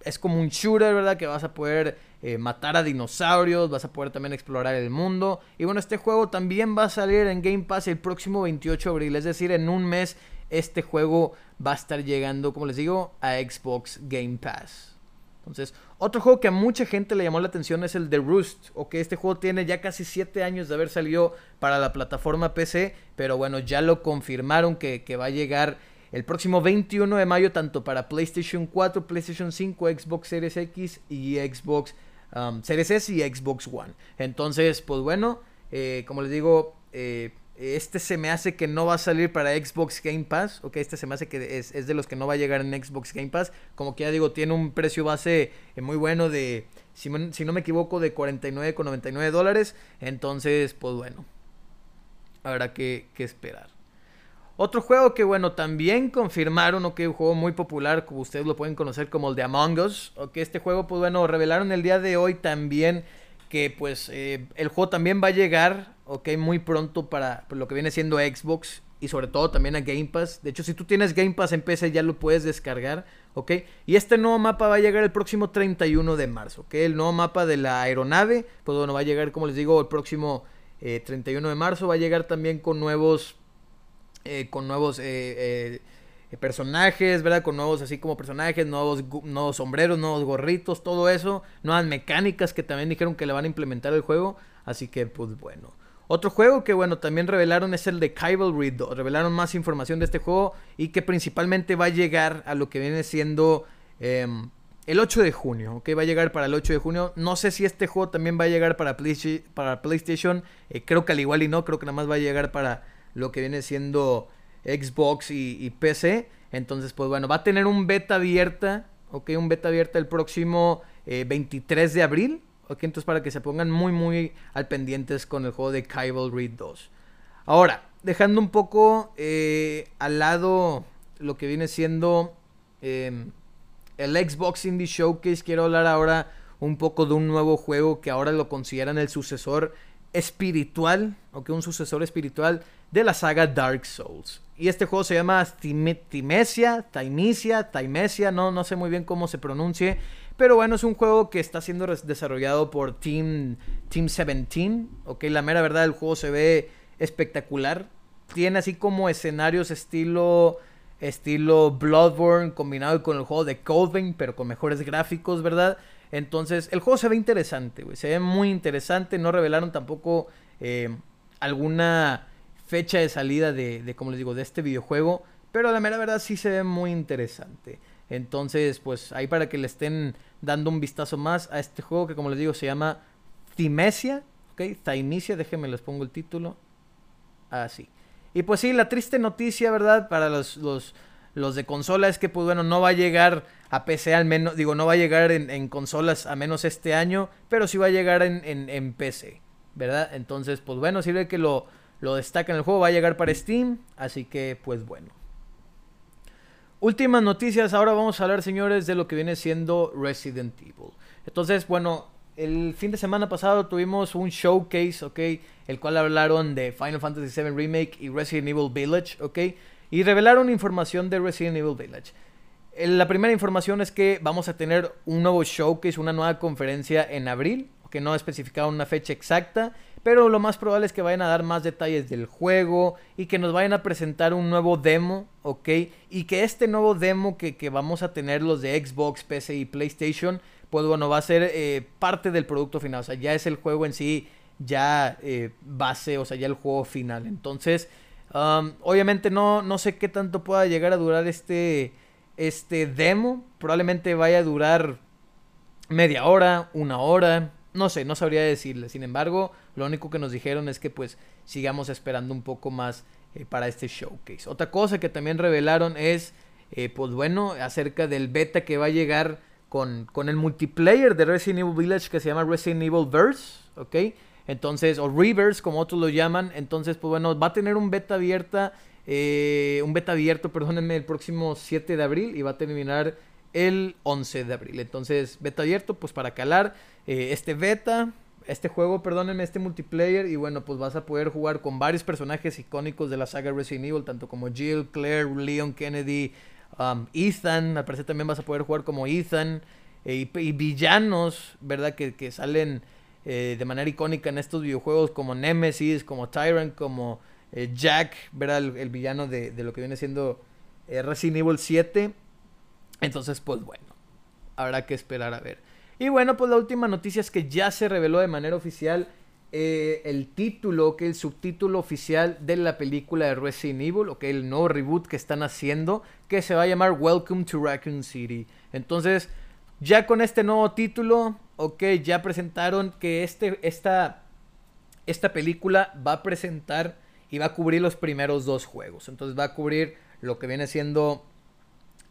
es como un shooter, ¿verdad? Que vas a poder eh, matar a dinosaurios, vas a poder también explorar el mundo. Y bueno, este juego también va a salir en Game Pass el próximo 28 de abril, es decir, en un mes este juego va a estar llegando, como les digo, a Xbox Game Pass. Entonces, otro juego que a mucha gente le llamó la atención es el de Roost, o que este juego tiene ya casi 7 años de haber salido para la plataforma PC, pero bueno, ya lo confirmaron que, que va a llegar el próximo 21 de mayo tanto para PlayStation 4, PlayStation 5, Xbox Series X y Xbox um, Series S y Xbox One. Entonces, pues bueno, eh, como les digo, eh, este se me hace que no va a salir para Xbox Game Pass. Ok, este se me hace que es, de los que no va a llegar en Xbox Game Pass. Como que ya digo, tiene un precio base eh, muy bueno de, si, no me equivoco, de 49,99 dólares. Entonces, pues bueno, habrá que, que esperar. Otro juego que, bueno, también confirmaron, o que un juego muy popular, como ustedes lo pueden conocer como el de Among Us, o que este juego, pues bueno, revelaron el día de hoy también que, pues, eh, el juego también va a llegar, ok, muy pronto para, lo que viene siendo Xbox y sobre todo también a Game Pass. De hecho, si tú tienes Game Pass en PC ya lo puedes descargar, ok. Y este nuevo mapa va a llegar el próximo 31 de marzo, ok. El nuevo mapa de la aeronave, pues bueno, va a llegar, como les digo, el próximo 31 eh, de marzo. Va a llegar también con nuevos eh, con nuevos eh, eh, personajes, ¿verdad? Con nuevos así como personajes, nuevos, nuevos sombreros, nuevos gorritos, todo eso. Nuevas mecánicas que también dijeron que le van a implementar el juego. Así que, pues bueno. Otro juego que, bueno, también revelaron es el de Cavalry 2. Revelaron más información de este juego y que principalmente va a llegar a lo que viene siendo em, el 8 de junio. Ok, va a llegar para el 8 de junio. No sé si este juego también va a llegar para, para PlayStation. creo que al igual y no, creo que nada más va a llegar para lo que viene siendo Xbox y, PC. Entonces, pues bueno, va a tener un beta abierta, ok, un beta abierta el próximo 23 eh, de abril. Ok, entonces para que se pongan muy, muy al pendientes con el juego de Cavalry 2. Ahora, dejando un poco eh, al lado lo que viene siendo em, el Xbox Indie Showcase, quiero hablar ahora un poco de un nuevo juego que ahora lo consideran el sucesor espiritual, ok, un sucesor espiritual de la saga Dark Souls. Y este juego se llama Timesia, Timesia, no, no sé muy bien cómo se pronuncie. Pero bueno, es un juego que está siendo desarrollado por Team, Team 17. Ok, la mera verdad, el juego se ve espectacular. Tiene así como escenarios estilo, estilo Bloodborne combinado con el juego de Coldvein, pero con mejores gráficos, ¿verdad? Entonces, el juego se ve interesante. Se ve muy interesante. No revelaron tampoco eh, alguna fecha de salida de, como les digo, de este videojuego. Pero la mera verdad sí se ve muy interesante. Entonces, pues ahí para que le estén dando un vistazo más a este juego que como les digo se llama Timesia. ¿Ok? Timesia, déjenme les pongo el título. Así. y pues sí, la triste noticia, ¿verdad? Para los, los, los, de consola es que, pues bueno, no va a llegar a PC al menos, digo, no va a llegar en, consolas a menos este año, pero sí va a llegar en, en, PC, ¿verdad? Entonces, pues bueno, sirve que lo, lo en el juego, va a llegar para Steam, así que pues bueno. Últimas noticias, ahora vamos a hablar señores de lo que viene siendo Resident Evil. Entonces, bueno, el fin de semana pasado tuvimos un showcase, ¿ok? El cual hablaron de Final Fantasy VII Remake y Resident Evil Village, ¿ok? Y revelaron información de Resident Evil Village. La primera información es que vamos a tener un nuevo showcase, una nueva conferencia en abril, que no ha especificado una fecha exacta, pero lo más probable es que vayan a dar más detalles del juego y que nos vayan a presentar un nuevo demo, ¿ok? Y que este nuevo demo que, vamos a tener los de Xbox, PC y PlayStation, pues bueno, va a ser eh, parte del producto final, o sea, ya es el juego en sí, ya eh, base, o sea, ya el juego final. Entonces, Um, obviamente no, no sé qué tanto pueda llegar a durar este, este demo. Probablemente vaya a durar media hora, una hora. No sé, no sabría decirle. Sin embargo, lo único que nos dijeron es que pues sigamos esperando un poco más eh, para este showcase. Otra cosa que también revelaron es, eh, pues bueno, acerca del beta que va a llegar con, con el multiplayer de Resident Evil Village que se llama Resident Evil Verse, ¿ok? Entonces, o Reverse, como otros lo llaman. Entonces, pues bueno, va a tener un beta abierta, eh, un beta abierto, perdónenme, el próximo 7 de abril y va a terminar el 11 de abril. Entonces, beta abierto, pues para calar eh, este beta, este juego, perdónenme, este multiplayer. Y bueno, pues vas a poder jugar con varios personajes icónicos de la saga Resident Evil, tanto como Jill, Claire, Leon Kennedy, um, Ethan. Al parecer también vas a poder jugar como Ethan. Eh, y, villanos, ¿verdad? Que, que salen de manera icónica en estos videojuegos como Nemesis, como Tyrant, como eh, Jack, ¿verdad? El, villano de, lo que viene siendo eh, Resident Evil 7. Entonces, pues bueno, habrá que esperar a ver. Y bueno, pues la última noticia es que ya se reveló de manera oficial el título, que el subtítulo oficial de la película de Resident Evil, o que el nuevo reboot que están haciendo, que se va a llamar Welcome to Raccoon City. Entonces, ya con este nuevo título, ok, ya presentaron que este, esta, esta película va a presentar y va a cubrir los primeros dos juegos. Entonces va a cubrir lo que viene siendo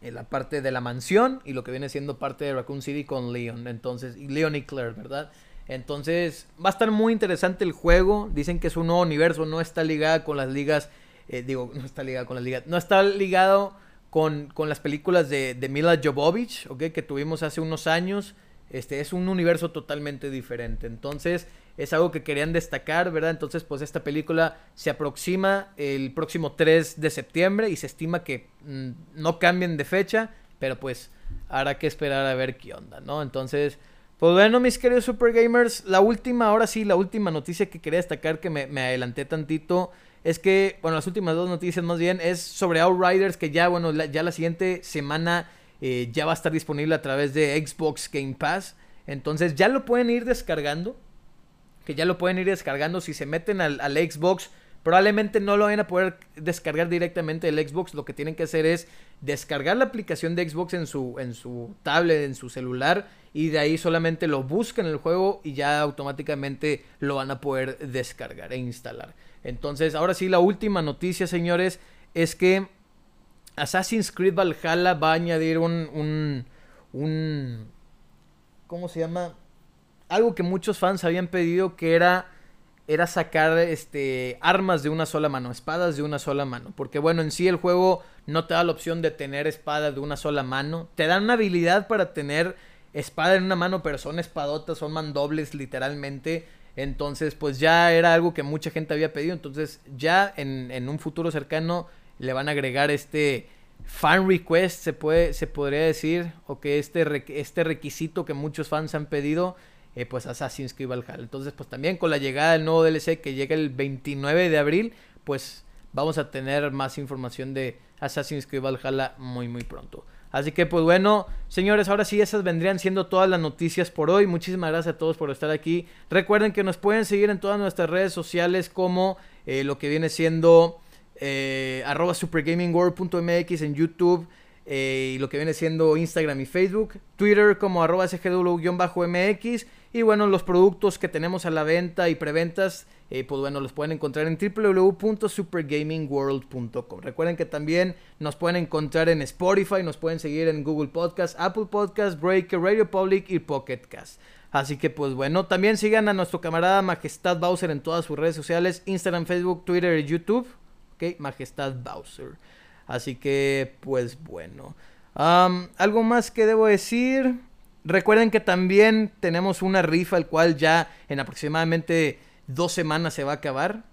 eh, la parte de la mansión y lo que viene siendo parte de Raccoon City con Leon. Entonces, y Leon y Claire, ¿verdad? Entonces, va a estar muy interesante el juego. Dicen que es un nuevo universo, no está ligado con las ligas. Eh, digo, no está ligado con las ligas. No está ligado con, con las películas de, de Mila Jovovich, ¿ok? Que tuvimos hace unos años. Este es un universo totalmente diferente. Entonces, es algo que querían destacar, ¿verdad? Entonces, pues esta película se aproxima el próximo 3 de septiembre y se estima que mm, no cambien de fecha, pero pues habrá que esperar a ver qué onda, ¿no? Entonces, pues bueno, mis queridos Super Gamers, la última, ahora sí, la última noticia que quería destacar que me, adelanté tantito es que, bueno, las últimas dos noticias más bien es sobre Outriders, que ya, bueno, ya la siguiente semana eh, ya va a estar disponible a través de Xbox Game Pass. Entonces ya lo pueden ir descargando. Que ya lo pueden ir descargando. Si se meten al, Xbox, probablemente no lo vayan a poder descargar directamente del Xbox. Lo que tienen que hacer es descargar la aplicación de Xbox en su, en su tablet, en su celular. Y de ahí solamente lo buscan el juego y ya automáticamente lo van a poder descargar e instalar. Entonces, ahora sí, la última noticia, señores, es que Assassin's Creed Valhalla va a añadir un, un, un, ¿cómo se llama? Algo que muchos fans habían pedido que era era sacar este armas de una sola mano, espadas de una sola mano, porque bueno, en sí el juego no te da la opción de tener espada de una sola mano, te dan una habilidad para tener espada en una mano, pero son espadotas, son mandobles literalmente. Entonces, pues ya era algo que mucha gente había pedido. Entonces, ya en, en un futuro cercano le van a agregar este fan request, se, puede, se podría decir, o que este, este requisito que muchos fans han pedido, eh, pues Assassin's Creed Valhalla. Entonces, pues también con la llegada del nuevo DLC que llega el 29 de abril, pues vamos a tener más información de Assassin's Creed Valhalla muy muy pronto. Así que pues bueno, señores, ahora sí esas vendrían siendo todas las noticias por hoy. Muchísimas gracias a todos por estar aquí. Recuerden que nos pueden seguir en todas nuestras redes sociales como eh, lo que viene siendo eh, arroba supergamingworld.mx en YouTube y lo que viene siendo Instagram y Facebook, Twitter como arroba sgw-mx y bueno, los productos que tenemos a la venta y preventas, eh, pues bueno, los pueden encontrar en www.supergamingworld.com. Recuerden que también nos pueden encontrar en Spotify, nos pueden seguir en Google Podcast, Apple Podcast, Breaker, Radio Public y Pocket Cast. Así que pues bueno, también sigan a nuestro camarada Majestad Bowser en todas sus redes sociales, Instagram, Facebook, Twitter y YouTube. ¿ok? Majestad Bowser. Así que, pues bueno. Algo más que debo decir. Recuerden que también tenemos una rifa, el cual ya en aproximadamente dos semanas se va a acabar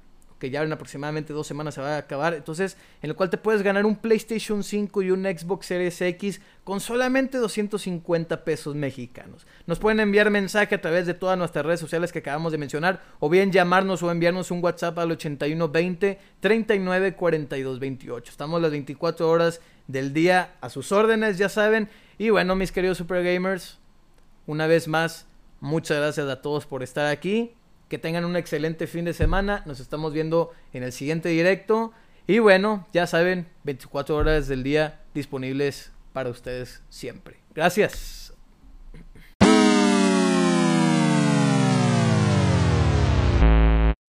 que ya en aproximadamente dos semanas se va a acabar. Entonces, en el cual te puedes ganar un PlayStation 5 y un Xbox Series X con solamente 250 pesos mexicanos. Nos pueden enviar mensaje a través de todas nuestras redes sociales que acabamos de mencionar, o bien llamarnos o enviarnos un WhatsApp al 8120 39 42 28. Estamos las 24 horas del día a sus órdenes, ya saben. Y bueno, mis queridos Super Gamers, una vez más, muchas gracias a todos por estar aquí. Que tengan un excelente fin de semana. Nos estamos viendo en el siguiente directo. Y bueno, ya saben, 24 horas del día disponibles para ustedes siempre. Gracias.